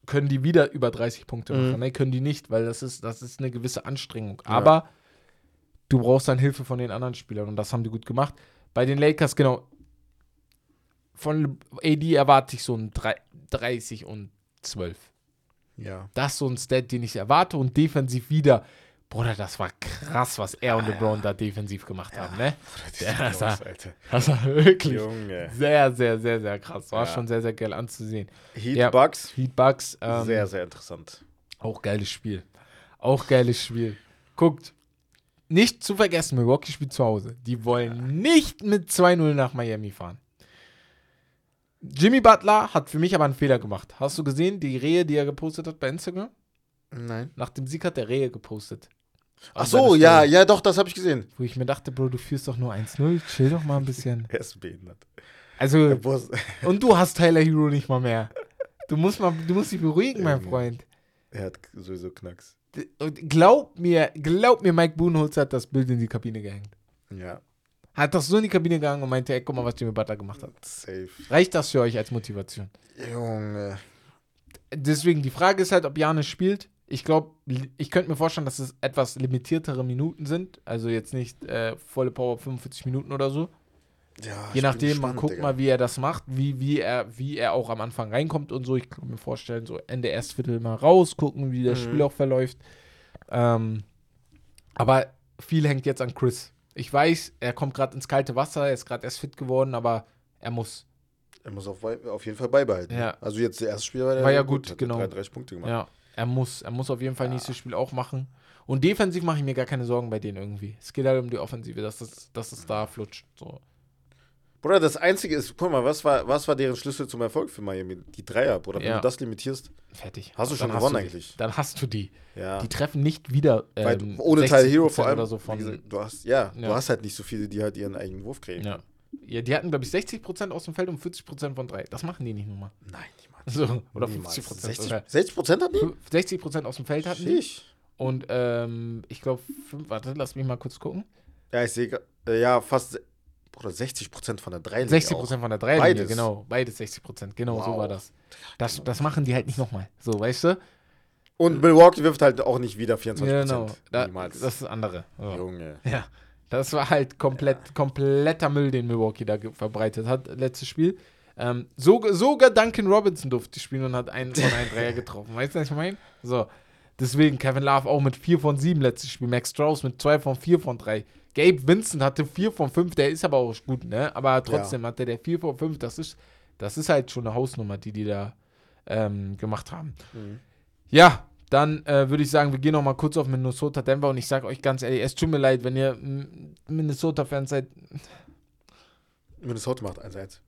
können die wieder über 30 Punkte machen. Mhm. Ne, können die nicht, weil das ist, das ist eine gewisse Anstrengung. Ja. Du brauchst dann Hilfe von den anderen Spielern und das haben die gut gemacht. Bei den Lakers, genau, von AD erwarte ich so ein 30 und 12. Ja. Das ist so ein Stat, den ich erwarte und defensiv wieder Bruder, das war krass, was er und LeBron da defensiv gemacht ja. haben, ne? Ja, das, war, das war wirklich Junge. sehr, sehr, sehr, sehr krass. War ja. schon sehr, sehr geil anzusehen. Heat ja, Bucks. Heat. Ähm, sehr, sehr interessant. Auch geiles Spiel. Auch geiles Spiel. Guckt, nicht zu vergessen, Milwaukee spielt zu Hause. Die wollen nicht mit 2-0 nach Miami fahren. Jimmy Butler hat für mich aber einen Fehler gemacht. Hast du gesehen, die Rehe, die er gepostet hat bei Instagram? Nein. Nach dem Sieg hat der Rehe gepostet. Ach so, ja, ja, doch, das habe ich gesehen. Wo ich mir dachte, Bro, du führst doch nur 1-0, chill doch mal ein bisschen. er ist behindert. Also, und du hast Tyler Hero nicht mal mehr. Du musst, mal, du musst dich beruhigen, mein Freund. Er hat sowieso Knacks. Glaub mir, glaub mir, Mike Boonholz hat das Bild in die Kabine gehängt. Ja. Hat das so in die Kabine gegangen und meinte, ey, guck mal, was Jimmy Butler gemacht hat. Safe. Reicht das für euch als Motivation? Junge. Deswegen, die Frage ist halt, ob Janis spielt ich glaube, ich könnte mir vorstellen, dass es etwas limitiertere Minuten sind. Also jetzt nicht äh, volle Power 45 Minuten oder so. Ja, Je nachdem, man guckt Digga. mal, wie er das macht, wie, wie, er, wie er auch am Anfang reinkommt und so. Ich kann mir vorstellen, so Ende Erstviertel mal rausgucken, wie das mhm. Spiel auch verläuft. Ähm, aber viel hängt jetzt an Chris. Ich weiß, er kommt gerade ins kalte Wasser, er ist gerade erst fit geworden, aber er muss. Er muss auf, auf jeden Fall beibehalten. Ja. Also jetzt der erste Spiel war, war ja gut, gut genau. 33 Punkte gemacht. Ja. Er muss, er muss auf jeden Fall ja. nächstes Spiel auch machen. Und defensiv mache ich mir gar keine Sorgen bei denen irgendwie. Es geht halt um die Offensive, dass es, dass das da flutscht. So. Bruder, das Einzige ist, guck mal, was war, was war deren Schlüssel zum Erfolg für Miami? Die Dreier, Bruder. Wenn ja. du das limitierst, fertig. Hast du schon gewonnen eigentlich. Dann hast du die. Ja. Die treffen nicht wieder. Ähm, ohne Teil Hero vor allem. So von, gesagt, du hast, ja, ja, du hast halt nicht so viele, die halt ihren eigenen Wurf kriegen. Ja. ja die hatten, glaube ich, 60% aus dem Feld und 40% von drei. Das machen die nicht nur mal. Nein, die so, oder 50 Prozent. 60, 60 Prozent hatten die? 60 Prozent aus dem Feld hatten Schisch. die. Und ähm, ich glaube, warte, lass mich mal kurz gucken. Ja, ich sehe, äh, ja, fast oder 60 Prozent von der Dreilinie. 60 Prozent von der Dreilinie, beides. genau. Beides 60 Prozent, genau, wow. so war das. das. Das machen die halt nicht nochmal. So, weißt du? Und Milwaukee wirft halt auch nicht wieder 24% Genau, da, das ist das andere. So. Junge. Ja, das war halt komplett, ja. kompletter Müll, den Milwaukee da verbreitet hat, letztes Spiel. Ähm, so, sogar Duncan Robinson durfte spielen und hat einen von einem Dreier getroffen. Weißt du, was ich meine? So. Deswegen Kevin Love auch mit 4 von 7 letztes Spiel. Max Strauss mit 2 von 4 von 3. Gabe Vincent hatte 4 von 5. Der ist aber auch gut, ne? Aber trotzdem ja. hatte der 4 von 5. Das ist, das ist halt schon eine Hausnummer, die die da ähm, gemacht haben. Mhm. Ja, dann äh, würde ich sagen, wir gehen noch mal kurz auf Minnesota Denver und ich sage euch ganz ehrlich, es tut mir leid, wenn ihr Minnesota-Fans seid. Minnesota macht 1-1.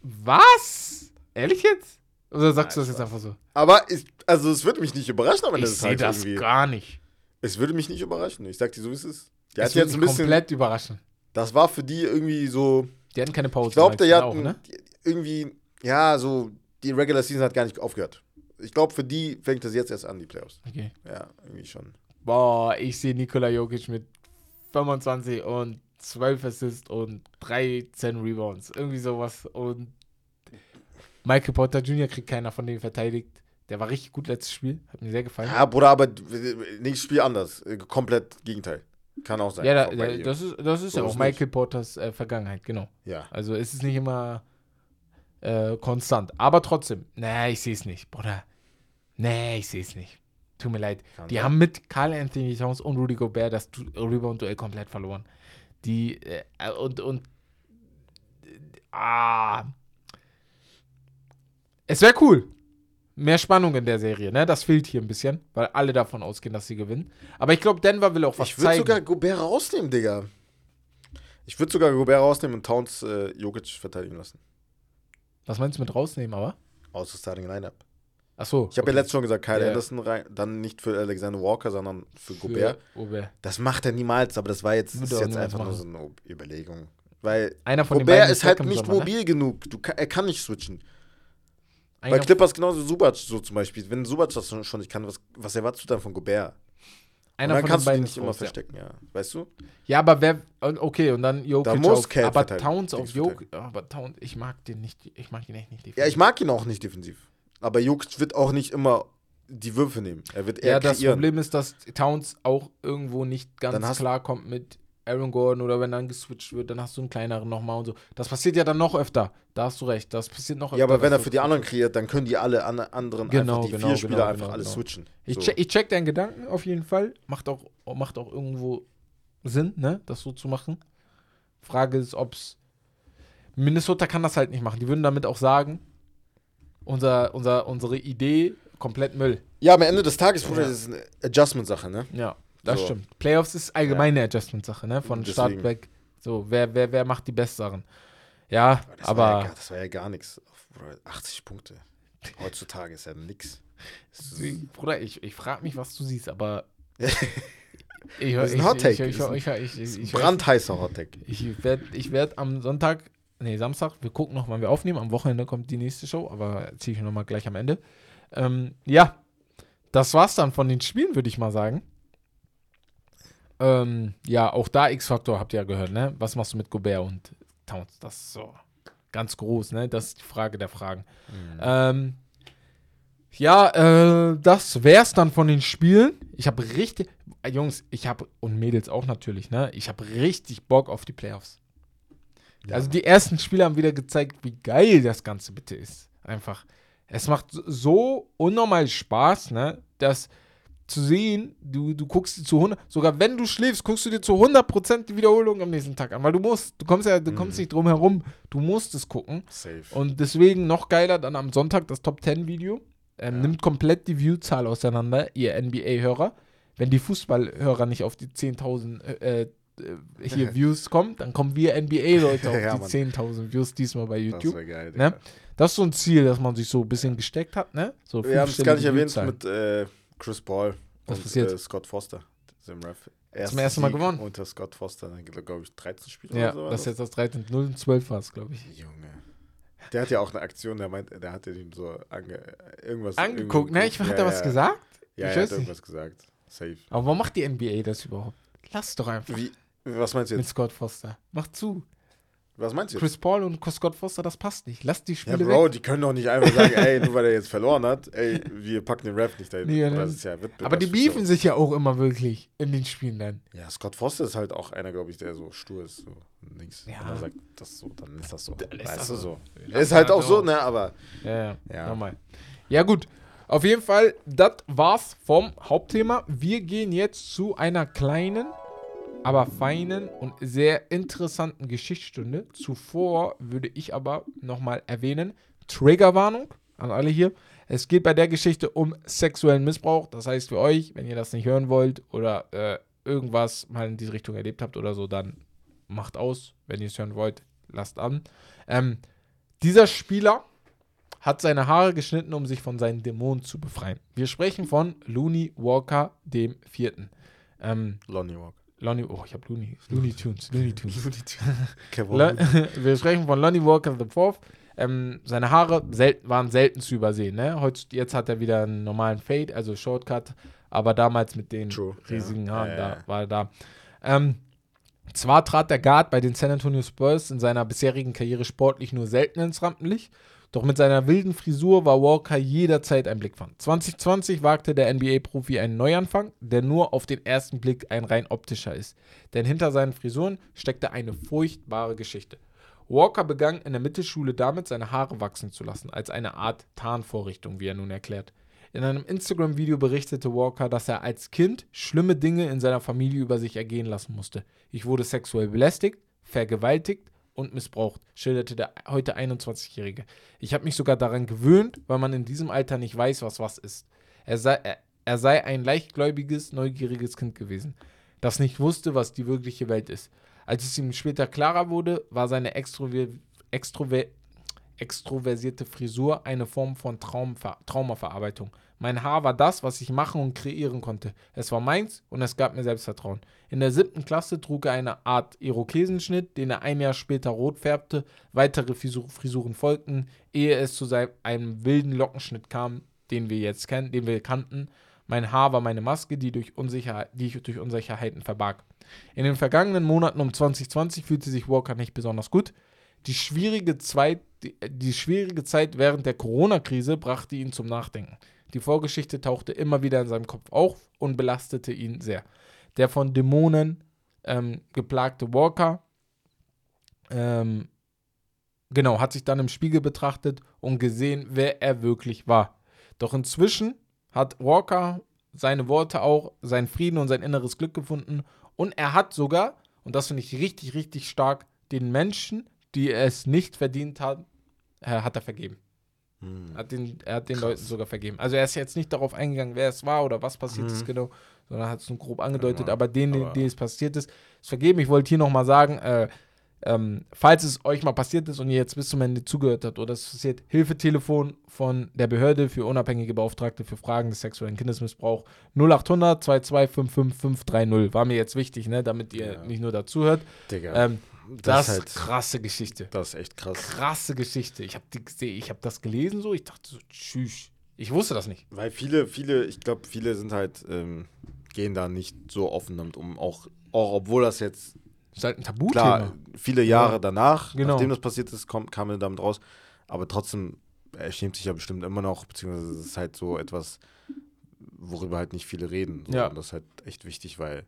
Was? Ehrlich jetzt? Oder sagst Nein, du das jetzt einfach so? Aber, ich, also es würde mich nicht überraschen, aber das ist halt das irgendwie. gar nicht. Es würde mich nicht überraschen. Ich sag dir so, wie es ist. Es hat jetzt ein bisschen. komplett überraschen. Das war für die irgendwie so. Die hatten keine Pause. Ich glaube, der hatten ne? irgendwie, ja, so, die Regular Season hat gar nicht aufgehört. Ich glaube, für die fängt das jetzt erst an, die Playoffs. Okay. Ja, irgendwie schon. Boah, ich sehe Nikola Jokic mit 25 und 12 Assists und 13 Rebounds. Irgendwie sowas. Und Michael Porter Jr. kriegt keiner von denen verteidigt. Der war richtig gut letztes Spiel. Hat mir sehr gefallen. Ja, Bruder, aber nächstes Spiel anders. Komplett Gegenteil. Kann auch sein. Ja, da, da, das ist, das ist ja auch Michael Porters äh, Vergangenheit, genau. Ja. Also es ist nicht immer äh, konstant. Aber trotzdem, nee, ich sehe es nicht, Bruder. Nee, ich sehe es nicht. Tut mir leid. Kann die sein. haben mit Carl Anthony Towns und Rudy Gobert das Rebound-Duell komplett verloren. Die, äh, und, und, ah. Es wäre cool. Mehr Spannung in der Serie, ne? Das fehlt hier ein bisschen, weil alle davon ausgehen, dass sie gewinnen. Aber ich glaube, Denver will auch was ich zeigen. Ich würde sogar Gobert rausnehmen, Digga. Ich würde sogar Gobert rausnehmen und Towns äh, Jokic verteidigen lassen. Was meinst du mit rausnehmen, aber? Aus der Starting Lineup. Achso. Ich habe okay. ja letztes schon gesagt, Kyle ja. Anderson rein, dann nicht für Alexander Walker, sondern für, für Gobert. Gobert. Das macht er niemals, aber das war jetzt, ist jetzt einfach nur so eine Überlegung. Weil Einer von Gobert ist halt nicht Sommer, mobil ne? genug. Du, er kann nicht switchen. Bei Clippers genauso Subac so zum Beispiel. Wenn Subac das schon nicht kann, was, was erwartest du dann von Gobert? Einer und dann von kannst du ihn nicht immer verstecken, ja. Weißt du? Ja, aber wer. Okay, und dann Jokic da muss auf, Aber Towns auf Jokic. Aber Towns, ich mag den nicht. Ich mag ihn echt nicht defensiv. Ja, ich mag ihn auch nicht defensiv. Aber Jokic wird auch nicht immer die Würfe nehmen. Er wird eher Ja, das kreieren. Problem ist, dass Towns auch irgendwo nicht ganz klar kommt mit Aaron Gordon oder wenn dann geswitcht wird, dann hast du einen kleineren nochmal und so. Das passiert ja dann noch öfter. Da hast du recht. Das passiert noch öfter. Ja, aber wenn er für die anderen kreiert, dann können die alle an anderen genau, einfach die genau, vier Spieler genau, einfach genau, alles switchen. Ich, so. check, ich check deinen Gedanken auf jeden Fall. Macht auch, macht auch irgendwo Sinn, ne, das so zu machen. Frage ist, ob es Minnesota kann das halt nicht machen. Die würden damit auch sagen, unser, unser, unsere Idee komplett Müll. Ja, am Ende des Tages, Bruder, ja. das ist eine Adjustment-Sache, ne? Ja, das so. stimmt. Playoffs ist allgemeine ja. Adjustment-Sache, ne? Von Deswegen. Start weg. So, wer, wer, wer macht die besseren? Ja, das aber. War ja, das war ja gar nichts. 80 Punkte. Heutzutage ist ja nix. Bruder, ich, ich frage mich, was du siehst, aber. ich, das ist ein Hottake. Ich, ich, ich, ich, ich, brandheißer Hottake. Ich werde ich werd am Sonntag nee, Samstag, wir gucken noch, wann wir aufnehmen. Am Wochenende kommt die nächste Show, aber ziehe ich nochmal gleich am Ende. Ähm, ja, das war's dann von den Spielen, würde ich mal sagen. Ähm, ja, auch da X-Faktor habt ihr ja gehört, ne? Was machst du mit Gobert und Towns? Das ist so ganz groß, ne? Das ist die Frage der Fragen. Mhm. Ähm, ja, äh, das wär's dann von den Spielen. Ich habe richtig, äh, Jungs, ich habe und Mädels auch natürlich, ne? Ich habe richtig Bock auf die Playoffs. Ja. Also die ersten Spiele haben wieder gezeigt, wie geil das Ganze bitte ist. Einfach. Es macht so unnormal Spaß, ne? Dass zu sehen, du, du guckst dir zu 100, sogar wenn du schläfst, guckst du dir zu 100% die Wiederholung am nächsten Tag an, weil du musst, du kommst ja, du mhm. kommst nicht drum herum, du musst es gucken. Safe. Und deswegen noch geiler dann am Sonntag das Top 10 Video. Ähm, ja. Nimmt komplett die Viewzahl auseinander, ihr NBA-Hörer. Wenn die Fußballhörer nicht auf die 10.000 äh, äh, hier Views kommt, dann kommen wir NBA-Leute auf ja, die 10.000 Views diesmal bei YouTube. Das geil, ne? Das ist so ein Ziel, das man sich so ein bisschen gesteckt hat, ne? So wir haben es gar nicht erwähnt mit äh, Chris Paul Was und passiert? Äh, Scott Foster, dem Ref. Zum ersten Mal gewonnen. Unter Scott Foster, glaube ich, 13 Spiele ja, oder so. das ist jetzt das 13. 0 und 12 war es, glaube ich. Junge. Der hat ja auch eine Aktion, der meint, der hat ihn so ange, irgendwas angeguckt, ne? Ich, hat ja, er was gesagt? Ja, ich er hat irgendwas gesagt. Safe. Aber warum macht die NBA das überhaupt? Lass doch einfach. Wie, was meinst du jetzt? Mit Scott Foster. Mach zu. Was meinst du? Chris Paul und Scott Foster, das passt nicht. Lass die Spiele ja, Bro, weg. die können doch nicht einfach sagen, ey, nur weil er jetzt verloren hat, ey, wir packen den Rap nicht dahin. Nee, das ja aber die beefen sich ja auch immer wirklich in den Spielen dann. Ja, Scott Foster ist halt auch einer, glaube ich, der so stur ist. So links. Ja. Wenn er sagt, das so, dann ist das so. Dann ist das so. so. Ist halt auch so, ne, aber. Ja, ja. ja. Nochmal. Ja, gut. Auf jeden Fall, das war's vom Hauptthema. Wir gehen jetzt zu einer kleinen aber feinen und sehr interessanten Geschichtsstunde. Zuvor würde ich aber nochmal erwähnen, Triggerwarnung an alle hier. Es geht bei der Geschichte um sexuellen Missbrauch. Das heißt für euch, wenn ihr das nicht hören wollt oder äh, irgendwas mal in diese Richtung erlebt habt oder so, dann macht aus. Wenn ihr es hören wollt, lasst an. Ähm, dieser Spieler hat seine Haare geschnitten, um sich von seinen Dämonen zu befreien. Wir sprechen von Looney Walker dem Vierten. Ähm, Lonnie Walker. Lonnie, oh, ich habe Looney, Looney Tunes, Looney Tunes. wir sprechen von Lonnie Walker the Fourth. Ähm, seine Haare selten, waren selten zu übersehen. Ne? Heute, jetzt hat er wieder einen normalen Fade, also Shortcut, aber damals mit den True, riesigen ja. Haaren, ja, da war er da. Ähm, zwar trat der Guard bei den San Antonio Spurs in seiner bisherigen Karriere sportlich nur selten ins Rampenlicht, doch mit seiner wilden Frisur war Walker jederzeit ein Blickfang. 2020 wagte der NBA-Profi einen Neuanfang, der nur auf den ersten Blick ein rein optischer ist. Denn hinter seinen Frisuren steckte eine furchtbare Geschichte. Walker begann in der Mittelschule damit, seine Haare wachsen zu lassen, als eine Art Tarnvorrichtung, wie er nun erklärt. In einem Instagram-Video berichtete Walker, dass er als Kind schlimme Dinge in seiner Familie über sich ergehen lassen musste. Ich wurde sexuell belästigt, vergewaltigt, und missbraucht, schilderte der heute 21-Jährige. Ich habe mich sogar daran gewöhnt, weil man in diesem Alter nicht weiß, was was ist. Er sei, er, er sei ein leichtgläubiges, neugieriges Kind gewesen, das nicht wusste, was die wirkliche Welt ist. Als es ihm später klarer wurde, war seine Extrover Extrover extroversierte Frisur eine Form von Traumver Traumaverarbeitung. Mein Haar war das, was ich machen und kreieren konnte. Es war meins und es gab mir Selbstvertrauen. In der siebten Klasse trug er eine Art Irokesenschnitt, den er ein Jahr später rot färbte. Weitere Frisuren folgten, ehe es zu einem wilden Lockenschnitt kam, den wir jetzt kennen, den wir kannten. Mein Haar war meine Maske, die, durch die ich durch Unsicherheiten verbarg. In den vergangenen Monaten um 2020 fühlte sich Walker nicht besonders gut. Die schwierige, die, die schwierige Zeit während der Corona-Krise brachte ihn zum Nachdenken. Die Vorgeschichte tauchte immer wieder in seinem Kopf auf und belastete ihn sehr. Der von Dämonen ähm, geplagte Walker, ähm, genau, hat sich dann im Spiegel betrachtet und gesehen, wer er wirklich war. Doch inzwischen hat Walker seine Worte auch, seinen Frieden und sein inneres Glück gefunden und er hat sogar, und das finde ich richtig, richtig stark, den Menschen, die es nicht verdient haben, äh, hat er vergeben. Hm. Hat den, er hat den Krass. Leuten sogar vergeben. Also er ist jetzt nicht darauf eingegangen, wer es war oder was passiert hm. ist genau, sondern hat es nur grob angedeutet. Genau. Aber denen, denen es passiert ist, ist vergeben. Ich wollte hier nochmal sagen, äh, ähm, falls es euch mal passiert ist und ihr jetzt bis zum Ende zugehört habt oder es passiert, Hilfetelefon von der Behörde für unabhängige Beauftragte für Fragen des sexuellen Kindesmissbrauchs 0800 2255530. War mir jetzt wichtig, ne, damit ihr ja. nicht nur dazuhört. Digga. Ähm, das, das ist halt, krasse Geschichte. Das ist echt krass. Krasse Geschichte. Ich habe hab das gelesen so, ich dachte so, tschüss. Ich wusste das nicht. Weil viele, viele, ich glaube, viele sind halt, ähm, gehen da nicht so offen damit um. Auch, auch obwohl das jetzt. Das ist halt ein Tabuthema. Klar, viele Jahre ja. danach, genau. nachdem das passiert ist, kam, kam er damit raus. Aber trotzdem, er schämt sich ja bestimmt immer noch, beziehungsweise es ist halt so etwas, worüber halt nicht viele reden. So. Ja. Und das ist halt echt wichtig, weil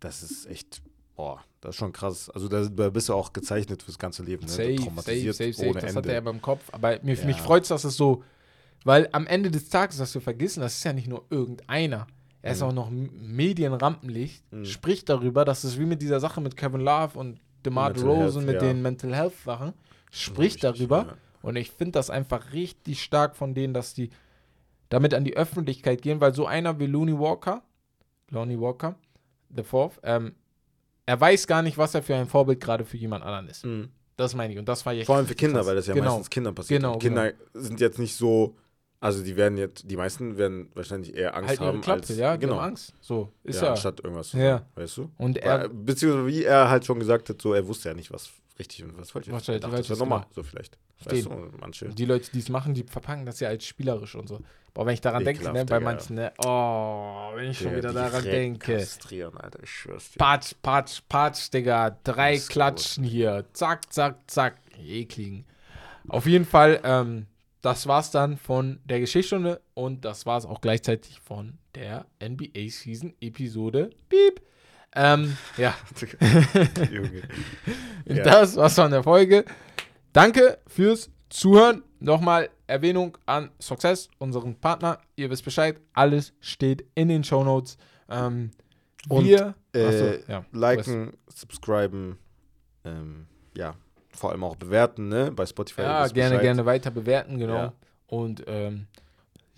das ist echt Boah, das ist schon krass. Also da bist du auch gezeichnet fürs ganze Leben. Ne? Safe, safe, safe, safe. Das Ende. hat er ja beim Kopf. Aber mir, ja. mich freut es, dass es so, weil am Ende des Tages, dass wir vergessen, das ist ja nicht nur irgendeiner. Er ist mhm. auch noch Medienrampenlicht, mhm. spricht darüber, dass es wie mit dieser Sache mit Kevin Love und DeMar Rosen mit ja. den Mental Health Sachen, spricht Richtig, darüber. Ja. Und ich finde das einfach richtig stark von denen, dass die damit an die Öffentlichkeit gehen, weil so einer wie Looney Walker, Lonnie Walker, The Fourth, ähm, er weiß gar nicht, was er für ein Vorbild gerade für jemand anderen ist. Mhm. Das meine ich. Und das war jetzt. Vor allem für Kinder, krass. weil das ja genau. meistens Kindern passiert. Genau, Kinder genau. sind jetzt nicht so. Also die werden jetzt, die meisten werden wahrscheinlich eher Angst halt haben. Klappe, als, ja, genau. Angst. So, ist ja. ja. Anstatt irgendwas zu ja. weißt du? Und er, beziehungsweise wie er halt schon gesagt hat, so er wusste ja nicht, was richtig und was falsch ist. Halt, dachte, das wäre normal, so vielleicht. Weißt du, manche. Die Leute, die es machen, die verpacken das ja als spielerisch und so. Boah, wenn ich daran Ekelhaft, denke, ne, bei manchen, ne, oh, wenn ich schon wieder daran denke. Alter, ich schwör's dir. Patsch, patsch, patsch, Digga. Drei Klatschen gut. hier. Zack, zack, zack. Ekligen. Auf jeden Fall, ähm, das war's dann von der Geschichtsstunde und das war's auch gleichzeitig von der NBA Season Episode. Piep. Ähm, ja. Ja. Das war's von der Folge. Danke fürs Zuhören. Nochmal Erwähnung an Success, unseren Partner. Ihr wisst Bescheid, alles steht in den Show Notes. Ähm, wir äh, achso, ja, liken, subscriben, ähm, ja, vor allem auch bewerten, ne? Bei Spotify. Ja, gerne, Bescheid. gerne weiter bewerten, genau. Ja. Und ähm,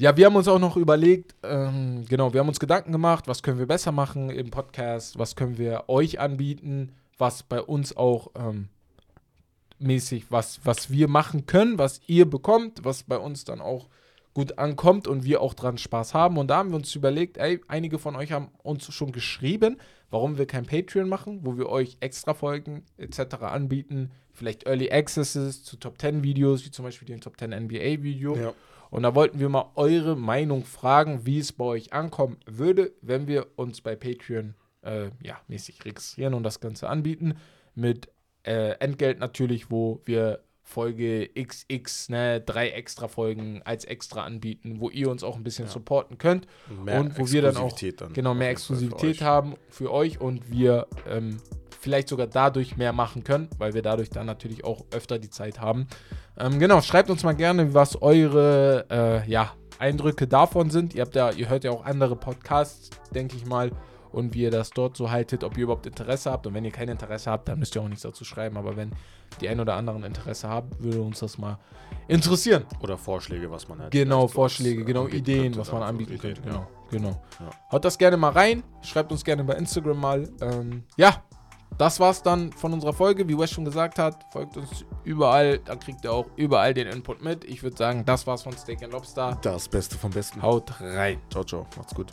ja, wir haben uns auch noch überlegt, ähm, genau, wir haben uns Gedanken gemacht, was können wir besser machen im Podcast, was können wir euch anbieten, was bei uns auch ähm, mäßig, was, was wir machen können, was ihr bekommt, was bei uns dann auch gut ankommt und wir auch dran Spaß haben. Und da haben wir uns überlegt, ey, einige von euch haben uns schon geschrieben, warum wir kein Patreon machen, wo wir euch extra Folgen etc. anbieten, vielleicht Early Accesses zu Top 10 Videos, wie zum Beispiel den Top 10 NBA Video. Ja. Und da wollten wir mal eure Meinung fragen, wie es bei euch ankommen würde, wenn wir uns bei Patreon äh, ja, mäßig registrieren und das Ganze anbieten. Mit äh, Entgelt natürlich, wo wir Folge XX, ne, drei extra Folgen als extra anbieten, wo ihr uns auch ein bisschen ja. supporten könnt mehr und wo wir dann auch dann genau mehr Exklusivität für haben für euch und wir ähm, vielleicht sogar dadurch mehr machen können, weil wir dadurch dann natürlich auch öfter die Zeit haben. Ähm, genau, schreibt uns mal gerne, was eure äh, ja, Eindrücke davon sind. Ihr habt ja, ihr hört ja auch andere Podcasts, denke ich mal und wie ihr das dort so haltet, ob ihr überhaupt Interesse habt. Und wenn ihr kein Interesse habt, dann müsst ihr auch nichts dazu schreiben. Aber wenn die ein oder anderen Interesse haben, würde uns das mal interessieren. Oder Vorschläge, was man halt. Genau, Vorschläge, genau, Ideen, was man anbieten könnte. Genau, genau. Ja. Haut das gerne mal rein. Schreibt uns gerne bei Instagram mal. Ähm, ja, das war's dann von unserer Folge. Wie Wes schon gesagt hat, folgt uns überall. Da kriegt ihr auch überall den Input mit. Ich würde sagen, das war's von Steak Lobster. Das Beste vom Besten. Haut rein. Ciao, ciao. Macht's gut.